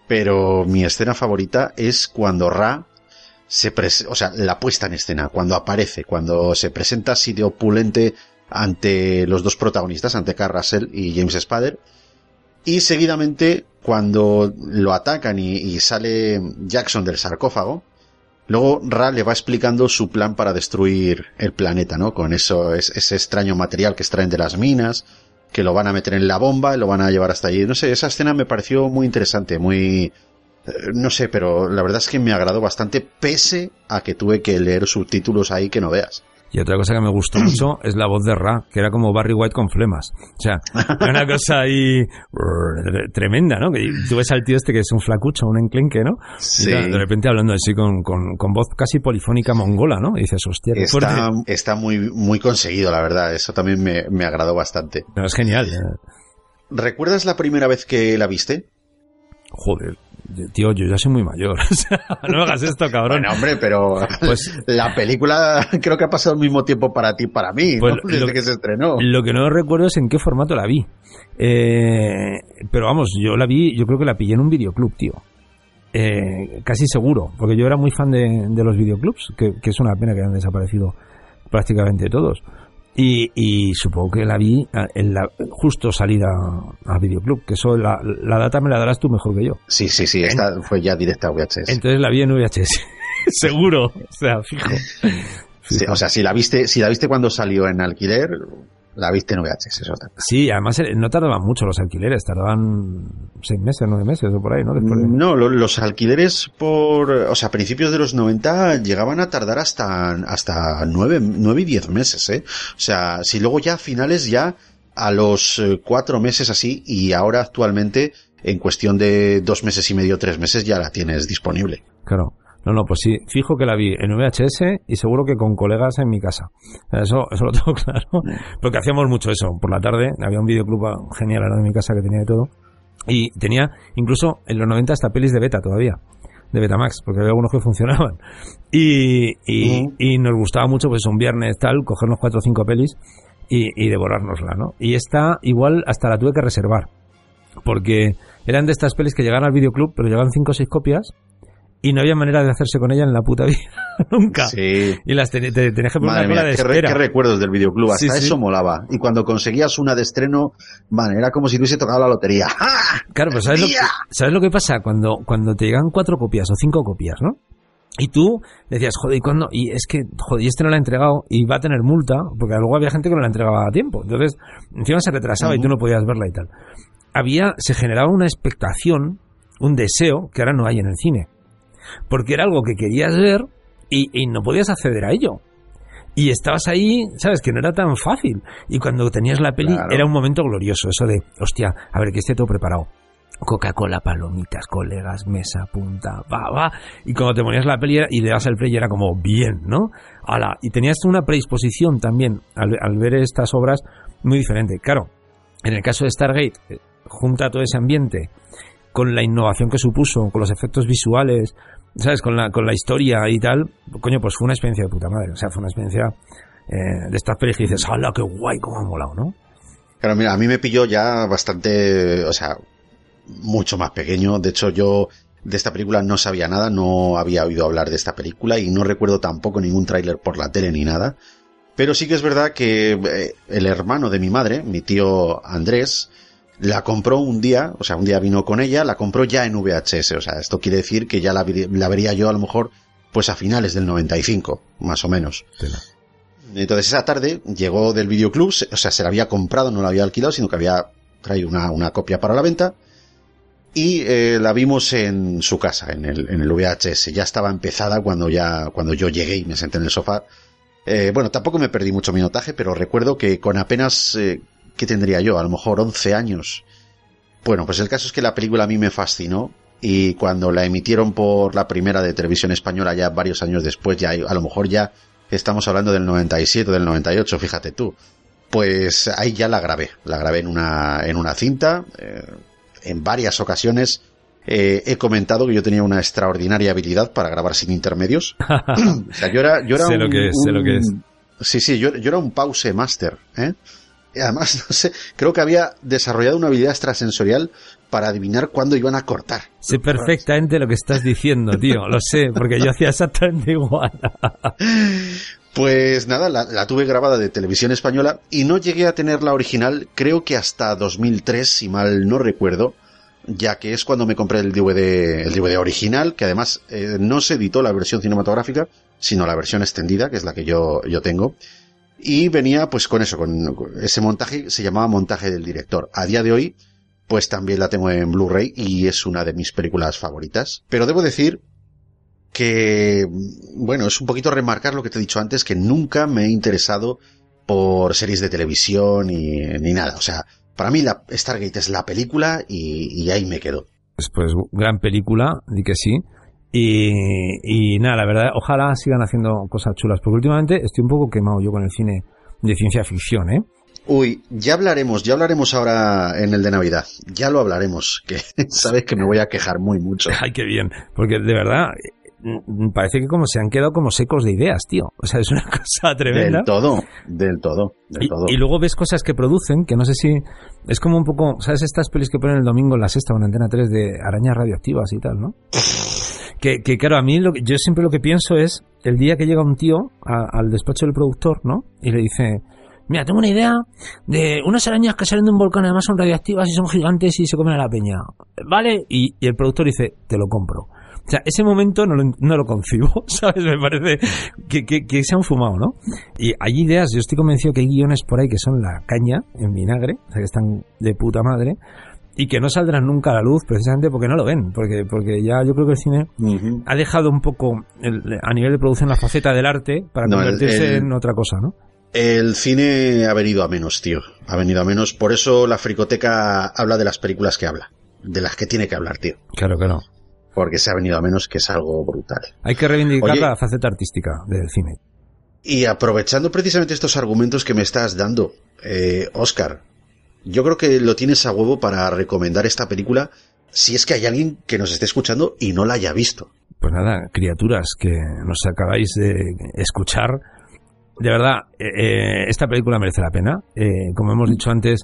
pero mi escena favorita es cuando Ra se o sea, la puesta en escena, cuando aparece, cuando se presenta así de opulente ante los dos protagonistas, ante Carl Russell y James Spader, y seguidamente cuando lo atacan y, y sale Jackson del sarcófago, luego Ra le va explicando su plan para destruir el planeta, ¿no? Con eso, es- ese extraño material que extraen de las minas, que lo van a meter en la bomba y lo van a llevar hasta allí. No sé, esa escena me pareció muy interesante, muy... eh, No sé, pero la verdad es que me agradó bastante, pese a que tuve que leer subtítulos ahí que no veas. Y otra cosa que me gustó mucho es la voz de Ra, que era como Barry White con flemas. O sea, era una cosa ahí brrr, tremenda, ¿no? Que tú ves al tío este que es un flacucho, un enclenque, ¿no? Sí. de repente hablando así con, con, con voz casi polifónica mongola, ¿no? Y dices, hostia, qué Está, fuerte. está muy, muy conseguido, la verdad. Eso también me, me agradó bastante. No, es genial. eh. ¿Recuerdas la primera vez que la viste? Joder, tío, yo ya soy muy mayor. No hagas esto, cabrón. Bueno, hombre, pero Pues- la película creo que ha pasado el mismo tiempo para ti y para mí, Pues ¿no? Desde lo- que se estrenó. Lo que no recuerdo es en qué formato la vi. Eh, pero vamos, yo la vi, yo creo que la pillé en un videoclub, tío. Eh, casi seguro, porque yo era muy fan de, de los videoclubs, que, que es una pena que han desaparecido prácticamente todos. Y, y supongo que la vi a- en la, justo salida a videoclub, que eso la, la data me la darás tú mejor que yo. Sí, sí, sí, esta fue ya directa a VHS. Entonces la vi en VHS, seguro, o sea, fijo. Sí, o sea, si la viste, si la viste cuando salió en alquiler, la viste en VHS, eso está. Sí, además eh, no tardaban mucho los alquileres, tardaban seis meses, nueve meses o por ahí, ¿no? Después de- No, lo- los alquileres por, o sea, a principios de los 90 llegaban a tardar hasta, hasta nueve, nueve y diez meses, ¿eh? O sea, si luego ya a finales ya a los eh, cuatro meses así y ahora actualmente en cuestión de dos meses y medio, tres meses ya la tienes disponible. Claro. No, no, pues sí, fijo que la vi en VHS y seguro que con colegas en mi casa. Eso, eso lo tengo claro. Porque hacíamos mucho eso. Por la tarde había un videoclub genial ahora en mi casa que tenía de todo. Y tenía incluso en los 90 hasta pelis de beta todavía. De Betamax, porque había algunos que funcionaban. Y, y, y nos gustaba mucho, pues un viernes tal, cogernos cuatro o cinco pelis y, y devorárnosla, ¿no? Y esta igual hasta la tuve que reservar. Porque eran de estas pelis que llegaban al videoclub, pero llegaban cinco o seis copias y no había manera de hacerse con ella en la puta vida. Nunca. Sí. Y las ten- te, tenías que poner Madre una mía, de qué, re- qué recuerdos del videoclub. Hasta Sí, sí. eso molaba. Y cuando conseguías una de estreno, man, era como si te hubiese tocado la lotería. ¡Ah! Claro, pero ¿sabes lo, que. ¿sabes lo que pasa? Cuando, cuando te llegan cuatro copias o cinco copias, ¿no? Y tú decías, joder, ¿y cuándo? Y es que, joder, y este no lo ha entregado y va a tener multa, porque luego había gente que no la entregaba a tiempo. Entonces, encima se retrasaba y tú no podías verla y tal. Había, se generaba una expectación, un deseo, que ahora no hay en el cine. Porque era algo que querías ver y, y no podías acceder a ello. Y estabas ahí, sabes, que no era tan fácil. Y cuando tenías la peli Claro. era un momento glorioso, eso de, hostia, a ver, que esté todo preparado. Coca-Cola, palomitas, colegas, mesa, punta, va, va. Y cuando te ponías la peli era- y le das el play era como bien, ¿no? Ala. Y tenías una predisposición también al, al ver estas obras muy diferente. Claro, en el caso de Stargate, eh, junta todo ese ambiente con la innovación que supuso, con los efectos visuales, ¿sabes? Con la, con la historia y tal, coño, pues fue una experiencia de puta madre. O sea, fue una experiencia eh, de estas pelis que dices, ¡hala, qué guay, cómo ha molado, ¿no? Claro, mira, a mí me pilló ya bastante, o sea, mucho más pequeño. De hecho, yo de esta película no sabía nada, no había oído hablar de esta película y no recuerdo tampoco ningún tráiler por la tele ni nada. Pero sí que es verdad que eh, el hermano de mi madre, mi tío Andrés, la compró un día, o sea, un día vino con ella, la compró ya en VHS, o sea, esto quiere decir que ya la, la vería yo a lo mejor pues a finales del 95, más o menos. Entonces esa tarde llegó del videoclub, o sea, se la había comprado, no la había alquilado, sino que había traído una, una copia para la venta y eh, la vimos en su casa, en el, en el VHS. Ya estaba empezada cuando ya cuando yo llegué y me senté en el sofá. Eh, bueno, tampoco me perdí mucho minutaje, pero recuerdo que con apenas eh, ¿qué tendría yo? A lo mejor 11 años. Bueno, pues el caso es que la película a mí me fascinó y cuando la emitieron por la primera de televisión española ya varios años después, ya a lo mejor ya estamos hablando del 97, del 98, fíjate tú. Pues ahí ya la grabé, la grabé en una, en una cinta, eh, en varias ocasiones eh, he comentado que yo tenía una extraordinaria habilidad para grabar sin intermedios. o sea, yo era, yo era sé un, lo que es, sé lo que es. Sí, sí, yo, yo era un pause master, ¿eh? Y además, no sé, creo que había desarrollado una habilidad extrasensorial para adivinar cuándo iban a cortar. Sé perfectamente lo que estás diciendo, tío, lo sé, porque yo hacía exactamente igual. Pues nada, la, la, tuve grabada de televisión española y no llegué a tener la original, creo que hasta 2003, si mal no recuerdo, ya que es cuando me compré el DVD, el DVD original, que además eh, no se editó la versión cinematográfica, sino la versión extendida, que es la que yo, yo tengo. Y venía pues con eso, con, ese montaje, se llamaba montaje del director. A día de hoy, pues también la tengo en Blu-ray y es una de mis películas favoritas. Pero debo decir que, bueno, es un poquito remarcar lo que te he dicho antes, que nunca me he interesado por series de televisión ni, ni nada. O sea, para mí la Stargate es la película y, y ahí me quedo. Pues, pues gran película, di que sí. Y, y, nada, la verdad, ojalá sigan haciendo cosas chulas, porque últimamente estoy un poco quemado yo con el cine de ciencia ficción, ¿eh? Uy, ya hablaremos, ya hablaremos ahora en el de Navidad. Ya lo hablaremos, que sabes que me voy a quejar muy mucho. Ay, qué bien, porque de verdad parece que como se han quedado como secos de ideas, tío. O sea, es una cosa tremenda. Del todo, del todo, del y, todo. Y luego ves cosas que producen, que no sé si... Es como un poco, ¿sabes? Estas pelis que ponen el domingo en la sexta o en Antena 3 de arañas radioactivas y tal, ¿no? Que, que claro, a mí lo que, yo siempre lo que pienso es el día que llega un tío al despacho del productor, ¿no? Y le dice, mira, tengo una idea de unas arañas que salen de un volcán, además son radioactivas y son gigantes y se comen a la peña. ¿Vale? Y, y el productor dice, te lo compro. O sea, ese momento no lo, no lo concibo, ¿sabes? Me parece que, que, que, se han fumado, ¿no? Y hay ideas, yo estoy convencido que hay guiones por ahí que son la caña en vinagre, o sea, que están de puta madre, y que no saldrán nunca a la luz precisamente porque no lo ven, porque, porque ya yo creo que el cine uh -huh. ha dejado un poco el, a nivel de producción la faceta del arte para no, convertirse el, en otra cosa, ¿no? El cine ha venido a menos, tío, ha venido a menos, por eso la fricoteca habla de las películas que habla, de las que tiene que hablar, tío. Claro que no porque se ha venido a menos, que es algo brutal. Hay que reivindicar Oye, la faceta artística del cine. Y aprovechando precisamente estos argumentos que me estás dando, eh, Oscar, yo creo que lo tienes a huevo para recomendar esta película si es que hay alguien que nos esté escuchando y no la haya visto. Pues nada, criaturas que nos acabáis de escuchar, de verdad, eh, esta película merece la pena. Eh, como hemos dicho antes,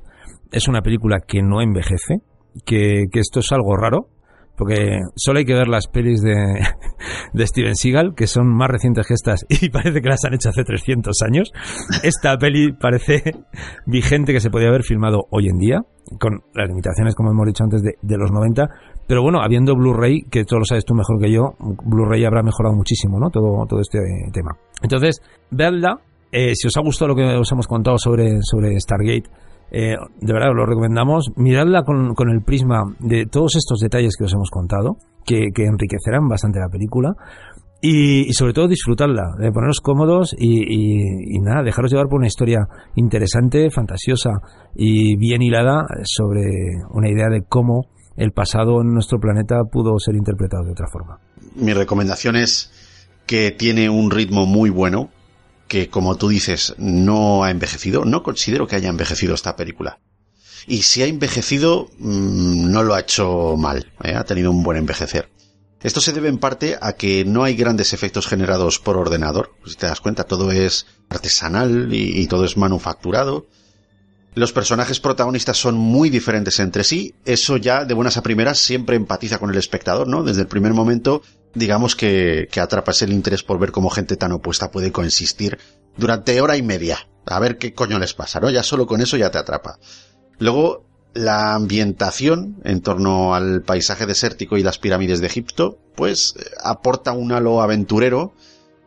es una película que no envejece, que, que esto es algo raro, porque solo hay que ver las pelis de, Steven Seagal, que son más recientes que estas y parece que las han hecho hace 300 años. Esta peli parece vigente que se podía haber filmado hoy en día, con las limitaciones, como hemos dicho antes, de, los 90. Pero bueno, habiendo Blu-ray, que todo lo sabes tú mejor que yo, Blu-ray habrá mejorado muchísimo, ¿no? Todo, todo este tema. Entonces, veanla. Eh, si os ha gustado lo que os hemos contado sobre, sobre Stargate, eh, de verdad lo recomendamos. Miradla con, con, el prisma de todos estos detalles que os hemos contado, que, que enriquecerán bastante la película. Y, sobre todo disfrutarla, de poneros cómodos y, y, y, nada, dejaros llevar por una historia interesante, fantasiosa y bien hilada sobre una idea de cómo el pasado en nuestro planeta pudo ser interpretado de otra forma. Mi recomendación es que tiene un ritmo muy bueno, que, como tú dices, no ha envejecido. No considero que haya envejecido esta película. Y si ha envejecido, mmm, no lo ha hecho mal. ¿eh? Ha tenido un buen envejecer. Esto se debe en parte a que no hay grandes efectos generados por ordenador. Si te das cuenta, todo es artesanal y todo es manufacturado. Los personajes protagonistas son muy diferentes entre sí. Eso ya, de buenas a primeras, siempre empatiza con el espectador, ¿no? Desde el primer momento digamos que, que atrapas el interés por ver cómo gente tan opuesta puede coexistir durante hora y media. A ver qué coño les pasa, ¿no? Ya solo con eso ya te atrapa. Luego, la ambientación en torno al paisaje desértico y las pirámides de Egipto, pues eh, aporta un halo aventurero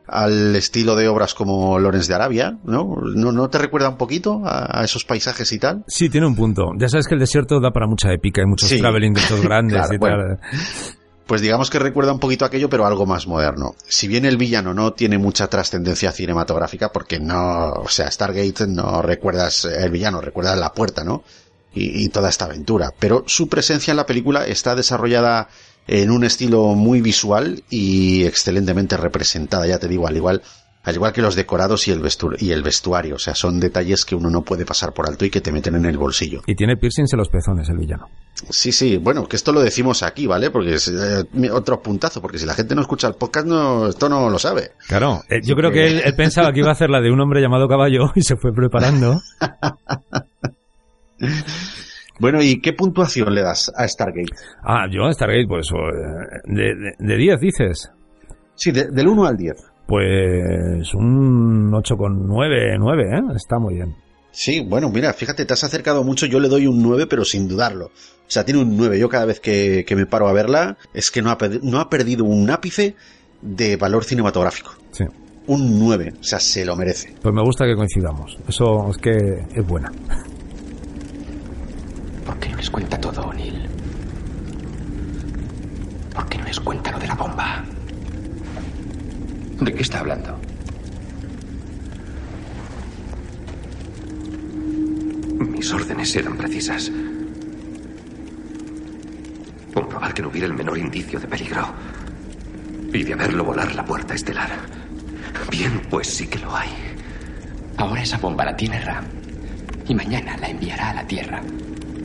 al estilo de obras como Lorenz de Arabia, ¿no? ¿No, no te recuerda un poquito a, a, esos paisajes y tal? Sí, tiene un punto. Ya sabes que el desierto da para mucha épica, hay muchos sí. traveling de estos grandes claro, y bueno. tal. Pues digamos que recuerda un poquito aquello, pero algo más moderno. Si bien el villano no tiene mucha trascendencia cinematográfica, porque no, o sea, Stargate no recuerdas el villano, recuerdas la puerta, ¿no? Y, y toda esta aventura. Pero su presencia en la película está desarrollada en un estilo muy visual y excelentemente representada, ya te digo, al igual, al igual que los decorados y el, vestu y el vestuario. O sea, son detalles que uno no puede pasar por alto y que te meten en el bolsillo. Y tiene piercings en los pezones el villano. Sí, sí, bueno, que esto lo decimos aquí, ¿vale? Porque es eh, otro puntazo, porque si la gente no escucha el podcast, no, esto no lo sabe. Claro, eh, yo creo que él, él pensaba que iba a hacer la de un hombre llamado caballo y se fue preparando. Bueno, ¿y qué puntuación le das a Stargate? Ah, yo a Stargate, pues, de 10 dices. Sí, de, del 1 al 10. Pues un 8,9, 9, ¿eh? Está muy bien. Sí, bueno, mira, fíjate, te has acercado mucho, yo le doy un 9, pero sin dudarlo. O sea, tiene un 9. Yo cada vez que, que me paro a verla, es que no ha, no ha perdido un ápice de valor cinematográfico. Sí. Un 9, o sea, se lo merece. Pues me gusta que coincidamos. Eso es que es buena. ¿Por qué no les cuenta todo, O'Neill? ¿Por qué no les cuenta lo de la bomba? ¿De qué está hablando? Mis órdenes eran precisas. Comprobar que no hubiera el menor indicio de peligro. Y de haberlo volar la puerta estelar. Bien, pues sí que lo hay. Ahora esa bomba la tiene Ram. Y mañana la enviará a la Tierra.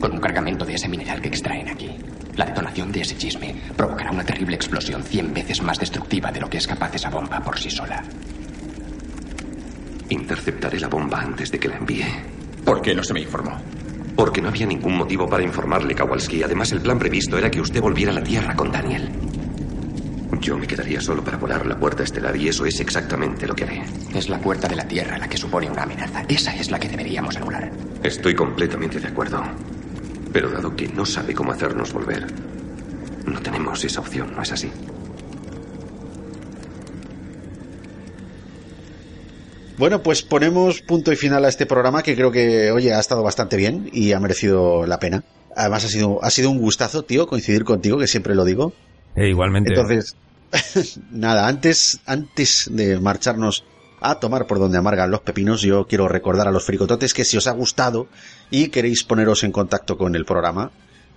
Con un cargamento de ese mineral que extraen aquí. La detonación de ese chisme provocará una terrible explosión cien veces más destructiva de lo que es capaz esa bomba por sí sola. Interceptaré la bomba antes de que la envíe. ¿Por qué no se me informó? Porque no había ningún motivo para informarle, Kowalski. Además, el plan previsto era que usted volviera a la Tierra con Daniel. Yo me quedaría solo para volar la puerta estelar y eso es exactamente lo que haré. Es la puerta de la Tierra la que supone una amenaza. Esa es la que deberíamos anular. Estoy completamente de acuerdo. Pero dado que no sabe cómo hacernos volver, no tenemos esa opción, ¿no es así? Bueno, pues ponemos punto y final a este programa que creo que, oye, ha estado bastante bien y ha merecido la pena. Además ha sido, ha sido un gustazo, tío, coincidir contigo, que siempre lo digo. Eh, igualmente. Entonces, nada, antes, antes de marcharnos a tomar por donde amargan los pepinos, yo quiero recordar a los fricototes que si os ha gustado y queréis poneros en contacto con el programa,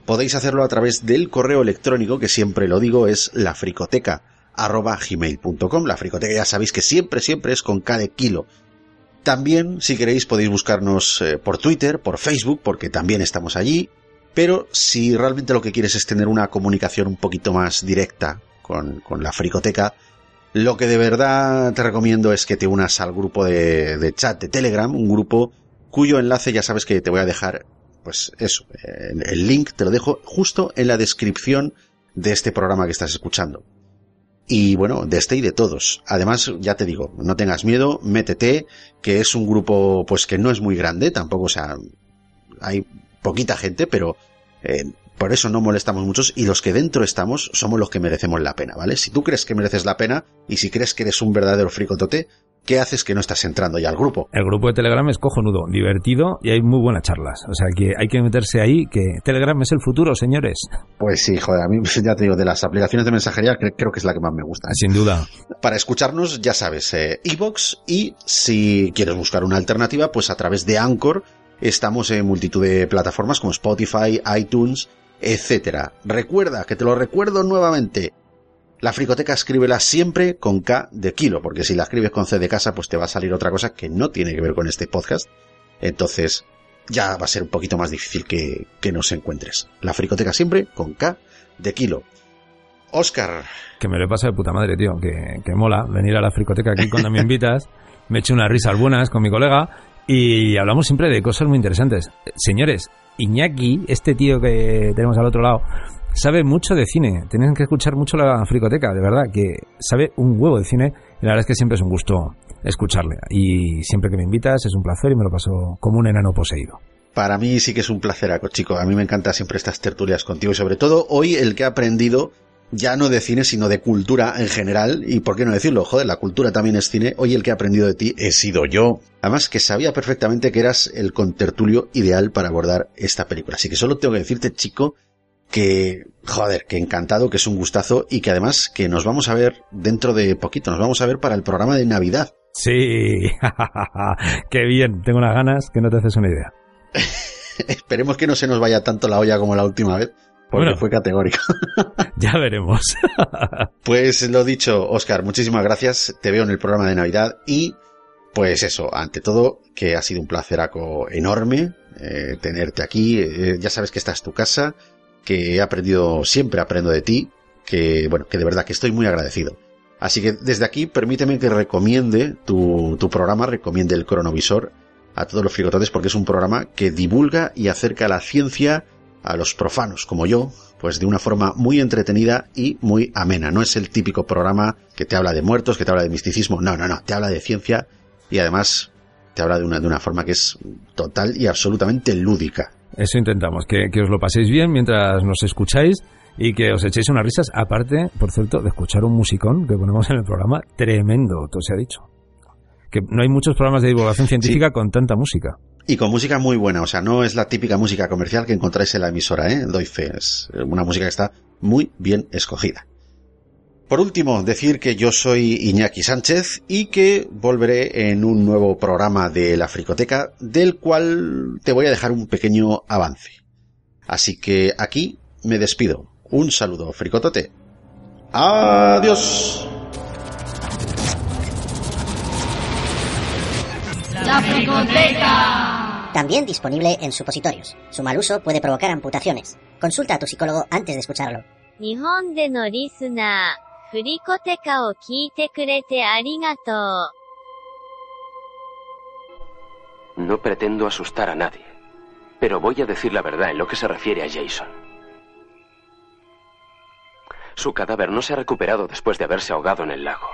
podéis hacerlo a través del correo electrónico que siempre lo digo es lafricoteca arroba gmail.com. La fricoteca ya sabéis que siempre, siempre es con cada kilo. También, si queréis, podéis buscarnos eh, por Twitter, por Facebook, porque también estamos allí. Pero si realmente lo que quieres es tener una comunicación un poquito más directa con, con la fricoteca, lo que de verdad te recomiendo es que te unas al grupo de, chat de Telegram, un grupo cuyo enlace ya sabes que te voy a dejar, pues eso, el link te lo dejo justo en la descripción de este programa que estás escuchando. Y bueno, de este y de todos. Además, ya te digo, no tengas miedo, métete, que es un grupo pues que no es muy grande, tampoco, o sea, hay poquita gente, pero eh, por eso no molestamos muchos y los que dentro estamos somos los que merecemos la pena, ¿vale? Si tú crees que mereces la pena y si crees que eres un verdadero fricotote, ¿qué haces que no estás entrando ya al grupo? El grupo de Telegram es cojonudo, divertido y hay muy buenas charlas. O sea que hay que meterse ahí, que Telegram es el futuro, señores. Pues sí, joder, a mí ya te digo, de las aplicaciones de mensajería creo que es la que más me gusta. Sin duda. Para escucharnos, ya sabes, Evox eh, y si quieres buscar una alternativa, pues a través de Anchor estamos en multitud de plataformas como Spotify, iTunes, etcétera. Recuerda, que te lo recuerdo nuevamente, la fricoteca escríbela siempre con K de kilo, porque si la escribes con C de casa, pues te va a salir otra cosa que no tiene que ver con este podcast. Entonces, ya va a ser un poquito más difícil que, que nos encuentres. La fricoteca siempre con K de kilo. Oscar. Que me lo pasa de puta madre, tío. Que, que mola venir a la fricoteca aquí cuando me invitas. Me echo unas risas buenas con mi colega y hablamos siempre de cosas muy interesantes. Señores, Iñaki, este tío que tenemos al otro lado, sabe mucho de cine. Tienen que escuchar mucho la fricoteca, de verdad, que sabe un huevo de cine. Y la verdad es que siempre es un gusto escucharle. Y siempre que me invitas es un placer y me lo paso como un enano poseído. para mí sí que es un placer, chico. A mí me encanta siempre estas tertulias contigo y sobre todo hoy el que he aprendido ya no de cine, sino de cultura en general. Y por qué no decirlo, joder, la cultura también es cine. Hoy el que he aprendido de ti he sido yo. Además que sabía perfectamente que eras el contertulio ideal para abordar esta película. Así que solo tengo que decirte, chico, que, joder, que encantado, que es un gustazo y que además que nos vamos a ver dentro de poquito, nos vamos a ver para el programa de Navidad. Sí, qué bien, tengo unas ganas que no te haces una idea. Esperemos que no se nos vaya tanto la olla como la última vez. Porque fue categórico. ya veremos. pues lo dicho, Oscar, muchísimas gracias. Te veo en el programa de Navidad y pues eso, ante todo, que ha sido un placeraco enorme eh, tenerte aquí. Eh, ya sabes que esta es tu casa, que he aprendido, siempre aprendo de ti, que bueno, que de verdad que estoy muy agradecido. Así que desde aquí permíteme que recomiende tu, tu programa, recomiende el cronovisor a todos los frigototes porque es un programa que divulga y acerca la ciencia a los profanos como yo, pues de una forma muy entretenida y muy amena. No es el típico programa que te habla de muertos, que te habla de misticismo, no, no, no, te habla de ciencia y además te habla de una, de una forma que es total y absolutamente lúdica. Eso intentamos, que, que os lo paséis bien mientras nos escucháis y que os echéis unas risas, aparte, por cierto, de escuchar un musicón que ponemos en el programa, tremendo, todo se ha dicho. Que no hay muchos programas de divulgación científica con tanta música. Y con música muy buena, o sea, no es la típica música comercial que encontráis en la emisora, ¿eh? Doy fe, es una música que está muy bien escogida. Por último, decir que yo soy Iñaki Sánchez y que volveré en un nuevo programa de la Fricoteca, del cual te voy a dejar un pequeño avance. Así que aquí me despido. Un saludo, fricotote. Adiós. La fricoteca. También disponible en supositorios. Su mal uso puede provocar amputaciones. Consulta a tu psicólogo antes de escucharlo. No pretendo asustar a nadie, pero voy a decir la verdad en lo que se refiere a Jason. Su cadáver no se ha recuperado después de haberse ahogado en el lago.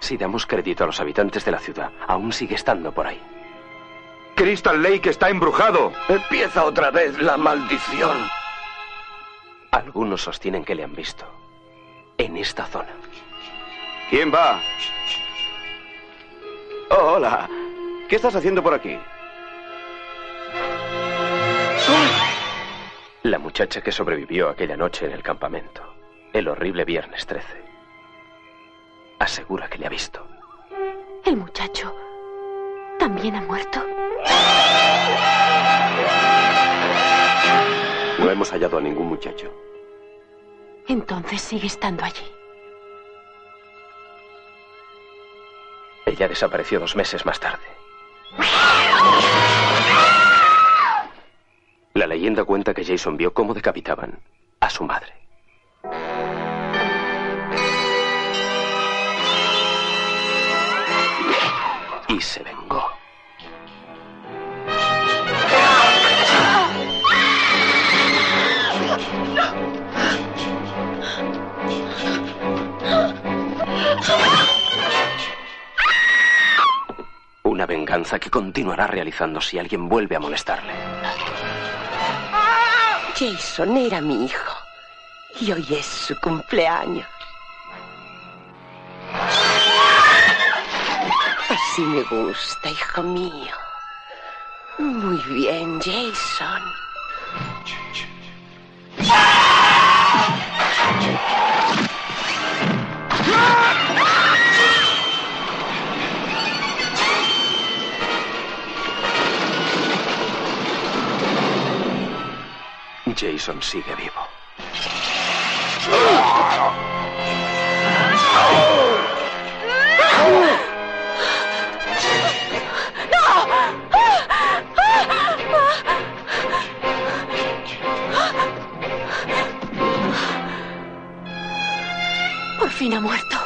Si damos crédito a los habitantes de la ciudad, aún sigue estando por ahí. Crystal Lake está embrujado. Empieza otra vez la maldición. Algunos sostienen que le han visto. En esta zona. ¿Quién va? Oh, hola. ¿Qué estás haciendo por aquí? La muchacha que sobrevivió aquella noche en el campamento, el horrible viernes 13, asegura que le ha visto. ¿El muchacho también ha muerto? No hemos hallado a ningún muchacho. Entonces sigue estando allí. Ella desapareció dos meses más tarde. La leyenda cuenta que Jason vio cómo decapitaban a su madre. Y se vengó. Una venganza que continuará realizando si alguien vuelve a molestarle. Jason era mi hijo. Y hoy es su cumpleaños. Así me gusta, hijo mío. Muy bien, Jason. Jason sigue vivo. Fin ha muerto.